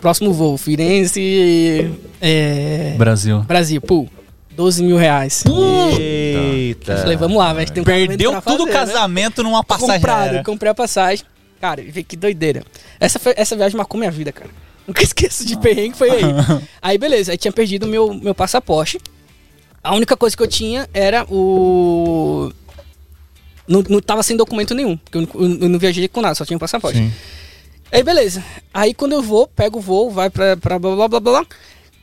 Próximo voo, Firenze, é, Brasil. Brasil, pô, 12 mil reais. Eita. Eu falei, vamos lá, velho, um Perdeu tudo o né? casamento numa passagem. comprado, comprei a passagem. Cara, que doideira. Essa, foi- essa viagem marcou minha vida, cara. Nunca esqueço de perrengue, foi aí. aí, beleza, aí tinha perdido meu, meu passaporte. A única coisa que eu tinha era o. Não, não tava sem documento nenhum, porque eu, não- eu não viajei com nada, só tinha um passaporte. Sim. Aí, beleza. Aí, quando eu vou, pego o voo, vai pra, pra blá blá blá blá blá.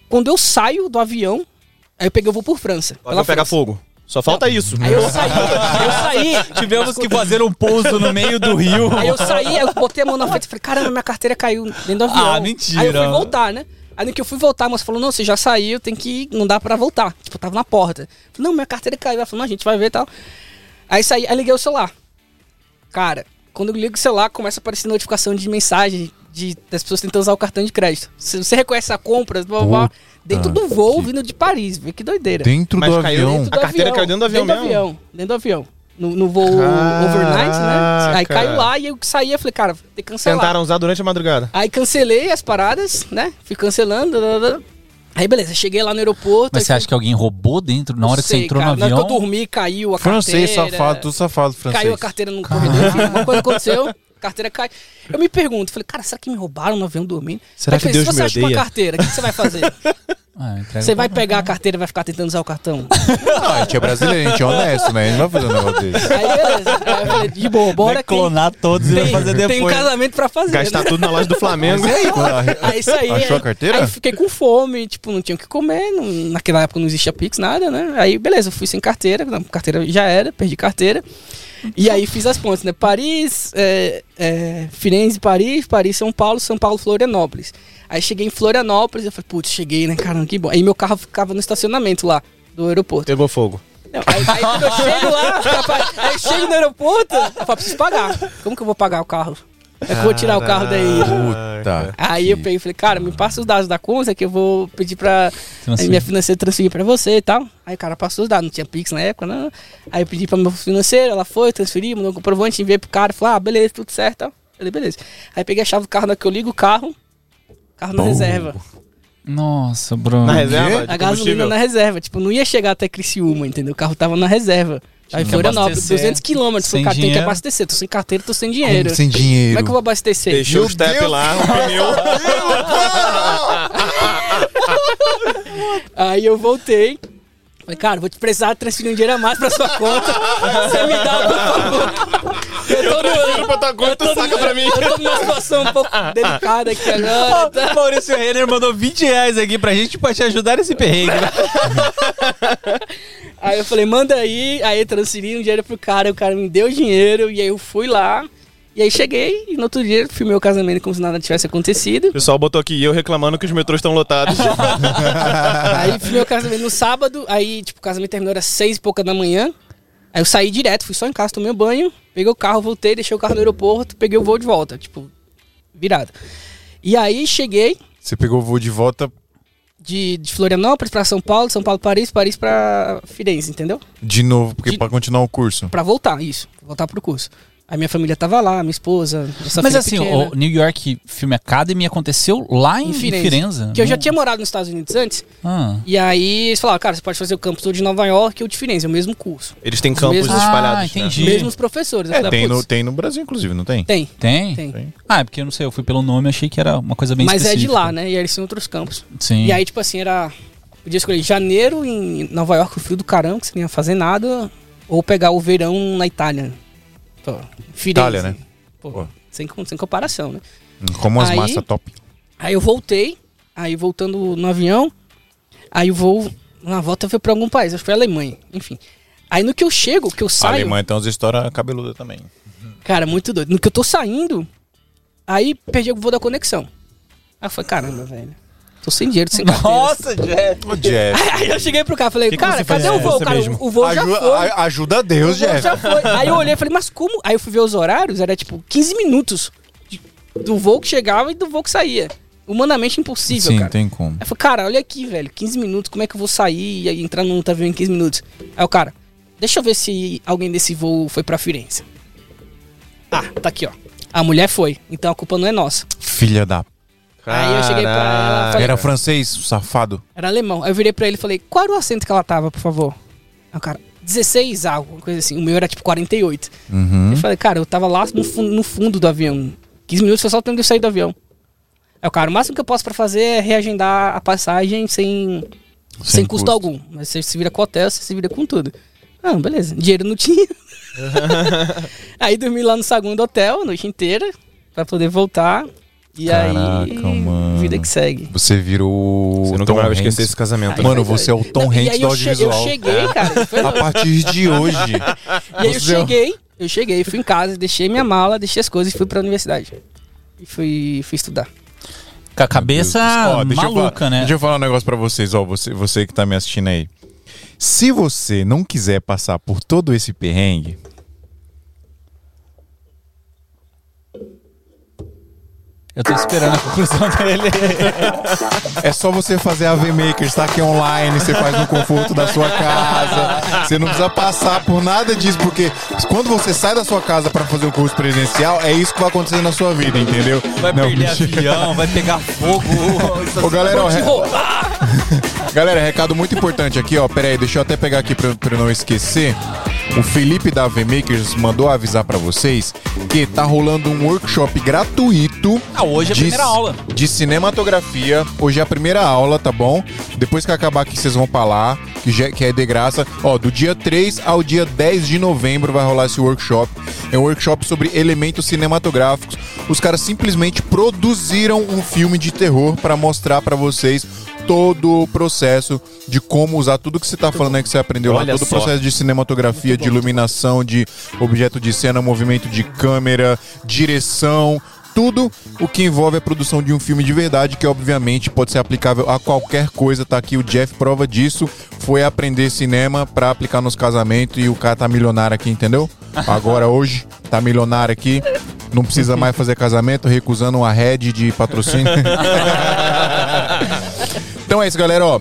Quando eu saio do avião, aí eu peguei o voo por França. Vai pela pegar fogo. Só falta isso. Aí eu saí, eu saí. Tivemos que fazer um pouso no meio do rio. Aí eu saí, aí eu botei a mão na frente e falei, caramba, minha carteira caiu dentro do avião. Ah, mentira. Aí eu fui voltar, né? Aí no que eu fui voltar, a moça falou, não, você já saiu, tem que ir, não dá pra voltar. Tipo, eu tava na porta. Eu falei, não, minha carteira caiu. Ela falou, não, a gente vai ver e tal. Aí saí, aí liguei o celular. Cara, quando eu ligo o celular, começa a aparecer notificação de mensagem de, das pessoas tentando usar o cartão de crédito. Você, você reconhece a compra, blá, blá, blá, dentro do voo, que- vindo de Paris. Vê que doideira. Dentro Mas do caiu avião. dentro A carteira caiu dentro do avião dentro do mesmo? avião, dentro do avião. No, no voo Caraca. overnight, né? Aí caiu lá e eu saí, eu falei, cara, tem que cancelar. Tentaram usar durante a madrugada. Aí cancelei as paradas, né? Fui cancelando. blá, blá, blá. Aí beleza, cheguei lá no aeroporto. Mas você acha que alguém roubou dentro na não hora que você sei, entrou cara, no Na hora avião? que eu dormi, caiu a Francês, carteira. safado, tudo safado francês. Caiu a carteira no corredor, enfim, alguma coisa aconteceu. a Carteira cai. Eu me pergunto, falei, cara, será que me roubaram no avião dormindo? Será Aí que pensei, Deus se você me acha uma odeia? carteira, o que você vai fazer? Ah, Você vai pegar a carteira e vai ficar tentando usar o cartão? Não, a gente é brasileiro, a gente é honesto, né? A gente não vai fazer um negócio desse. Aí beleza. Aí eu falei, de boa, bora Vai que tem- clonar todos e vai tem, fazer tem um depois. casamento pra fazer. Gastar né? tudo na loja do Flamengo. Mas aí, Aí isso aí. Achou aí- a carteira? Aí fiquei com fome, tipo, não tinha o que comer. não- naquela época não existia Pix, nada, né? Aí, beleza, eu fui sem carteira, carteira já era, perdi carteira. E aí fiz as pontes, né? Paris, é, é, Firenze, Paris, Paris, São Paulo, São Paulo, Florianópolis. Aí cheguei em Florianópolis, eu falei, putz, cheguei, né? Caramba, que bom. Aí meu carro ficava no estacionamento lá do aeroporto. Pegou fogo. Não, aí, aí quando eu chego lá, rapaz, aí eu chego no aeroporto, eu falo, preciso pagar. Como que eu vou pagar o carro? É que eu vou tirar o carro daí. Puta. Aí eu peguei e falei, cara, me passa os dados da conta que eu vou pedir pra minha financeira transferir pra você e tal. Aí o cara passou os dados, não tinha Pix na época, não. Aí eu pedi pra minha financeira, ela foi, transferiu, mandou um comprovante, enviei pro cara, falou, ah, beleza, tudo certo. Falei, beleza. Aí peguei a chave do carro, na que eu ligo o carro, carro na reserva. Nossa, Bruno. Na reserva? A de gasolina na reserva. Tipo, não ia chegar até Criciúma, entendeu? O carro tava na reserva. Aí Florianópolis, abastecer. 200 quilômetros. Sem O cara tem que dinheiro. abastecer. Tô sem carteira, tô sem dinheiro. Como sem dinheiro. Como é que eu vou abastecer? Deixou o step lá, um pneu. Aí eu voltei. Falei, cara, vou te precisar transferir um dinheiro a mais pra sua conta. Você me dá, por favor. Eu tô, no, pra tua conta, eu tô saca numa- pra mim. eu tô numa situação um pouco delicada aqui agora. tá? Maurício Renner mandou 20 reais aqui pra gente pra te ajudar nesse perrengue. Aí eu falei, manda aí. Aí eu transferi um dinheiro pro cara. O cara me deu o dinheiro. E aí eu fui lá. E aí cheguei. E no outro dia filmei o casamento como se nada tivesse acontecido. O pessoal botou aqui eu reclamando que os metrôs estão lotados. Aí filmei o casamento no sábado, aí, tipo, o casamento terminou às seis e pouca da manhã. Aí eu saí direto, fui só em casa, tomei um banho, peguei o carro, voltei, deixei o carro no aeroporto, peguei o voo de volta, tipo, virado. E aí cheguei Você pegou o voo de volta de, de Florianópolis pra São Paulo, São Paulo, Paris, Paris pra Firenze, entendeu? de novo, porque De- pra continuar o curso. Pra voltar, isso, voltar pro curso. Aí minha família tava lá, minha esposa, Mas assim, pequena. o New York Film Academy aconteceu lá em, em Firenze. Que eu já tinha morado nos Estados Unidos antes. Ah. E aí eles falaram, cara, você pode fazer o campus todo de Nova York ou de Firenze, é o mesmo curso. Eles têm Os campos mesmos- espalhados. Ah, né? entendi. Mesmos professores. É, falei, tem "Putz, no, tem no Brasil, inclusive, não tem? tem. Tem? Tem. Ah, é porque eu não sei, eu fui pelo nome, achei que era uma coisa bem Mas é de específica. lá, né? E aí eles têm outros campos. Sim. E aí, tipo assim, era. Podia escolher janeiro em Nova York, o frio do caramba, que você não ia fazer nada, ou pegar o verão na Itália. Pô, Firenze. Itália, né? Pô, Pô. Sem, sem comparação, né? Como umas Aí- massas top. Aí eu voltei, aí voltando no avião, aí o voo, na volta foi pra algum país, acho que foi a Alemanha, enfim. Aí no que eu chego, que eu A saio. Alemanha tem umas histórias cabeludas também. Cara, muito doido. No que eu tô saindo, aí perdi o voo da conexão. Aí falei, caramba, velho. Tô sem dinheiro, sem carteira. Nossa, Jeff. Ô, Jeff. Aí eu cheguei pro cara e falei, Que cara, cadê faz o voo? você Cara, mesmo? o, voo já foi. a- ajuda Deus, O voo Jeff. já foi. Aí eu olhei e falei, mas como? Aí eu fui ver os horários, era tipo 15 minutos do voo que chegava e do voo que saía. Humanamente impossível, Sim, cara. tem como. Aí eu falei, cara, olha aqui, velho, 15 minutos, como é que eu vou sair e aí entrar num avião em 15 minutos? Aí o cara, deixa eu ver se alguém desse voo foi pra Firenze. Ah, tá aqui, ó. A mulher foi, então a culpa não é nossa. Filha da... Aí eu cheguei pra ela, falei- Era francês, safado. Era alemão. Aí eu virei pra ele e falei, qual era o assento que ela tava, por favor? Aí o cara, 16 algo, alguma coisa assim. O meu era tipo 48. Uhum. Eu falei, cara, eu tava lá no fundo, no fundo do avião. 15 minutos foi só o tempo de eu sair do avião. Aí o cara, o máximo que eu posso pra fazer é reagendar a passagem sem, sem, custo, custo. algum. Mas você se vira com hotel, você se vira com tudo. Ah, beleza. Dinheiro não tinha. aí dormi lá no saguão do hotel a noite inteira pra poder voltar. E aí, Caraca, mano. vida que segue. Você virou Você nunca Tom mais vai esquecer esse casamento. Aí Mano, você é o. Tom Hanks aí do audiovisual. Eu cheguei, cara. Foi A partir de hoje. E aí eu é cheguei, eu cheguei, fui em casa, deixei minha mala, deixei as coisas e fui pra universidade. E fui, fui estudar. Com a cabeça Ó, deixa eu maluca, falar- né? Deixa eu falar um negócio pra vocês, ó. Você, você que tá me assistindo aí. Se você não quiser passar por todo esse perrengue. Eu tô esperando a conclusão dele. É só você fazer a V-Maker, está aqui online, você faz no conforto da sua casa. Você não precisa passar por nada disso, porque quando você sai da sua casa pra fazer o curso presencial, é isso que vai acontecer na sua vida, entendeu? Vai Não, perder mentira. avião, vai pegar fogo. Ô, galera, ó, re-! Galera, recado muito importante aqui, ó. Pera aí, deixa eu até pegar aqui pra, pra não esquecer. O Felipe da V-Makers mandou avisar pra vocês que tá rolando um workshop gratuito. Ah, hoje é a de- primeira aula. De cinematografia. Hoje é a primeira aula, tá bom? Depois que acabar aqui, vocês vão pra lá, que, já, que é de graça. Ó, do dia 3 ao dia 10 de novembro vai rolar esse workshop. É um workshop sobre elementos cinematográficos. Os caras simplesmente produziram um filme de terror pra mostrar pra vocês todo o processo de como usar tudo que você tá falando aí que você aprendeu lá, Olha todo o só. processo de cinematografia, de iluminação, de objeto de cena, movimento de câmera, direção, tudo o que envolve a produção de um filme de verdade, que obviamente pode ser aplicável a qualquer coisa. Tá aqui o Jeff, prova disso. Foi aprender cinema pra aplicar nos casamentos e o cara tá milionário aqui, entendeu? Agora hoje tá milionário aqui. Não precisa mais fazer casamento, recusando uma rede de patrocínio. então é isso, galera, ó.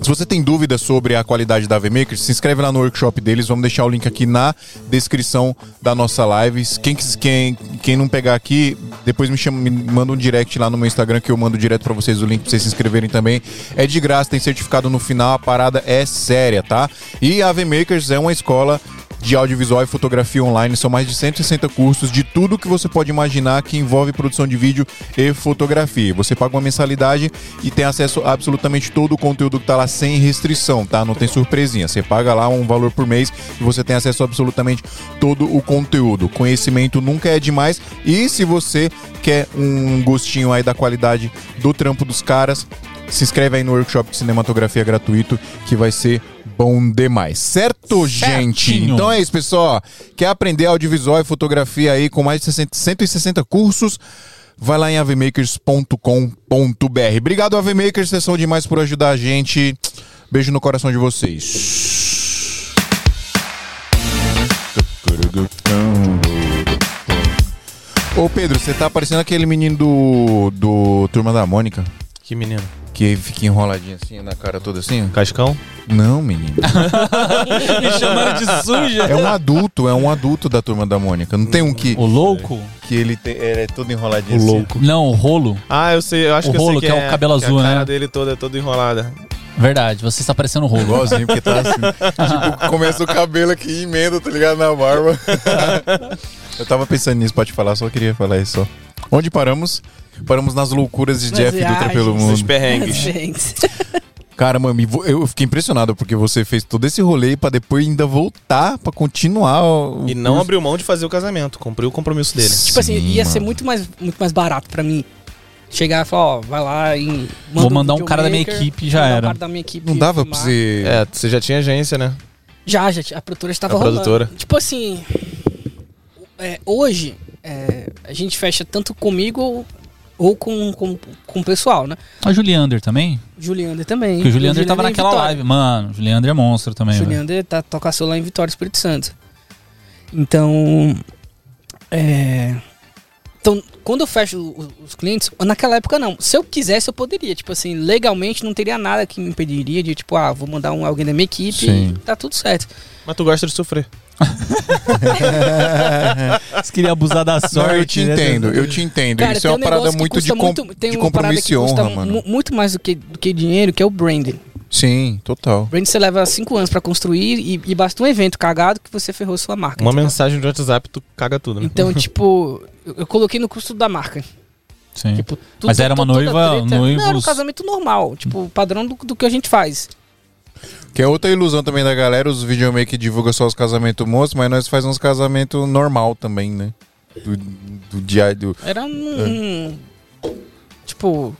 Se você tem dúvidas sobre a qualidade da VMakers, se inscreve lá no workshop deles. Vamos deixar o link aqui na descrição da nossa live. Quem, quem, quem não pegar aqui, depois me, chama, me manda um direct lá no meu Instagram que eu mando direto pra vocês o link pra vocês se inscreverem também. É de graça, tem certificado no final, a parada é séria, tá? E a VMakers é uma escola de audiovisual e fotografia online. São mais de 160 cursos de tudo que você pode imaginar que envolve produção de vídeo e fotografia. Você paga uma mensalidade e tem acesso a absolutamente todo o conteúdo que tá lá sem restrição, tá? Não tem surpresinha. Você paga lá um valor por mês e você tem acesso a absolutamente todo o conteúdo. Conhecimento nunca é demais. E se você quer um gostinho aí da qualidade do trampo dos caras, se inscreve aí no workshop de cinematografia gratuito que vai ser bom demais. Certo, gente? Certinho. Então é isso, pessoal. Quer aprender audiovisual e fotografia aí com mais de 60 160 cursos? Vai lá em avemakers.com.br. Obrigado, Avemakers. Vocês são demais por ajudar a gente. Beijo no coração de vocês. Ô Pedro, você tá parecendo aquele menino do, do Turma da Mônica Que menino. Que fica enroladinho assim na cara toda assim? Cascão? Não, menino. Me chamando de suja. É um adulto, é um adulto da Turma da Mônica. Não tem um que, O louco? que ele, tem, ele é todo enroladinho O assim. louco. Não, o rolo. Ah, eu sei, eu acho O que eu rolo, sei que quem é o cabelo azul, a cara né? dele toda é toda enrolada. Verdade, você está parecendo o rolo. Igualzinho, porque tá assim. tipo, começa o cabelo aqui emenda, tá ligado? Na barba. Eu tava pensando nisso, pode falar, só queria falar isso só. Onde paramos? Paramos nas loucuras de Nas Jeff Dutra viagens. pelo Os mundo. perrengues. Gente. Cara, mano, eu fiquei impressionado porque você fez todo esse rolê pra depois ainda voltar pra continuar. o E não curso. abriu mão de fazer o casamento, cumpriu o compromisso dele. Tipo assim, Sim, ia ser mano. muito mais, muito mais barato pra mim. Chegar e falar, ó, vai lá e. manda Vou mandar um cara da minha equipe e já mandar um era. cara da minha equipe Não dava pra filmar. você. É, você já tinha agência, né? Já, já, tinha- a produtora estava A rolando. produtora. Tipo assim, é, hoje é, a gente fecha tanto comigo ou com, com, com o pessoal, né? A Juliander também? Juliander também. Porque o Juliander tava em naquela live. Mano, o Juliander é monstro também. Juliander tá, toca solo lá em Vitória, Espírito Santo. Então, é... Então, quando eu fecho os clientes, naquela época não. Se eu quisesse, eu poderia. Tipo assim, legalmente não teria nada que me impediria de, tipo, ah, vou mandar um, alguém da minha equipe Sim. e tá tudo certo. Mas tu gosta de sofrer. Você queria abusar da sorte. Não, eu te né? entendo, eu te entendo. Cara, Isso é uma um parada muito de, com, muito- tem de uma parada compromisso que e custa honra, mano. mu- muito mais do que, do que dinheiro, que é o branding. Sim, total. Branding você leva cinco anos pra construir e, e basta um evento cagado que você ferrou sua marca. Uma entendeu? mensagem de WhatsApp, tu caga tudo, né? Então, tipo, eu, coloquei no custo da marca. Sim. Tipo, tu- Mas era uma noiva, noivos- Não, era um casamento normal. Tipo, o padrão do, do que a gente faz. Que é outra ilusão também da galera, os videomakers divulgam só os casamentos moços, mas nós faz uns casamentos normal também, né? Do, do dia do. Era um. Tipo,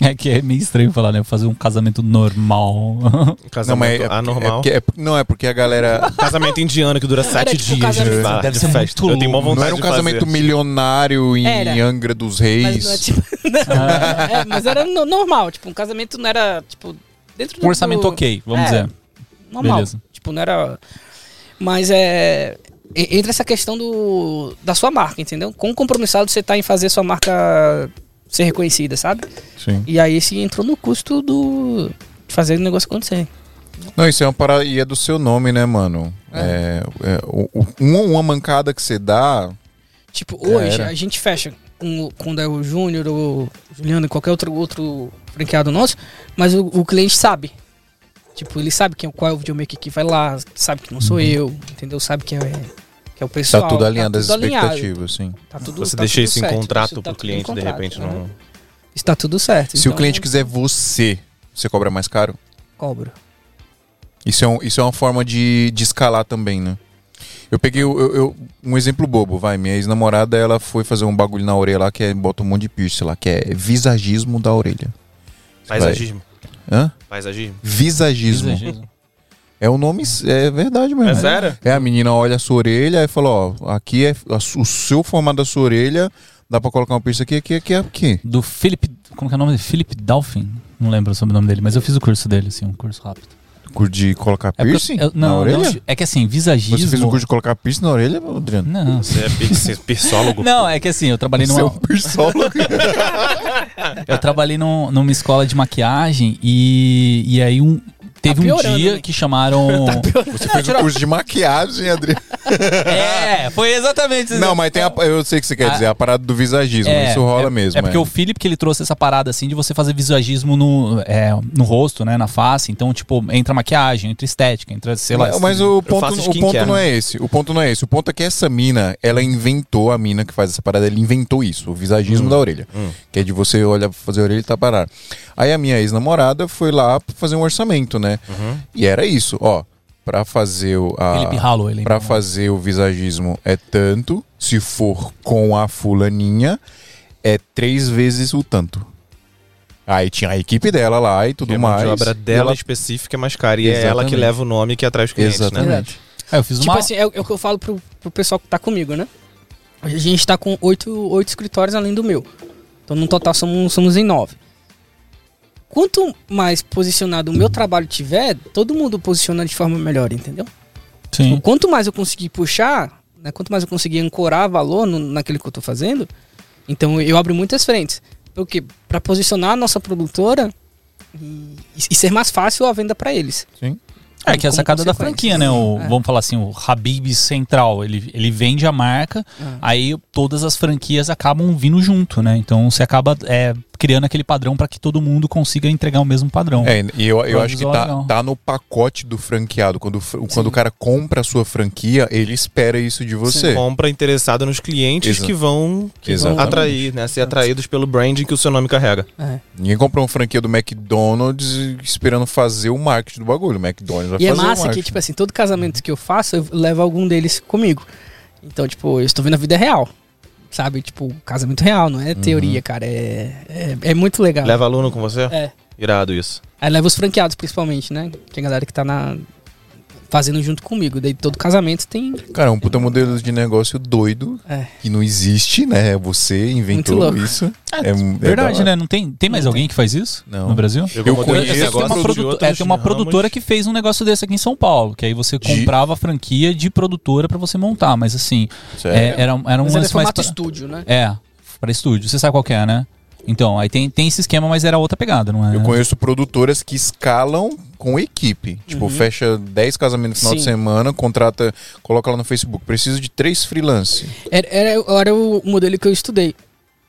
É que é meio estranho falar, né? Fazer um casamento normal. Casamento é, é, anormal. porque- é porque- não, é porque a galera. Casamento indiano que dura sete tipo, dias casamento- de, Deve de ser festa. muito Eu tenho uma vontade Não era um casamento fazer. milionário em Era. Angra dos mas, Reis. não é, tipo, é, mas era no- normal. Tipo, um casamento não era, tipo, dentro do. um orçamento do- ok, vamos É. dizer. Normal. Beleza. Tipo, não era. Mas é. Entra essa questão do, da sua marca, entendeu? Quão compromissado você tá em fazer sua marca ser reconhecida, sabe? Sim. E aí esse entrou no custo do. de fazer o negócio acontecer. Não, isso é uma parada. E é do seu nome, né, mano? É. é, o- o- uma, uma mancada que você dá. Tipo, hoje era. a gente fecha com, quando é o Júnior, o Juliano e qualquer outro, outro franqueado nosso, mas o, o cliente sabe. Tipo, ele sabe quem, qual é o videomaker que vai lá, sabe que não sou eu, entendeu? Sabe que é, que é o pessoal. Tá tudo alinhado às tudo alinhado. expectativas, sim. Tá tudo, Você tá deixa tudo isso em certo. contrato Isso tá pro em cliente, de contrato, repente, né? não... Está tudo certo. Se o então cliente quiser você, você cobra mais caro? Cobro. Isso é, um- isso é uma forma de, de escalar também, né? Eu peguei o- eu- eu- um exemplo bobo, vai. Minha ex-namorada, ela foi fazer um bagulho na orelha lá que é, bota um monte de piercing lá, que é visagismo da orelha. Paisagismo. Hã? Paisagismo. Visagismo. Exagero. É o nome, é verdade mesmo. É sério? É, a menina olha a sua orelha e fala, ó, aqui é a o seu formato da sua orelha Dá pra colocar um piercing aqui, aqui, aqui, aqui. Do Philip. Como que é o nome dele? Philip Dolphin? Não lembro sobre o nome dele, mas eu fiz o curso dele, assim, um curso rápido. Curso de colocar É piercing eu- na não, orelha? não, é que assim, visagismo. Você fez um curso de colocar piercing na orelha, Adriano? Não. Você é pi- você é? Não, é que assim, eu trabalhei Você é numa. um. Eu trabalhei num- numa escola de maquiagem e, e aí um, teve um piorando, dia né? que chamaram. Você fez um curso de maquiagem, Adriano. é, foi exatamente isso. Não, mas tem a, eu sei o que você quer Ah. dizer, a parada do visagismo. É, isso rola é, mesmo. É porque o Philip que ele trouxe essa parada assim de você fazer visagismo no, é, no rosto, né, na face. Então, tipo, entra maquiagem, entra estética, entra, sei lá. Mas, mas o ponto, o ponto não né? é esse. O ponto não é esse. O ponto é que essa mina, ela inventou, a mina que faz essa parada, ela inventou isso, o visagismo Hum. da orelha. Que é de você olhar, fazer a orelha e tapar. Aí a minha ex-namorada foi lá pra fazer um orçamento, né? Uhum. E era isso, ó. Pra fazer o. A, Felipe Halo, ele Pra fazer o visagismo é tanto. Se for com a fulaninha, é três vezes o tanto. Aí tinha a equipe dela lá e tudo a mão mais. de obra E dela ela- específica é mais cara. E é ela que Exatamente. leva o nome que atrai os clientes, né? Exatamente. É, eu fiz Tipo uma. assim, é, o é o que eu falo pro, pro pessoal que tá comigo, né? Hoje a gente tá com oito, oito escritórios além do meu. Então no total somos, somos em nove. Quanto mais posicionado o meu trabalho tiver, todo mundo posiciona de forma melhor, entendeu? Sim. Quanto mais eu conseguir puxar, né, quanto mais eu conseguir ancorar valor no- naquilo que eu tô fazendo, então eu abro muitas frentes. Porque para posicionar a nossa produtora e, e ser mais fácil a venda para eles. Sim. É que é a sacada da franquia, né? O, É. Vamos falar assim, o Habib Central, ele, ele vende a marca, Ah. aí todas as franquias acabam vindo junto, né? Então você acaba é, criando aquele padrão para que todo mundo consiga entregar o mesmo padrão. É, e eu, eu acho que tá, tá no pacote do franqueado. Quando, quando o cara compra a sua franquia, ele espera isso de você. Compra interessado nos clientes Exa- que vão, que vão Exatamente. atrair, né? Ser atraídos pelo branding que o seu nome carrega. É. Ninguém comprou uma franquia do McDonald's esperando fazer o marketing do bagulho. O McDonald's vai E é fazer o massa que, tipo assim, todo casamento que eu faço, eu levo algum deles comigo. Então, tipo, eu estou vendo a vida real. Sabe? Tipo, casamento real, não é teoria, cara. É, é, é muito legal. Leva aluno com você? É. Irado isso. Aí leva os franqueados, principalmente, né? Que é a galera que tá na. Fazendo junto comigo. Daí todo casamento tem. Cara, é um puta modelo de negócio doido É. que não existe, né? Você inventou Muito louco. isso. É, É, verdade, né? Não tem, tem mais alguém que faz isso Não. no Brasil? Eu conheço Eu que tem uma, negócio de produ- outros é, tem uma produtora que fez um negócio desse aqui em São Paulo, que aí você De- comprava a franquia de produtora pra você montar, mas assim, é, era, era um Mas é lance mais formato pra- estúdio, né? É, para estúdio. Você sabe qual que é, né? Então, aí tem, tem esse esquema, mas era outra pegada, não é? Eu conheço produtoras que escalam com equipe. Tipo, fecha 10 casamentos no final de Sim. semana, contrata, coloca lá no Facebook. Preciso de três freelance. Era, era, era o modelo que eu estudei.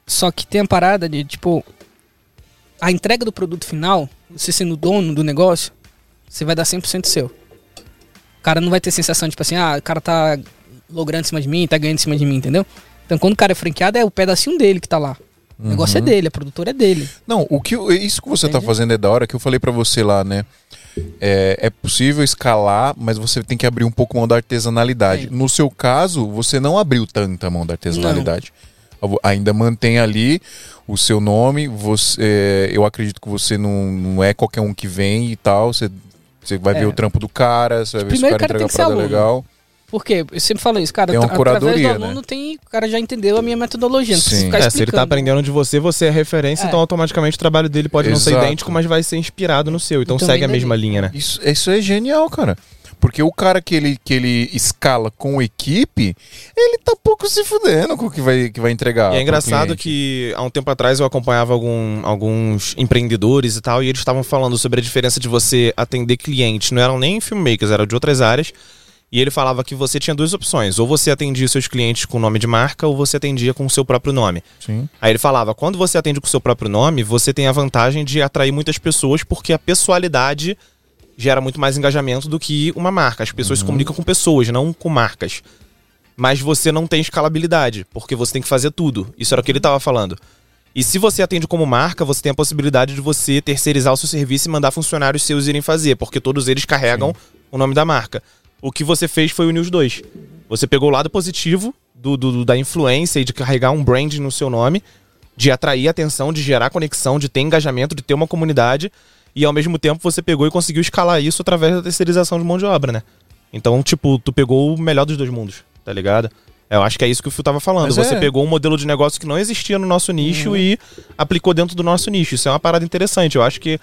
Só que tem a parada de, tipo, a entrega do produto final, você sendo dono do negócio, você vai dar 100% seu. O cara não vai ter sensação, tipo assim, ah, o cara tá logrando em cima de mim, tá ganhando em cima de mim, entendeu? Então quando o cara é franqueado, é o pedacinho dele que tá lá. O negócio é dele, a produtora é dele. Não, o que isso que você tá fazendo é da hora, que eu falei pra você lá, né? É, é possível escalar, mas você tem que abrir um pouco mão da artesanalidade. Sim. No seu caso, você não abriu tanta mão da artesanalidade. Ainda mantém ali o seu nome. Você, é, eu acredito que você não, não é qualquer um que vem e tal. Você, você vai É. ver o trampo do cara, você vai ver se o cara cara entrega a parada legal. Porque eu sempre falo isso, cara, Tem uma tra- através curadoria, do né? aluno tem, o cara já entendeu a minha metodologia, não precisa Sim. É, se ele tá aprendendo de você, você é referência, É. então automaticamente o trabalho dele pode não ser Exato. idêntico, mas vai ser inspirado no seu. Então E também segue a dele. mesma linha, né? Isso, isso é genial, cara. Porque o cara que ele, que ele escala com equipe, ele tá pouco se fudendo com o que vai, que vai entregar. E é engraçado que há um tempo atrás eu acompanhava algum- alguns empreendedores e tal, e eles estavam falando sobre a diferença de você atender clientes. Não eram nem filmmakers, eram de outras áreas. E ele falava que você tinha duas opções: ou você atendia seus clientes com nome de marca, ou você atendia com o seu próprio nome. Sim. Aí ele falava: quando você atende com o seu próprio nome, você tem a vantagem de atrair muitas pessoas, porque a pessoalidade gera muito mais engajamento do que uma marca. As pessoas se comunicam com pessoas, não com marcas. Mas você não tem escalabilidade, porque você tem que fazer tudo. Isso era o que ele estava falando. E se você atende como marca, você tem a possibilidade de você terceirizar o seu serviço e mandar funcionários seus irem fazer, porque todos eles carregam o nome da marca. O que você fez foi unir os dois. Você pegou o lado positivo do, do- da influência e de carregar um brand no seu nome, de atrair atenção, de gerar conexão, de ter engajamento, de ter uma comunidade, e ao mesmo tempo você pegou e conseguiu escalar isso através da terceirização de mão de obra, né? Então, tipo, tu pegou o melhor dos dois mundos, tá ligado? Eu acho que é isso que o Phil tava falando. Mas Você é. pegou um modelo de negócio que não existia no nosso nicho e aplicou dentro do nosso nicho. Isso é uma parada interessante. Eu acho que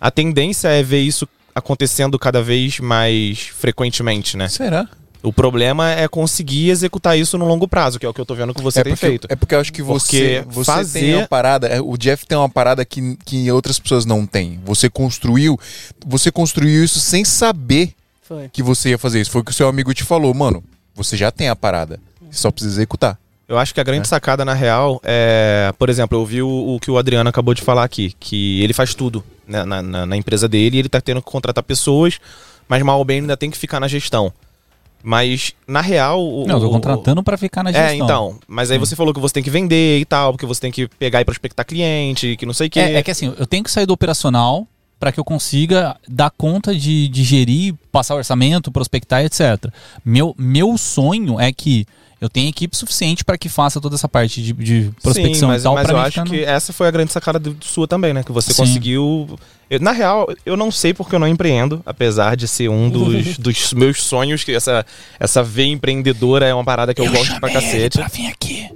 a tendência é ver isso acontecendo cada vez mais frequentemente, né? Será? O problema é conseguir executar isso no longo prazo, que é o que eu tô vendo que você é tem porque, feito. É porque eu acho que você, Porque você fazer- tem uma parada. é, O Jeff tem uma parada que, que outras pessoas não têm. Você construiu. Você construiu isso sem saber Foi. que você ia fazer isso. Foi o que o seu amigo te falou, mano. Você já tem a parada. Você só precisa executar. Eu acho que a grande sacada, na real, é. Por exemplo, eu vi o, o que o Adriano acabou de falar aqui, que ele faz tudo né, na, na- na empresa dele e ele tá tendo que contratar pessoas, mas mal ou bem ainda tem que ficar na gestão. Mas, na real. O, Não, eu tô contratando pra ficar na gestão. É, então. Mas aí você falou que você tem que vender e tal, porque você tem que pegar e prospectar cliente, que não sei o quê. É, é que assim, eu tenho que sair do operacional para que eu consiga dar conta de, de gerir, passar orçamento, prospectar, etc. Meu, meu sonho é que eu tenha equipe suficiente para que faça toda essa parte de, de prospecção Sim, mas, e tal. mas eu mim acho que essa foi a grande sacada do- sua também, né? Que você Sim. conseguiu. eu- na real, eu não sei porque eu não empreendo, apesar de ser um dos, dos meus sonhos, que essa, essa veia empreendedora é uma parada que eu, gosto pra chamei ele cacete. pra vir aqui.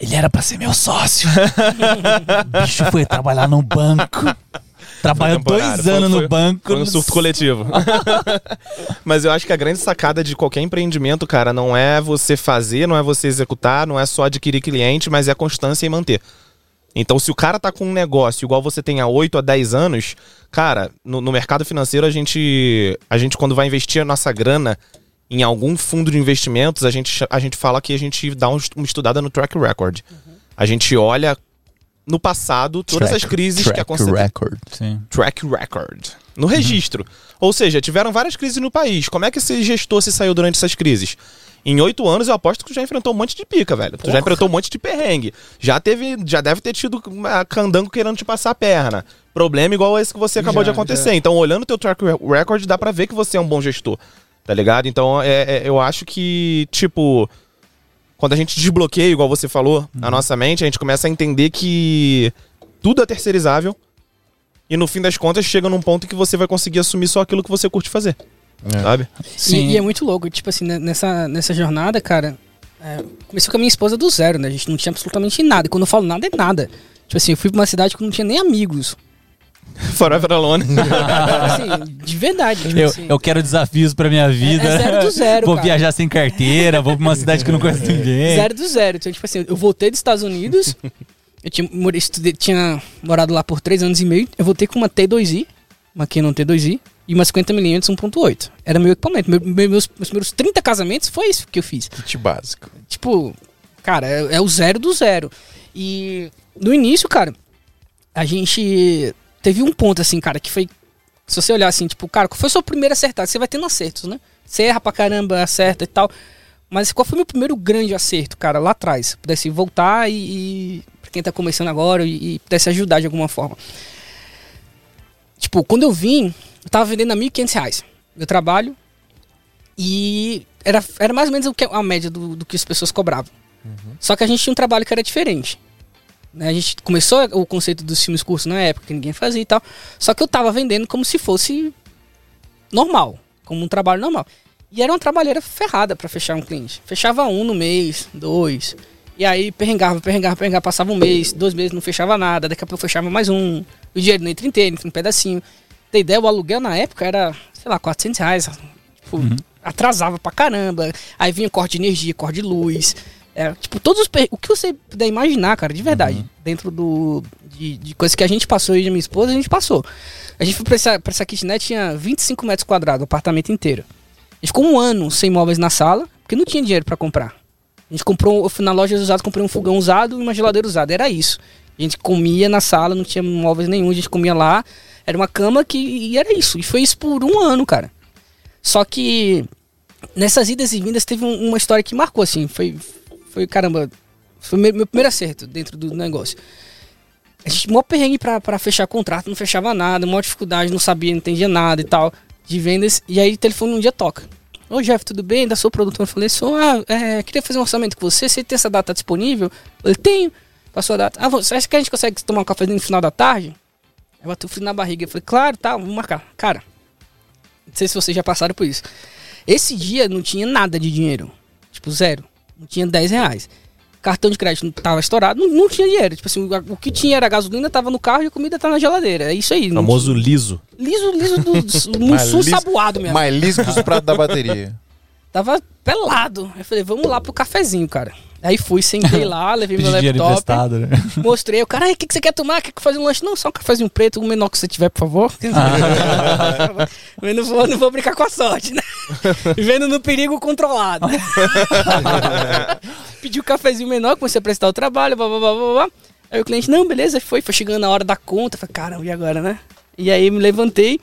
Ele era pra ser meu sócio. o bicho foi trabalhar no banco. Trabalhou temporário, dois anos foi- no banco. Foi um surto coletivo. Mas eu acho que a grande sacada de qualquer empreendimento, cara, não é você fazer, não é você executar, não é só adquirir cliente, mas é a constância e manter. Então, se o cara tá com um negócio igual você tem há 8 a 10 anos, cara, no, no mercado financeiro a gente, a gente, quando vai investir a nossa grana em algum fundo de investimentos, a gente, a gente fala que a gente dá um- uma estudada no track record. A gente olha no passado todas as crises que aconteceram record. Sim. track record. No registro. Ou seja, tiveram várias crises no país. Como é que esse gestor se saiu durante essas crises? Em oito anos, eu aposto que tu já enfrentou um monte de pica, velho. Tu já enfrentou um monte de perrengue. Já teve, já deve ter tido uma candango querendo te passar a perna. Problema igual esse que você acabou Já, de acontecer. Então, olhando teu track record, dá pra ver que você é um bom gestor. Tá ligado? Então, é, é- eu acho que, tipo, quando a gente desbloqueia, igual você falou, a nossa mente, a gente começa a entender que tudo é terceirizável. E no fim das contas, chega num ponto que você vai conseguir assumir só aquilo que você curte fazer. É. Sabe? Sim. E, e é muito louco, tipo assim, nessa, nessa jornada, cara, é, comecei com a minha esposa do zero, né? A gente não tinha absolutamente nada. E quando eu falo nada, é nada. Tipo assim, eu fui pra uma cidade que não tinha nem amigos. Forever Alone. assim, de verdade. Tipo Eu, assim, eu quero desafios pra minha vida. é zero do zero, Vou cara. viajar sem carteira, vou pra uma cidade que eu não conheço ninguém. Zero do zero. Então, tipo assim, eu voltei dos Estados Unidos. eu tinha, morei, estudei- tinha morado lá por três anos e meio. Eu voltei com uma T2i, uma Canon T2i, e uma 50mm 1.8. Era meu equipamento. Meu- meu- meus, meus primeiros 30 casamentos foi isso que eu fiz. Kit básico. Tipo, cara, é, é o zero do zero. E no início, cara, a gente teve um ponto assim, cara, que foi. Se você olhar assim, tipo, cara, qual foi o seu primeiro acertar? Você vai tendo acertos, né? Você erra pra caramba, acerta e tal. Mas qual foi o meu primeiro grande acerto, cara, lá atrás? Pudesse voltar e. e pra quem tá começando agora e, e pudesse ajudar de alguma forma. Tipo, quando eu vim, eu tava vendendo a 1.500 reais. Meu trabalho. E era, era mais ou menos o que a média do, do que as pessoas cobravam. Só que a gente tinha um trabalho que era diferente. Né? A gente começou o conceito dos filmes cursos na época, que ninguém fazia e tal. Só que eu tava vendendo como se fosse normal, como um trabalho normal. E era uma trabalheira ferrada pra fechar um cliente. Fechava um no mês, dois. E aí perrengava, perrengava, perrengava, passava um mês, dois meses, não fechava nada, daqui a pouco fechava mais um. O dinheiro não entra inteiro, entra um pedacinho. Tem ideia, o aluguel na época era, sei lá, 400 reais. Tipo, atrasava pra caramba. Aí vinha corte de energia, corte de luz. É, tipo, todos os. O que você puder imaginar, cara, de verdade. Dentro do. De, de coisas que a gente passou e de minha esposa, a gente passou. A gente foi pra essa, pra essa kitnet, tinha 25 metros quadrados, o apartamento inteiro. A gente ficou um ano sem móveis na sala, porque não tinha dinheiro pra comprar. A gente comprou, eu fui na loja usada, comprei um fogão usado e uma geladeira usada. Era isso. A gente comia na sala, não tinha móveis nenhum, a gente comia lá. Era uma cama que. E era isso. E foi isso por um ano, cara. Só que nessas idas e vindas teve um- uma história que marcou, assim. Foi, foi caramba, foi meu, meu primeiro acerto dentro do negócio. A gente, mó perrengue pra, pra fechar contrato, não fechava nada, maior dificuldade, não sabia, não entendia nada e tal, de vendas. E aí o telefone um dia toca. Ô Jeff, tudo bem? Da sua produtora. Eu falei, sou, ah, é, queria fazer um orçamento com você, você tem essa data disponível? Eu tenho, passou a data. Ah, você acha que a gente consegue tomar um cafezinho no final da tarde? Eu bati o frio na barriga. Eu falei, claro, tá, vamos marcar. Cara, não sei se vocês já passaram por isso. Esse dia não tinha nada de dinheiro. Tipo, zero. Não tinha 10 reais. Cartão de crédito tava estourado, não, não tinha dinheiro. Tipo assim, o, o que tinha era gasolina, tava no carro e a comida tá na geladeira. É isso aí. Famoso liso. liso, liso do, do Mussum liso- saboado mesmo. Mais liso que os pratos da bateria. Tava pelado. Eu falei, vamos lá pro cafezinho, cara. Aí fui, sentei lá, levei meu laptop. né? Mostrei, o cara, "Ai, o que, que você quer tomar? Quer que fazer um lanche? Não, só um cafezinho preto, o menor que você tiver, por favor. Eu não vou, não vou brincar com a sorte, né? Vivendo no perigo controlado. Pedi o cafezinho menor, comecei a prestar o trabalho, blá, blá, blá, blá, blá. Aí o cliente, não, beleza, foi, foi chegando a hora da conta. Falei, caramba, e agora, né? E aí me levantei.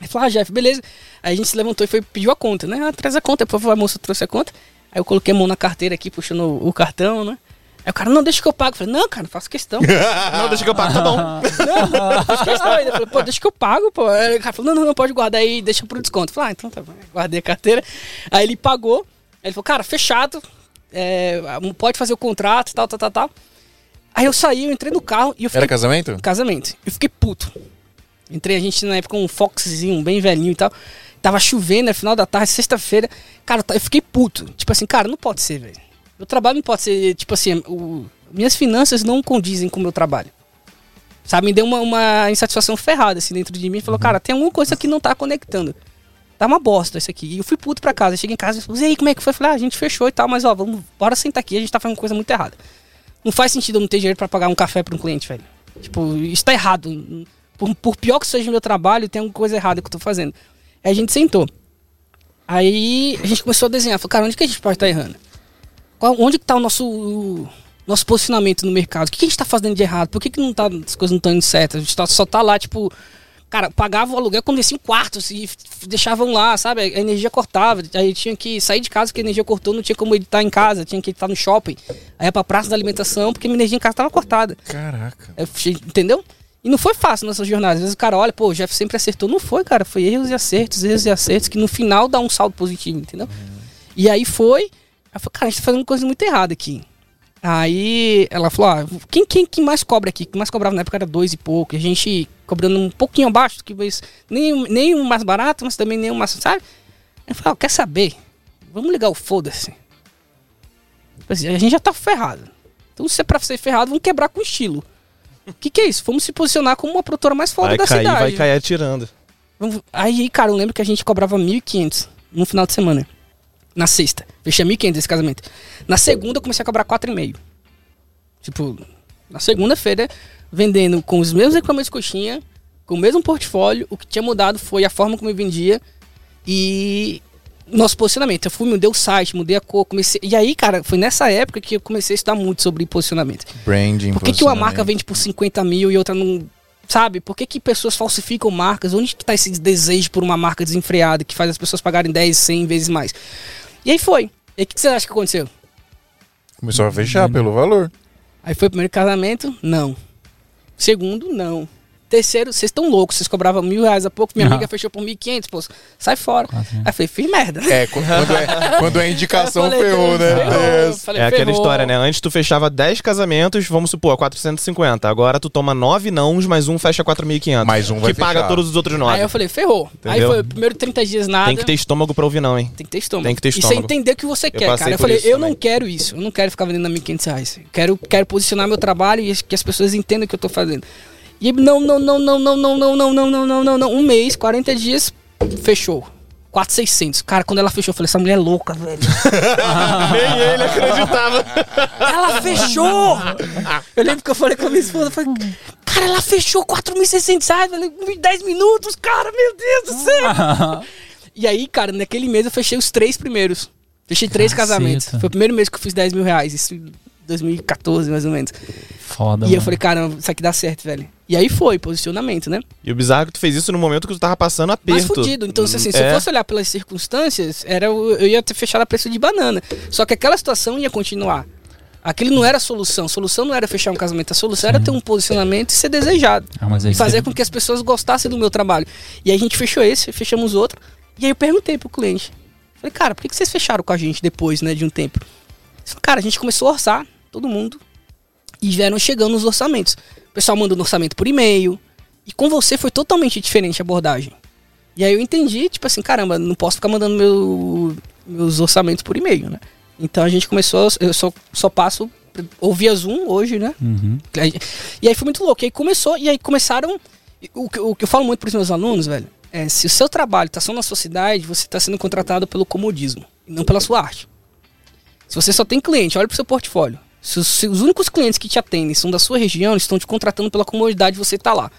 Aí falou, ah, Jeff, beleza. Aí a gente se levantou e foi pediu a conta, né? Ah, traz a conta, por favor, a moça trouxe a conta. Aí eu coloquei a mão na carteira aqui, puxando o, o cartão, né? Aí o cara, não, deixa que eu pago. Eu falei, não, cara, não faço questão. Não, deixa que eu pago, tá bom. Não, não, fiz questão ainda. Eu falei, pô, deixa que eu pago, pô. Aí o cara falou, não, não, não, pode guardar aí, deixa pro desconto. Eu falei, ah, então tá bom. Guardei a carteira. Aí ele pagou. Aí ele falou, cara, fechado. é, pode fazer o contrato, tal, tal, tal, tal. Aí eu saí, eu entrei no carro e eu fiquei Era casamento? casamento. Eu fiquei puto. Entrei, a gente na época com um Foxzinho bem velhinho e tal. Tava chovendo, era final da tarde, sexta-feira. Cara, eu fiquei puto. Tipo assim, cara, não pode ser, velho. Meu trabalho não pode ser, tipo assim, o- minhas finanças não condizem com o meu trabalho. Sabe, me deu uma, uma insatisfação ferrada assim dentro de mim. Falou, cara, tem alguma coisa que não tá conectando. Tá uma bosta isso aqui. E eu fui puto pra casa. Eu cheguei em casa e falei, aí, como é que foi? Eu falei, ah, a gente fechou e tal, mas ó, vamos, bora sentar aqui, a gente tá fazendo coisa muito errada. Não faz sentido eu não ter dinheiro pra pagar um café pra um cliente, velho. Tipo, isso tá errado. Por, por pior que seja o meu trabalho, tem alguma coisa errada que eu tô fazendo. Aí a gente sentou. Aí a gente começou a desenhar. Falou, cara, onde que a gente pode estar errando? Qual- onde que tá o nosso, o nosso posicionamento no mercado? O que, que a gente tá fazendo de errado? Por que, que não tá, as coisas não estão indo certas? A gente tá- só tá lá, tipo... Cara, pagava o aluguel quando descia em quartos e deixavam lá, sabe? A energia cortava. Aí tinha que sair de casa porque a energia cortou, não tinha como editar em casa, tinha que editar no shopping. Aí ia pra praça da alimentação porque a minha energia em casa tava cortada. Caraca. Eu entendeu? E não foi fácil nessa jornada. Às vezes o cara olha, pô, o Jeff sempre acertou. Não foi, cara. Foi erros e acertos, erros e acertos, que no final dá um saldo positivo, entendeu? E aí foi. Eu falei, cara, a gente tá fazendo coisa muito errada aqui. Aí ela falou, ah, quem, quem, quem mais cobra aqui? Quem mais cobrava na época era dois e pouco. E a gente cobrando um pouquinho abaixo, que nem, nem o mais barato, mas também nem o mais, sabe? Eu falei, ah, quer saber? Vamos ligar o foda-se. Tipo assim, A gente já tá ferrado. Então se é pra ser ferrado, vamos quebrar com estilo. O que, que é isso? Vamos se posicionar como uma produtora mais foda Vai da cair, cidade. vai cair atirando. Aí, cara, eu lembro que a gente cobrava 1.500 no final de semana. Na sexta. Fechei 1.500 esse casamento. Na segunda, eu comecei a cobrar 4,5. Tipo, na segunda-feira, vendendo com os mesmos equipamentos de coxinha, com o mesmo portfólio. O que tinha mudado foi a forma como eu vendia e nosso posicionamento. Eu fui, mudei o site, mudei a cor, comecei... E aí, cara, foi nessa época que eu comecei a estudar muito sobre posicionamento. Branding. Por que, que uma marca vende por 50 mil e outra não. Sabe? Por que, que pessoas falsificam marcas? Onde que tá esse desejo por uma marca desenfreada que faz as pessoas pagarem 10, 100 vezes mais? E aí foi. E o que, que você acha que aconteceu? Começou a fechar pelo valor. Aí foi o primeiro casamento? Não. Segundo, não. Terceiro, vocês estão loucos, vocês cobravam mil reais a pouco, minha Ah. amiga fechou por 1.500, pô, sai fora. Quase. Aí eu falei, fiz merda. É, qu- quando é, quando é indicação, Eu falei, ferrou, né? ferrou. É. Eu falei, É aquela história, né? Antes tu fechava 10 casamentos, vamos supor, 450. Agora tu toma 9 nãos, mais um fecha 4.500. Mais um vai Que paga fechar. todos os outros Aí 9. eu falei, ferrou. Aí Entendeu? foi o primeiro 30 dias nada. Tem que ter estômago pra ouvir não, hein? Tem que ter estômago. Tem que ter E você estômago. entender o que você quer, passei cara. Eu falei, eu também. não quero isso. Eu não quero ficar vendendo a 1.500 reais. Eu Quero, quero posicionar meu trabalho e que as pessoas entendam o que eu tô fazendo. E ele, não, não, não, não, não, não, não, não, não, não, não, não, não. Um mês, 40 dias, fechou. 4,600. Cara, quando ela fechou, eu falei, essa mulher é louca, velho. Nem ele acreditava. Ela fechou! Eu lembro que eu falei com a minha esposa, eu falei, cara, ela fechou 4.600 reais, eu falei, 10 minutos, cara, meu Deus do céu! E aí, cara, naquele mês eu fechei os três primeiros. Fechei três Caceta. casamentos. Foi o primeiro mês que eu fiz 10 mil reais, isso em 2014, mais ou menos. Foda, e eu mano. falei, caramba, isso aqui dá certo, velho. E aí foi, posicionamento, né? E o bizarro é que tu fez isso no momento que tu tava passando aperto. fudido. Então, assim, se É. eu fosse olhar pelas circunstâncias, era, o- eu ia ter fechado a preço de banana. Só que aquela situação ia continuar. Aquilo não era a solução. A solução não era fechar um casamento. A solução era ter um posicionamento e ser desejado. Ah, mas aí E fazer você- com que as pessoas gostassem do meu trabalho. E aí a gente fechou esse, fechamos outro. E aí eu perguntei pro cliente. Falei, cara, por que vocês fecharam com a gente depois, né, de um tempo? Falou, cara, a gente começou a orçar, todo mundo. E vieram chegando os orçamentos. O pessoal mandando orçamento por e-mail. E com você foi totalmente diferente a abordagem. E aí eu entendi, tipo assim, caramba, não posso ficar mandando meu, meus orçamentos por e-mail, né? Então a gente começou, eu só, só passo, ouvia Zoom hoje, né? Uhum. E aí foi muito louco. E aí começou, e aí começaram. O, que- o que eu falo muito para os meus alunos, velho, é se o seu trabalho está só na sua cidade, você está sendo contratado pelo comodismo, e não pela sua arte. Se você só tem cliente, olha pro seu portfólio. Se os, se os únicos clientes que te atendem são da sua região, estão te contratando pela comodidade de você estar lá.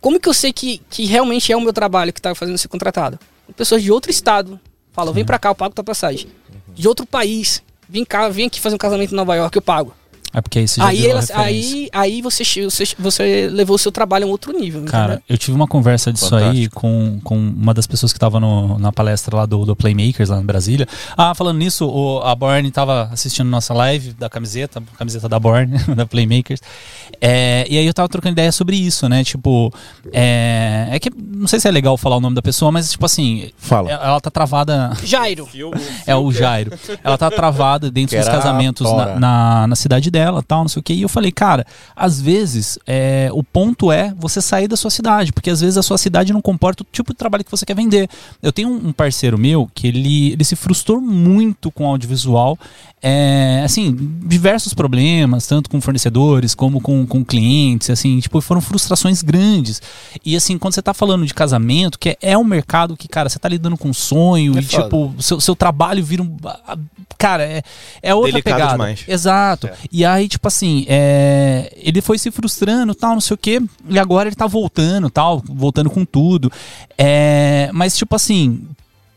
Como que eu sei que, que realmente é o meu trabalho que está fazendo ser contratado? Pessoas de outro estado falam, vem pra cá, eu pago tua passagem. De outro país, vem cá, vem aqui fazer um casamento em Nova York, eu pago. É porque aí você já Aí, referência. aí, aí você, você, você levou o seu trabalho a um outro nível. Cara, entendeu? eu tive uma conversa disso aí Fantástico. com, com uma das pessoas que tava no- na palestra lá do, do Playmakers, lá em Brasília. Ah, falando nisso, o, a Born tava assistindo nossa live da camiseta, camiseta da Born, da Playmakers. É, e aí eu tava trocando ideia sobre isso, né? Tipo, é, é que não sei se é legal falar o nome da pessoa, mas tipo assim, Fala. ela ela tá travada. Jairo. É o Jairo. Ela tá travada dentro dos casamentos na, na, na cidade dela, tal, não sei o que. E eu falei, cara, às vezes é, o ponto é você sair da sua cidade, porque às vezes a sua cidade não comporta o tipo de trabalho que você quer vender. Eu tenho um, um parceiro meu que ele, ele se frustrou muito com o audiovisual. É, assim, diversos problemas, tanto com fornecedores como com, com clientes, assim, tipo, foram frustrações grandes. E assim, quando você tá falando de casamento, que é, é um mercado que, cara, você tá lidando com sonho É e, foda. tipo, o seu, seu trabalho vira um. Cara, é, é outra Delicado pegada. demais. Exato. É. E aí, tipo assim, é, ele foi se frustrando, tal, não sei o quê, e agora ele tá voltando, tal, voltando com tudo. É, mas, tipo assim.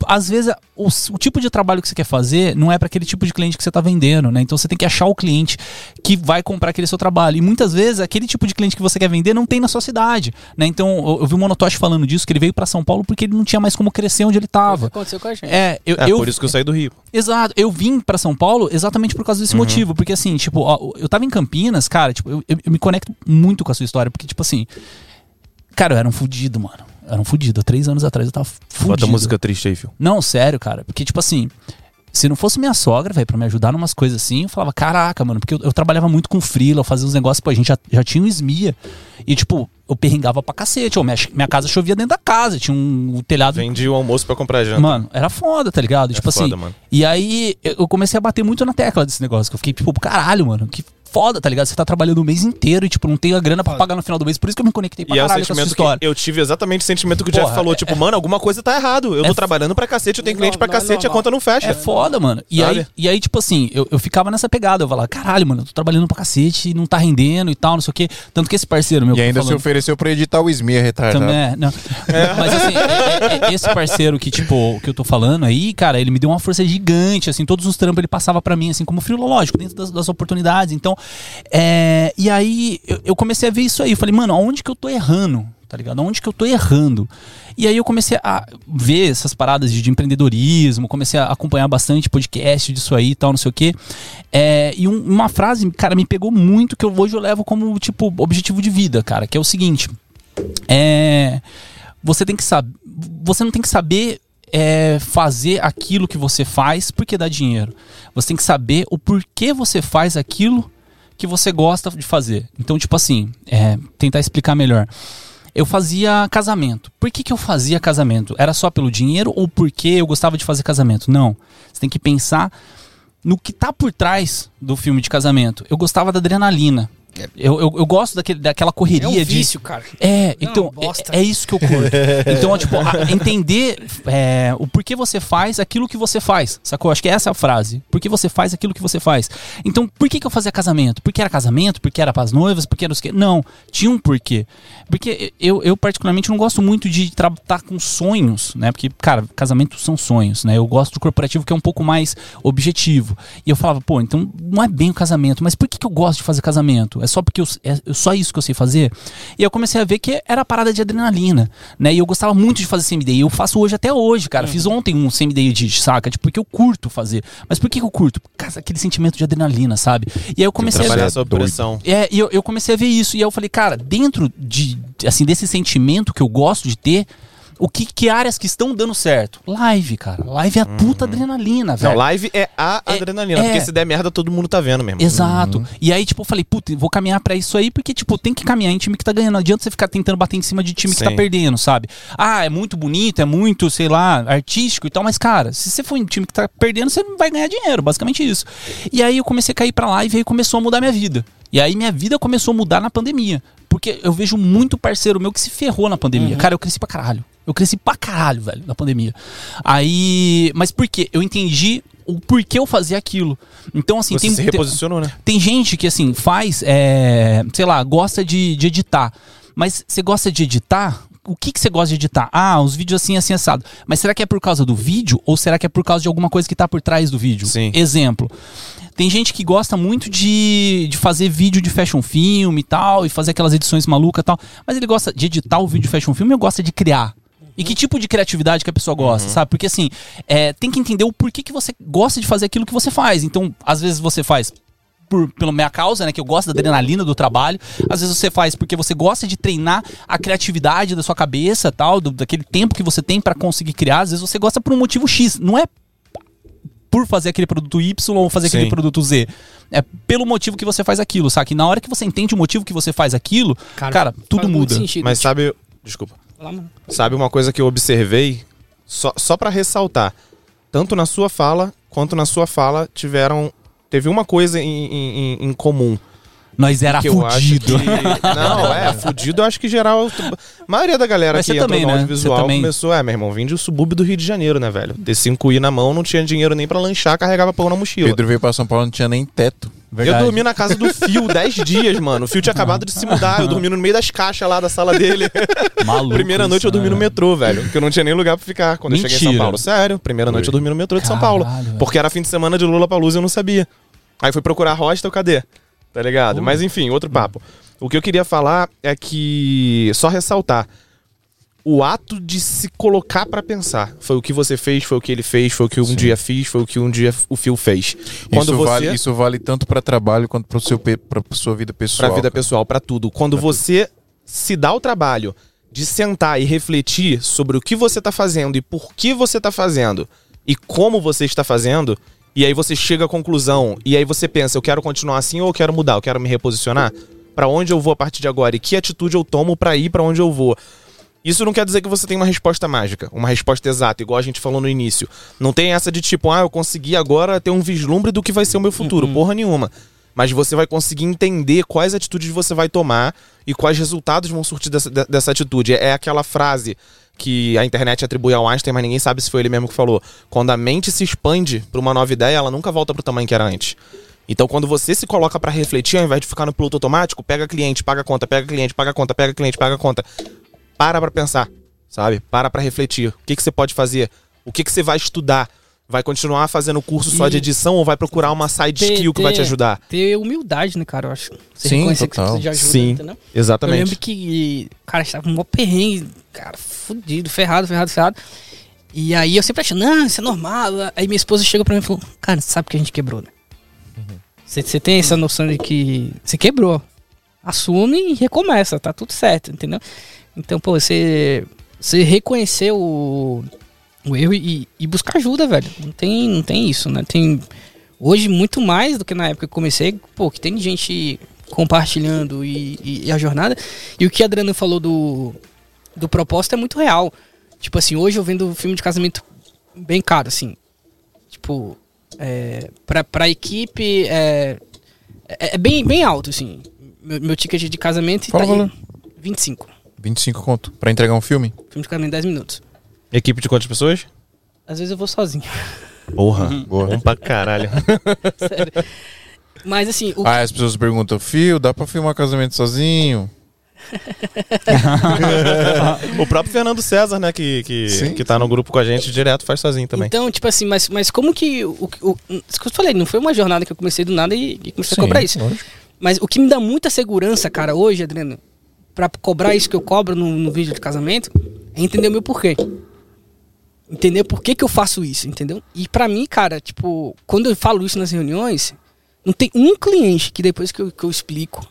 Às vezes, o, o tipo de trabalho que você quer fazer não é para aquele tipo de cliente que você tá vendendo, né? Então você tem que achar o cliente que vai comprar aquele seu trabalho. E muitas vezes, aquele tipo de cliente que você quer vender não tem na sua cidade, né? Então, eu, eu vi o Monotoshi falando disso, que ele veio para São Paulo porque ele não tinha mais como crescer onde ele Foi o que tava. aconteceu com a gente. É, eu, É, eu, por isso que eu saí do Rio. Exato, eu vim pra São Paulo exatamente por causa desse motivo, porque assim, tipo, ó, eu tava em Campinas, cara, tipo, eu, eu- eu me conecto muito com a sua história, porque tipo assim, cara, eu era um fudido, mano. Era um fudido. Há três anos atrás eu tava fudido. Bota música triste aí, filho. Não, sério, cara, porque tipo assim, se não fosse minha sogra, velho, pra me ajudar numas coisas assim, eu falava, caraca, mano, porque eu, eu trabalhava muito com freela, eu fazia uns negócios, pô, a gente já, já tinha um SMIA, e tipo, eu perringava pra cacete, ó, minha, minha casa chovia dentro da casa, tinha um, um telhado Vendi o almoço pra comprar janta. Mano, era foda, tá ligado? tipo foda, assim. mano. E aí eu eu comecei a bater muito na tecla desse negócio. Que eu fiquei, tipo, caralho, mano, que foda, tá ligado? Você tá trabalhando o mês inteiro e, tipo, não tem a grana pra pagar no final do mês. Por isso que eu me conectei pra E é o caralho com essa sentimento história. que eu tive exatamente o sentimento que o Jeff Porra, falou. é- tipo, mano, alguma coisa tá errado. Eu é tô trabalhando pra cacete, eu tenho Não, cliente pra não é cacete, a normal. conta não fecha. É foda, mano. E Sabe? aí, e aí, tipo assim, eu, eu ficava nessa pegada. Eu falava, caralho, mano, eu tô trabalhando pra cacete e não tá rendendo e tal, não sei o quê. Tanto que esse parceiro meu. E ainda tô se ofereceu pra editar o Smia retardado. Também é, não. Mas assim, é- é- é- esse parceiro que, tipo, que eu tô falando aí, cara, ele me deu uma força gigante, assim, todos os trampos ele passava pra mim, assim, como filológico, dentro das, das oportunidades. Então, é, e aí eu, eu comecei a ver isso aí. Eu falei, mano, aonde que eu tô errando? Tá ligado? Aonde que eu tô errando? E aí eu comecei a ver essas paradas de, de empreendedorismo, comecei a acompanhar bastante podcast disso aí e tal, não sei o quê. É, e um- uma frase, cara, me pegou muito que eu, hoje eu levo como, tipo, objetivo de vida, cara, que é o seguinte. É, você tem que saber. Você não tem que saber é, fazer aquilo que você faz porque dá dinheiro. Você tem que saber o porquê você faz aquilo que você gosta de fazer. Então, tipo assim, é, tentar explicar melhor. Eu fazia casamento. Por que, que eu fazia casamento? Era só pelo dinheiro ou porque eu gostava de fazer casamento? Não. Você tem que pensar no que tá por trás do filme de casamento. Eu gostava da adrenalina. Eu, eu, eu gosto daquele, daquela correria É um de. vício, cara. É, Não, então, bosta. é, é isso que eu curto. Então, é, tipo, a- entender é, o porquê você faz aquilo que você faz, sacou? Acho que essa é a frase. Por que você faz aquilo que você faz? Então, por que, que eu fazia casamento? Porque era casamento? Porque era pras noivas? Porque era os que? Não, tinha um porquê. Porque eu, eu, particularmente, não gosto muito de tratar com sonhos, né? Porque, cara, casamento são sonhos, né? Eu gosto do corporativo que é um pouco mais objetivo. E eu falava, pô, então não é bem o casamento, mas por que, que eu gosto de fazer casamento? É só porque eu, é só isso que eu sei fazer? E eu comecei a ver que era a parada de adrenalina, né? E eu gostava muito de fazer CMD. E eu faço hoje até hoje, cara. Fiz ontem um CMD Edit, saca? Tipo, porque eu curto fazer. Mas por que, eu curto? Cara, aquele sentimento de adrenalina, sabe? E aí eu comecei a Trabalhar ver. sob pressão. É, e eu, eu comecei a ver isso. E aí eu falei, cara, dentro de, assim, desse sentimento que eu gosto de ter, O que, que áreas que estão dando certo? Live, cara. Live é a puta adrenalina, velho. Não, live é a É- adrenalina, é. porque se der merda todo mundo tá vendo mesmo. Exato. E aí, tipo, eu falei, puta, vou caminhar pra isso aí, porque, tipo, tem que caminhar em time que tá ganhando. Não adianta você ficar tentando bater em cima de time que tá Sim. perdendo, sabe? Ah, é muito bonito, é muito, sei lá, artístico e tal, mas, cara, se você for em time que tá perdendo, você não vai ganhar dinheiro, basicamente isso. E aí eu comecei a cair pra live e aí começou a mudar minha vida. E aí minha vida começou a mudar na pandemia. Porque eu vejo muito parceiro meu que se ferrou na pandemia. Cara, eu cresci pra caralho. Eu cresci pra caralho, velho, na pandemia. Aí. Mas por quê? Eu entendi o porquê eu fazia aquilo. Então, assim, Você tem. se tem- reposicionou, né? tem gente que, assim, faz, é, sei lá, gosta de, de editar. Mas você gosta de editar? O que, que você gosta de editar? Ah, os vídeos assim, assim, assado. Mas será que é por causa do vídeo ou será que é por causa de alguma coisa que tá por trás do vídeo? Sim. Exemplo. Tem gente que gosta muito de, de fazer vídeo de fashion film e tal, e fazer aquelas edições malucas e tal. Mas ele gosta de editar o vídeo de fashion film ou gosta de criar? E que tipo de criatividade que a pessoa gosta, sabe? Porque assim, é, tem que entender o porquê que você gosta de fazer aquilo que você faz. Então, às vezes você faz por, pela minha causa, né? Que eu gosto da adrenalina do trabalho. Às vezes você faz porque você gosta de treinar a criatividade da sua cabeça, tal, do- daquele tempo que você tem pra conseguir criar. Às vezes você gosta por um motivo X. Não é por fazer aquele produto Y ou fazer aquele Sim. produto Z. É pelo motivo que você faz aquilo, sabe? E na hora que você entende o motivo que você faz aquilo, cara, tudo faz muito muda. sentido. Mas sabe. Desculpa. Sabe uma coisa que eu observei? Só, só para ressaltar. Tanto na sua fala quanto na sua fala tiveram. Teve uma coisa em- em- em comum. Nós era que fudido. que. Não, é, fudido eu acho que geral. A maioria da galera Mas que entrou também, no né? audiovisual Você também. começou, é, meu irmão, vim de subúrbio do Rio de Janeiro, né, velho? Ter 5i na mão, não tinha dinheiro nem pra lanchar, carregava pão na mochila. Pedro veio pra São Paulo, não tinha nem teto. Eu dormi na casa do Fio 10 dias, mano. O Fio tinha acabado de se mudar. Eu dormi no meio das caixas lá da sala dele. Maluco Primeira noite isso, eu dormi no né? metrô, velho. Porque eu não tinha nem lugar pra ficar quando eu cheguei em São Mentira. Paulo. Sério, primeira noite eu dormi no metrô de São Paulo. Caralho, velho. Porque era fim de semana de Lula Palusa e eu não sabia. Aí fui procurar hostel, cadê? Tá ligado? Mas enfim, outro papo. O que eu queria falar é que. Só ressaltar. O ato de se colocar pra pensar. Foi o que você fez, foi o que ele fez, foi o que um dia fiz, foi o que um dia o Phil fez. Quando isso, você. vale, isso vale tanto pra trabalho quanto pra, seu, pra sua vida pessoal. Pra vida cara. pessoal, pra tudo. Quando você se dá o trabalho de sentar e refletir sobre o que você tá fazendo e por que você tá fazendo e como você está fazendo, e aí você chega à conclusão e aí você pensa, eu quero continuar assim ou eu quero mudar, eu quero me reposicionar, Pra onde eu vou a partir de agora e que atitude eu tomo pra ir pra onde eu vou. Isso não quer dizer que você tem uma resposta mágica, uma resposta exata, igual a gente falou no início. Não tem essa de tipo, ah, eu consegui agora ter um vislumbre do que vai ser o meu futuro. Porra nenhuma. Mas você vai conseguir entender quais atitudes você vai tomar e quais resultados vão surtir dessa, de- dessa atitude. É aquela frase que a internet atribui ao Einstein, mas ninguém sabe se foi ele mesmo que falou. Quando a mente se expande para uma nova ideia, ela nunca volta pro tamanho que era antes. Então, quando você se coloca para refletir, ao invés de ficar no piloto automático, pega cliente, paga conta, pega cliente, paga conta, pega cliente, paga conta. Para pra pensar, sabe? Para pra refletir. O que, que você pode fazer? O que, que você vai estudar? Vai continuar fazendo curso só de edição ou vai procurar uma side Ter- skill que vai te ajudar? Ter humildade, né, cara? Eu acho. Você Sim, reconhecer que você total. precisa de ajuda, Sim, entendeu? Eu exatamente. lembro que, cara, estava um maior perrengue, cara, fudido, ferrado, ferrado, ferrado. E aí eu sempre achei, não, isso é normal. Aí minha esposa chegou pra mim e falou, cara, sabe que a gente quebrou, né? Você você tem essa noção de que você quebrou. Assume e recomeça, tá tudo certo, entendeu? Então, pô, você, você reconhecer o, o erro e, e buscar ajuda, velho. Não tem, não tem isso, né? Tem hoje muito mais do que na época que eu comecei, pô, que tem gente compartilhando e, e- e a jornada. E o que a Adriana falou do, do propósito é muito real. Tipo assim, hoje eu vendo filme de casamento bem caro, assim. Tipo, é, pra, pra equipe é, é, é bem, bem alto, assim. Meu, meu ticket de casamento o tá em valor. 25. 25 conto. Pra entregar um filme? Filme de casamento 10 minutos. Equipe de quantas pessoas? Às vezes eu vou sozinho. Porra, Boa. bom pra caralho. Sério. Mas assim, o, Ah, as pessoas perguntam, Fio, dá pra filmar casamento sozinho? o próprio Fernando César, né, que, que, Sim, que tá no grupo com a gente direto, faz sozinho também. Então, tipo assim, mas, mas como que. O, o, isso que eu falei, não foi uma jornada que eu comecei do nada e, e comecei a cobrar isso. lógico. Mas o que me dá muita segurança, cara, hoje, Adriano, pra cobrar isso que eu cobro no, no vídeo de casamento, é entender o meu porquê. Entender por que, que eu faço isso, entendeu? E pra mim, cara, tipo, quando eu falo isso nas reuniões, não tem um cliente que depois que eu, que eu explico,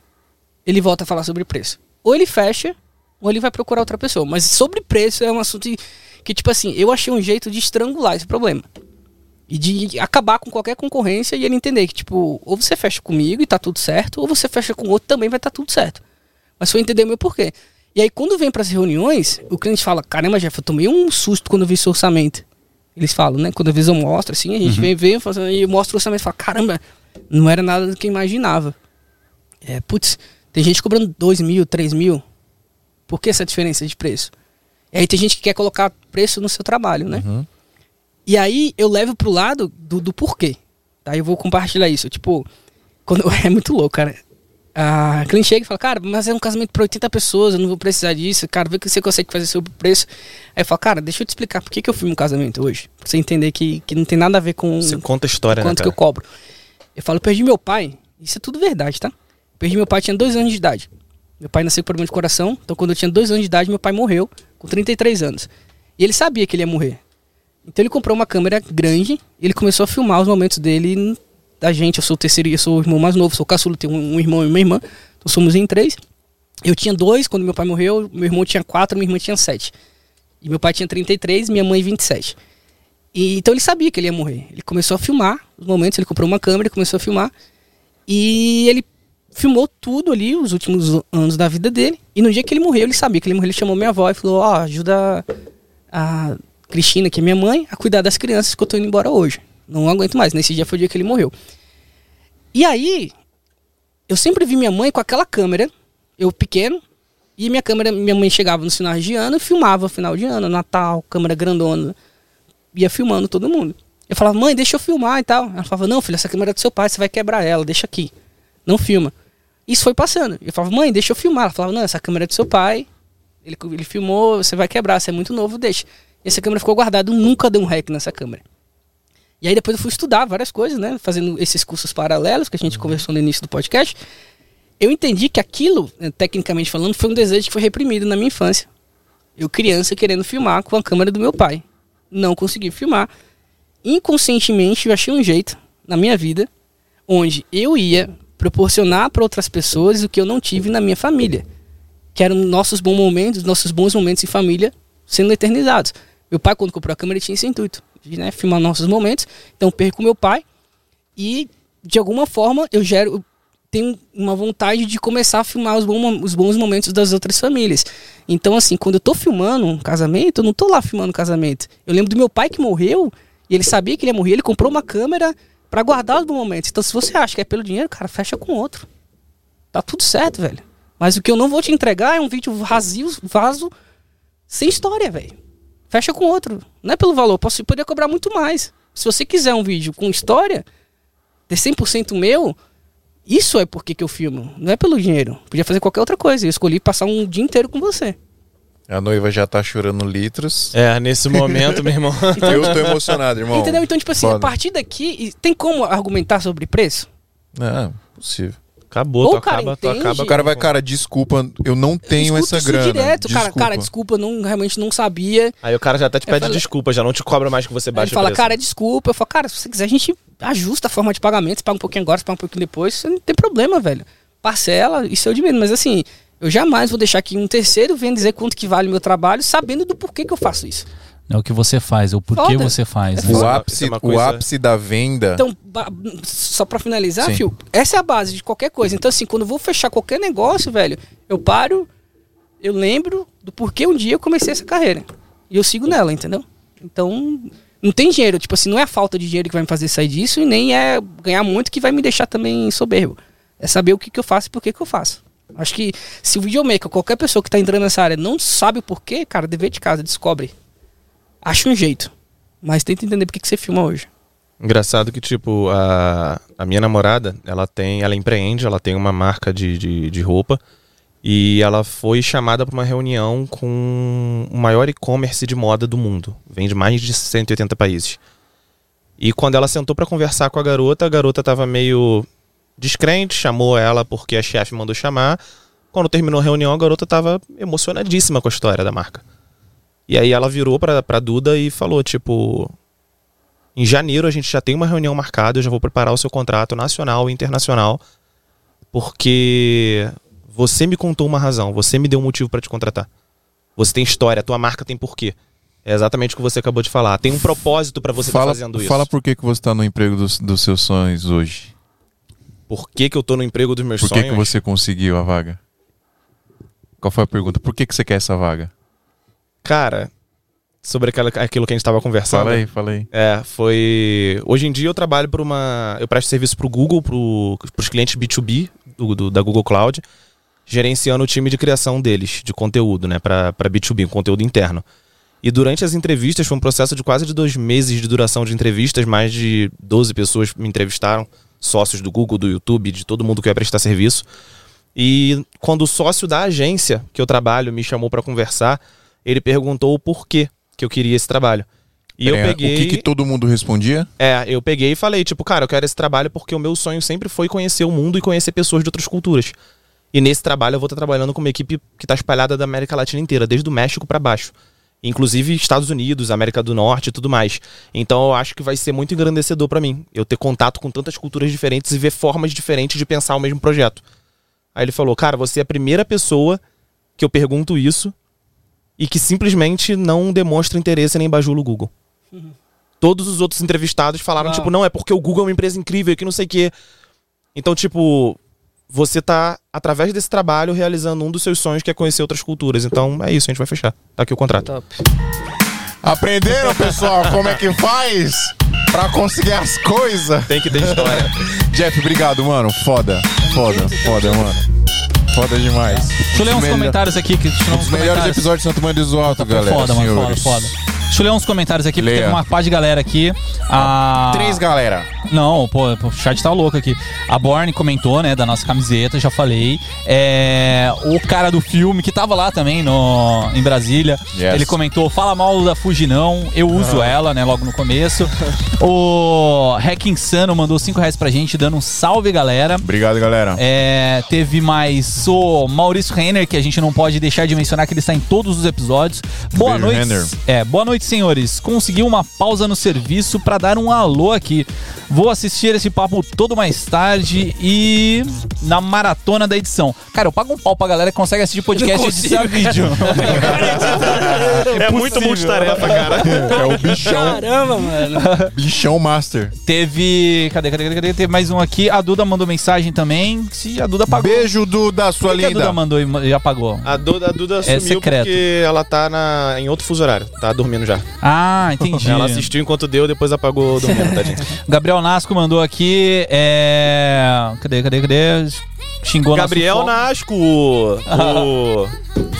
ele volta a falar sobre preço. Ou ele fecha, ou ele vai procurar outra pessoa. Mas sobre preço é um assunto que, tipo assim, eu achei um jeito de estrangular esse problema. E de acabar com qualquer concorrência e ele entender que, tipo, ou você fecha comigo e tá tudo certo, ou você fecha com outro também vai estar tá tudo certo. Mas foi entender o meu porquê. E aí, quando vem para as reuniões, o cliente fala: Caramba, Jeff, eu tomei um susto quando eu vi seu orçamento. Eles falam, né? Quando às vezes eu mostro, assim, a gente uhum. vem, vem e eu mostro o orçamento e fala: Caramba, não era nada do que eu imaginava. É, putz, tem gente cobrando 2 mil, 3 mil. Por que essa diferença de preço? E aí tem gente que quer colocar preço no seu trabalho, né? Uhum. E aí eu levo pro lado do, do porquê. Tá? Eu vou compartilhar isso. Tipo, quando, é muito louco, cara. A cliente chega e fala, cara, mas é um casamento para 80 pessoas, eu não vou precisar disso. Cara, vê que você consegue fazer sobre o preço. Aí eu falo, cara, deixa eu te explicar por que, que eu filmo um casamento hoje. Pra você entender que, que não tem nada a ver com. Você conta a história, quanto né, que eu cobro. Eu falo, perdi meu pai. Isso é tudo verdade, tá? Perdi meu pai, tinha dois anos de idade. Meu pai nasceu com problema de coração, então quando eu tinha dois anos de idade, meu pai morreu com 33 anos. E ele sabia que ele ia morrer. Então ele comprou uma câmera grande e ele começou a filmar os momentos dele da gente. Eu sou o terceiro, eu sou o irmão mais novo, sou o caçula, tenho um irmão e uma irmã. Então somos em três. Eu tinha dois quando meu pai morreu, meu irmão tinha quatro, minha irmã tinha sete. E meu pai tinha 33, minha mãe 27. E, então ele sabia que ele ia morrer. Ele começou a filmar os momentos, ele comprou uma câmera, e começou a filmar. E ele filmou tudo ali, os últimos anos da vida dele. E no dia que ele morreu, ele sabia que ele morreu, ele chamou minha avó e falou: Ó, oh, ajuda a Cristina, que é minha mãe, a cuidar das crianças que eu tô indo embora hoje. Não aguento mais. Nesse dia foi o dia que ele morreu. E aí, eu sempre vi minha mãe com aquela câmera, eu pequeno, e minha câmera, minha mãe chegava no final de ano, filmava final de ano, Natal, câmera grandona, ia filmando todo mundo. Eu falava, mãe, deixa eu filmar e tal. Ela falava, não, filho, essa câmera é do seu pai, você vai quebrar ela, deixa aqui. Não filma. Isso foi passando. Eu falava, mãe, deixa eu filmar. Ela falava, não, essa câmera é do seu pai, ele, ele filmou, você vai quebrar, você é muito novo, deixa. E essa câmera ficou guardada, nunca deu um hack nessa câmera. E aí depois eu fui estudar várias coisas, né? Fazendo esses cursos paralelos que a gente uhum. conversou no início do podcast. Eu entendi que aquilo, né, tecnicamente falando, foi um desejo que foi reprimido na minha infância. Eu criança querendo filmar com a câmera do meu pai. Não consegui filmar. Inconscientemente eu achei um jeito na minha vida onde eu ia proporcionar para outras pessoas o que eu não tive na minha família, que eram nossos bons momentos, nossos bons momentos em família sendo eternizados. Meu pai quando comprou a câmera tinha esse intuito de né, filmar nossos momentos. Então perco meu pai e de alguma forma eu gero tenho uma vontade de começar a filmar os, bons, os bons momentos das outras famílias. Então, assim, quando eu tô filmando um casamento, eu não tô lá filmando um casamento. Eu lembro do meu pai que morreu, e ele sabia que ele ia morrer, ele comprou uma câmera para guardar os momentos. Então, se você acha que é pelo dinheiro, cara, fecha com outro. Tá tudo certo, velho. Mas o que eu não vou te entregar é um vídeo vazio, vaso, sem história, velho. Fecha com outro. Não é pelo valor, posso poder cobrar muito mais. Se você quiser um vídeo com história, de 100% meu, isso é porque que eu filmo. Não é pelo dinheiro. Podia fazer qualquer outra coisa. Eu escolhi passar um dia inteiro com você. A noiva já tá chorando litros. É, nesse momento, meu irmão. Então, eu tô emocionado, irmão. Entendeu? Então, tipo assim, Foda. a partir daqui, tem como argumentar sobre preço? É, possível. Acabou, Ou tu acaba, tu acaba. O cara vai, cara, desculpa, eu não tenho eu essa grana. direto, desculpa. cara, cara, desculpa, não, realmente não sabia. Aí o cara já até te pede desculpa, já não te cobra mais que você baixa Ele fala, cara, desculpa. Eu falo, cara, se você quiser, a gente ajusta a forma de pagamento, você paga um pouquinho agora, você paga um pouquinho depois, você não tem problema, velho. Parcela, isso é o de menos. Mas assim, eu jamais vou deixar que um terceiro venha dizer quanto que vale o meu trabalho, sabendo do porquê que eu faço isso. É o que você faz, o porquê Foda. você faz. Né? O, ápice, é coisa... o ápice da venda. Então, só para finalizar, Sim. Fio, essa é a base de qualquer coisa. Então, assim, quando eu vou fechar qualquer negócio, velho, eu paro, eu lembro do porquê um dia eu comecei essa carreira. E eu sigo nela, entendeu? Então, não tem dinheiro. Tipo assim, não é a falta de dinheiro que vai me fazer sair disso e nem é ganhar muito que vai me deixar também soberbo. É saber o que, que eu faço e por que, que eu faço. Acho que se o videomaker, qualquer pessoa que está entrando nessa área, não sabe o porquê, cara, dever de casa, descobre acha um jeito. Mas tenta entender por que, que você filma hoje. Engraçado que, tipo, a, a minha namorada, ela tem, ela empreende, ela tem uma marca de, de, de roupa e ela foi chamada para uma reunião com o maior e-commerce de moda do mundo. Vende mais de 180 países. E quando ela sentou para conversar com a garota, a garota tava meio descrente, chamou ela porque a chefe mandou chamar. Quando terminou a reunião, a garota tava emocionadíssima com a história da marca. E aí ela virou pra, pra Duda e falou, tipo... Em janeiro a gente já tem uma reunião marcada, eu já vou preparar o seu contrato nacional e internacional, porque Você me contou uma razão, você me deu um motivo pra te contratar. Você tem história, a tua marca tem porquê. É exatamente o que você acabou de falar. Tem um propósito pra você estar Fala, fazendo isso. fala por que, que você tá no emprego dos, dos seus sonhos hoje. Por que, que eu tô no emprego dos meus Por que, sonhos? que você conseguiu a vaga? Qual foi a pergunta? Por que, que você quer essa vaga? Cara, sobre aquela, aquilo que a gente tava conversando. Fala aí, fala aí. É, foi. Hoje em dia eu trabalho para uma. Eu presto serviço para o Google, para os clientes B2B do, do- da Google Cloud, gerenciando o time de criação deles, de conteúdo, né, para B2B, um conteúdo interno. E durante as entrevistas, foi um processo de quase de dois meses de duração de entrevistas, mais de 12 pessoas me entrevistaram, sócios do Google, do YouTube, de todo mundo que ia prestar serviço. E quando o sócio da agência que eu trabalho me chamou para conversar, ele perguntou o porquê que eu queria esse trabalho. E eu É, peguei. O que, que todo mundo respondia? É, eu peguei e falei, tipo, cara, eu quero esse trabalho porque o meu sonho sempre foi conhecer o mundo e conhecer pessoas de outras culturas. E nesse trabalho eu vou estar trabalhando com uma equipe que está espalhada da América Latina inteira, desde o México para baixo. Inclusive Estados Unidos, América do Norte e tudo mais. Então eu acho que vai ser muito engrandecedor para mim, eu ter contato com tantas culturas diferentes e ver formas diferentes de pensar o mesmo projeto. Aí ele falou, cara, você é a primeira pessoa que eu pergunto isso e que simplesmente não demonstra interesse nem bajula o Google. Todos os outros entrevistados falaram, Uau. tipo, não, é porque o Google é uma empresa incrível, que não sei o quê. Então, tipo, você tá, através desse trabalho, realizando um dos seus sonhos, que é conhecer outras culturas. Então, é isso, a gente vai fechar. Tá aqui o contrato. Top. Aprenderam, pessoal, como é que faz pra conseguir as coisas? Tem que ter história. Jeff, obrigado, mano. Foda, foda, foda, mano. Foda demais. Deixa eu ler uns Melhor- comentários aqui. Que, uns dos melhores comentários. episódios de Santo Mãe do Alto, galera. foda, mano, foda, foda. Deixa eu ler uns comentários aqui, porque Leia. tem uma pá de galera aqui. A... Três, galera. Não, pô, o chat tá louco aqui. A Borne comentou, né, da nossa camiseta, já falei. É, o cara do filme, que tava lá também no, em Brasília, Yes. ele comentou: fala mal da Fuji não, eu uso ela, né, logo no começo. o Hack Insano mandou 5 reais pra gente, dando um salve, galera. Obrigado, galera. É, teve mais o Maurício Renner, que a gente não pode deixar de mencionar que ele está em todos os episódios. Boa Beijo, noite. Renner. É, boa noite, senhores. Consegui uma pausa no serviço para dar um alô aqui. Vou assistir esse papo todo mais tarde e na maratona da edição. Cara, eu pago um pau pra galera que consegue assistir podcast e editar vídeo. É, muito multitarefa, cara. É o bichão, Caramba, mano. bichão master. Teve. Cadê, cadê, cadê, cadê? Teve mais um aqui. A Duda mandou mensagem também. Se a Duda apagou. Beijo, Duda, sua Por que a linda. Duda mandou e apagou? A Duda, a Duda sumiu secreto. porque ela tá na, em outro fuso horário. Tá dormindo já. Ah, entendi. Ela assistiu enquanto deu, depois apagou dormindo, tadinho. Gabriel Nasco mandou aqui. É... Cadê, cadê, cadê? Xingou Gabriel Nasco, o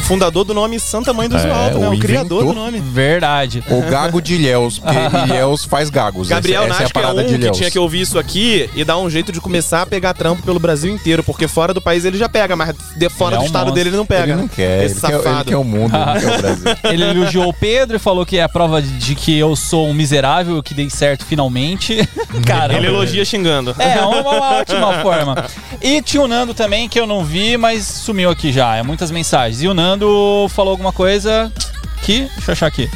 fundador do nome Santa Mãe do É, Alto, né? o O criador do nome. Verdade. O gago de Ilhéus, porque Ilhéus faz gagos. Gabriel essa, essa é a Nasco é, parada um de que tinha que ouvir isso aqui e dar um jeito de começar a pegar trampo pelo Brasil inteiro, porque fora do país ele já pega, mas de fora é do um estado monstro. dele ele não pega. Ele não né? quer, Esse ele quer, ele safado. quer o mundo, ele quer o Brasil. Ele elogiou o Pedro e falou que é a prova de- que eu sou um miserável, que dei certo finalmente. Cara, Ele elogia xingando. É, uma, uma ótima forma. E tinha o Nando também, que eu não vi, mas sumiu aqui já. É muitas mensagens. E o Nando falou alguma coisa que. Deixa eu achar aqui.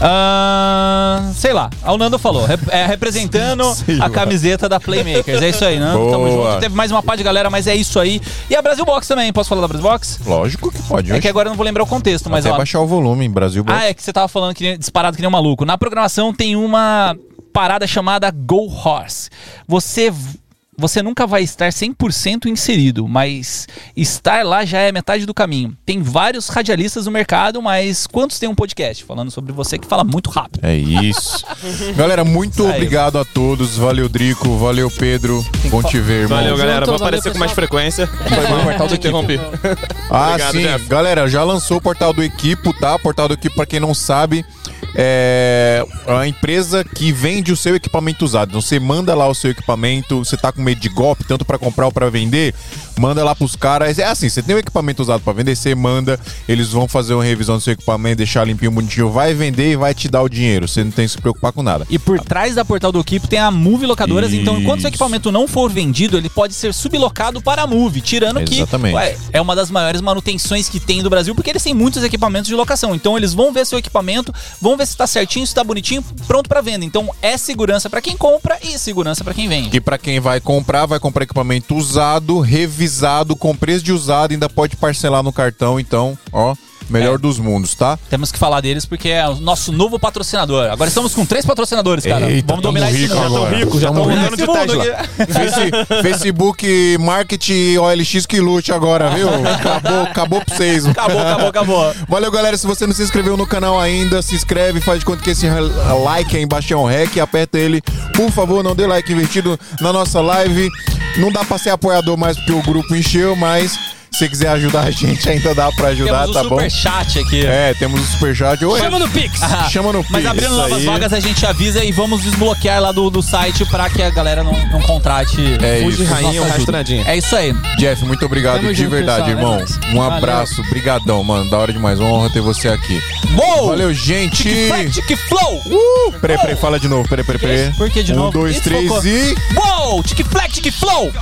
Ah, sei lá, o Nando falou, rep- é, representando Sei a lá. camiseta da Playmakers. É isso aí, Nando. Tamo Boa. junto. Teve mais uma pá de galera, mas é isso aí. E a Brasil Box também, posso falar da Brasil Box? Lógico que pode. É hoje. que agora eu não vou lembrar o contexto, mas Até ó, baixar o volume Brasil. ah, é que você tava falando que disparado que nem um maluco. Na programação tem uma parada chamada Go Horse. Você você nunca vai estar 100% inserido, mas estar lá já é metade do caminho. Tem vários radialistas no mercado, mas quantos tem um podcast falando sobre você que fala muito rápido? É isso. Galera, muito aí. obrigado a todos. Valeu, Drico. Valeu, Pedro. Bom te ver, irmão. Valeu, galera. Vou aparecer com mais frequência. Foi mal, portal do Te interrompi. Ah, Obrigado, sim. Jeff. Galera, já lançou o portal do Equipo, tá? Portal do Equipo, pra quem não sabe, é a empresa que vende o seu equipamento usado. Então você manda lá o seu equipamento, você tá com medo de golpe, tanto pra comprar ou pra vender, manda lá pros caras. É assim, você tem um equipamento usado pra vender, você manda, eles vão fazer uma revisão do seu equipamento, deixar limpinho, bonitinho, vai vender e vai te dar o dinheiro. Você não tem que se preocupar com nada. E por trás da portal do Equipo tem a Move Locadoras, então enquanto Isso. equipamento não for vendido, ele pode ser sublocado para a Move, tirando que Exatamente. ué, é uma das maiores manutenções que tem do Brasil, porque eles têm muitos equipamentos de locação. Então eles vão ver seu equipamento, vão ver se está certinho, se está bonitinho, pronto para venda. Então é segurança para quem compra e segurança para quem vende. E pra quem vai comprar, vai comprar equipamento usado, revisado, com preço de usado, ainda pode parcelar no cartão, então, ó, melhor É. dos mundos, tá? Temos que falar deles porque é o nosso novo patrocinador. Agora estamos com três patrocinadores, cara. Eita, Vamos dominar esse mundo. agora. rico, já Tamo tão rico. de mundo. Face- Facebook Market OLX que lute agora, viu? Acabou, acabou pra vocês. Acabou, acabou, acabou. Valeu, galera. Se você não se inscreveu no canal ainda, se inscreve, faz de conta que esse like aí embaixo é um rec, aperta ele. Por favor, não dê like invertido na nossa live. Não dá pra ser apoiador mais porque o grupo encheu, mas se quiser ajudar a gente, ainda dá pra ajudar, Temos o tá bom? super chat aqui. É, temos o superchat. Oi, Chama no Pix! Ah, Chama no Mas Pix, abrindo isso novas aí. vagas, a gente avisa e vamos desbloquear lá do, do site pra que a galera não, não contrate. É Fuji isso. rainha, o. É isso aí. Jeff, muito obrigado Tamo de junto, verdade, pessoal, irmão. é. Um Valeu. abraço, brigadão, mano. Da hora demais, uma honra ter você aqui. Uou! Valeu, gente. Tic Flow! Uh, peraí, peraí, fala de novo. Peraí, peraí, peraí. Por que de um, novo? dois, Ih, três focou. e. Uou! Tic Flex, Tic Flow!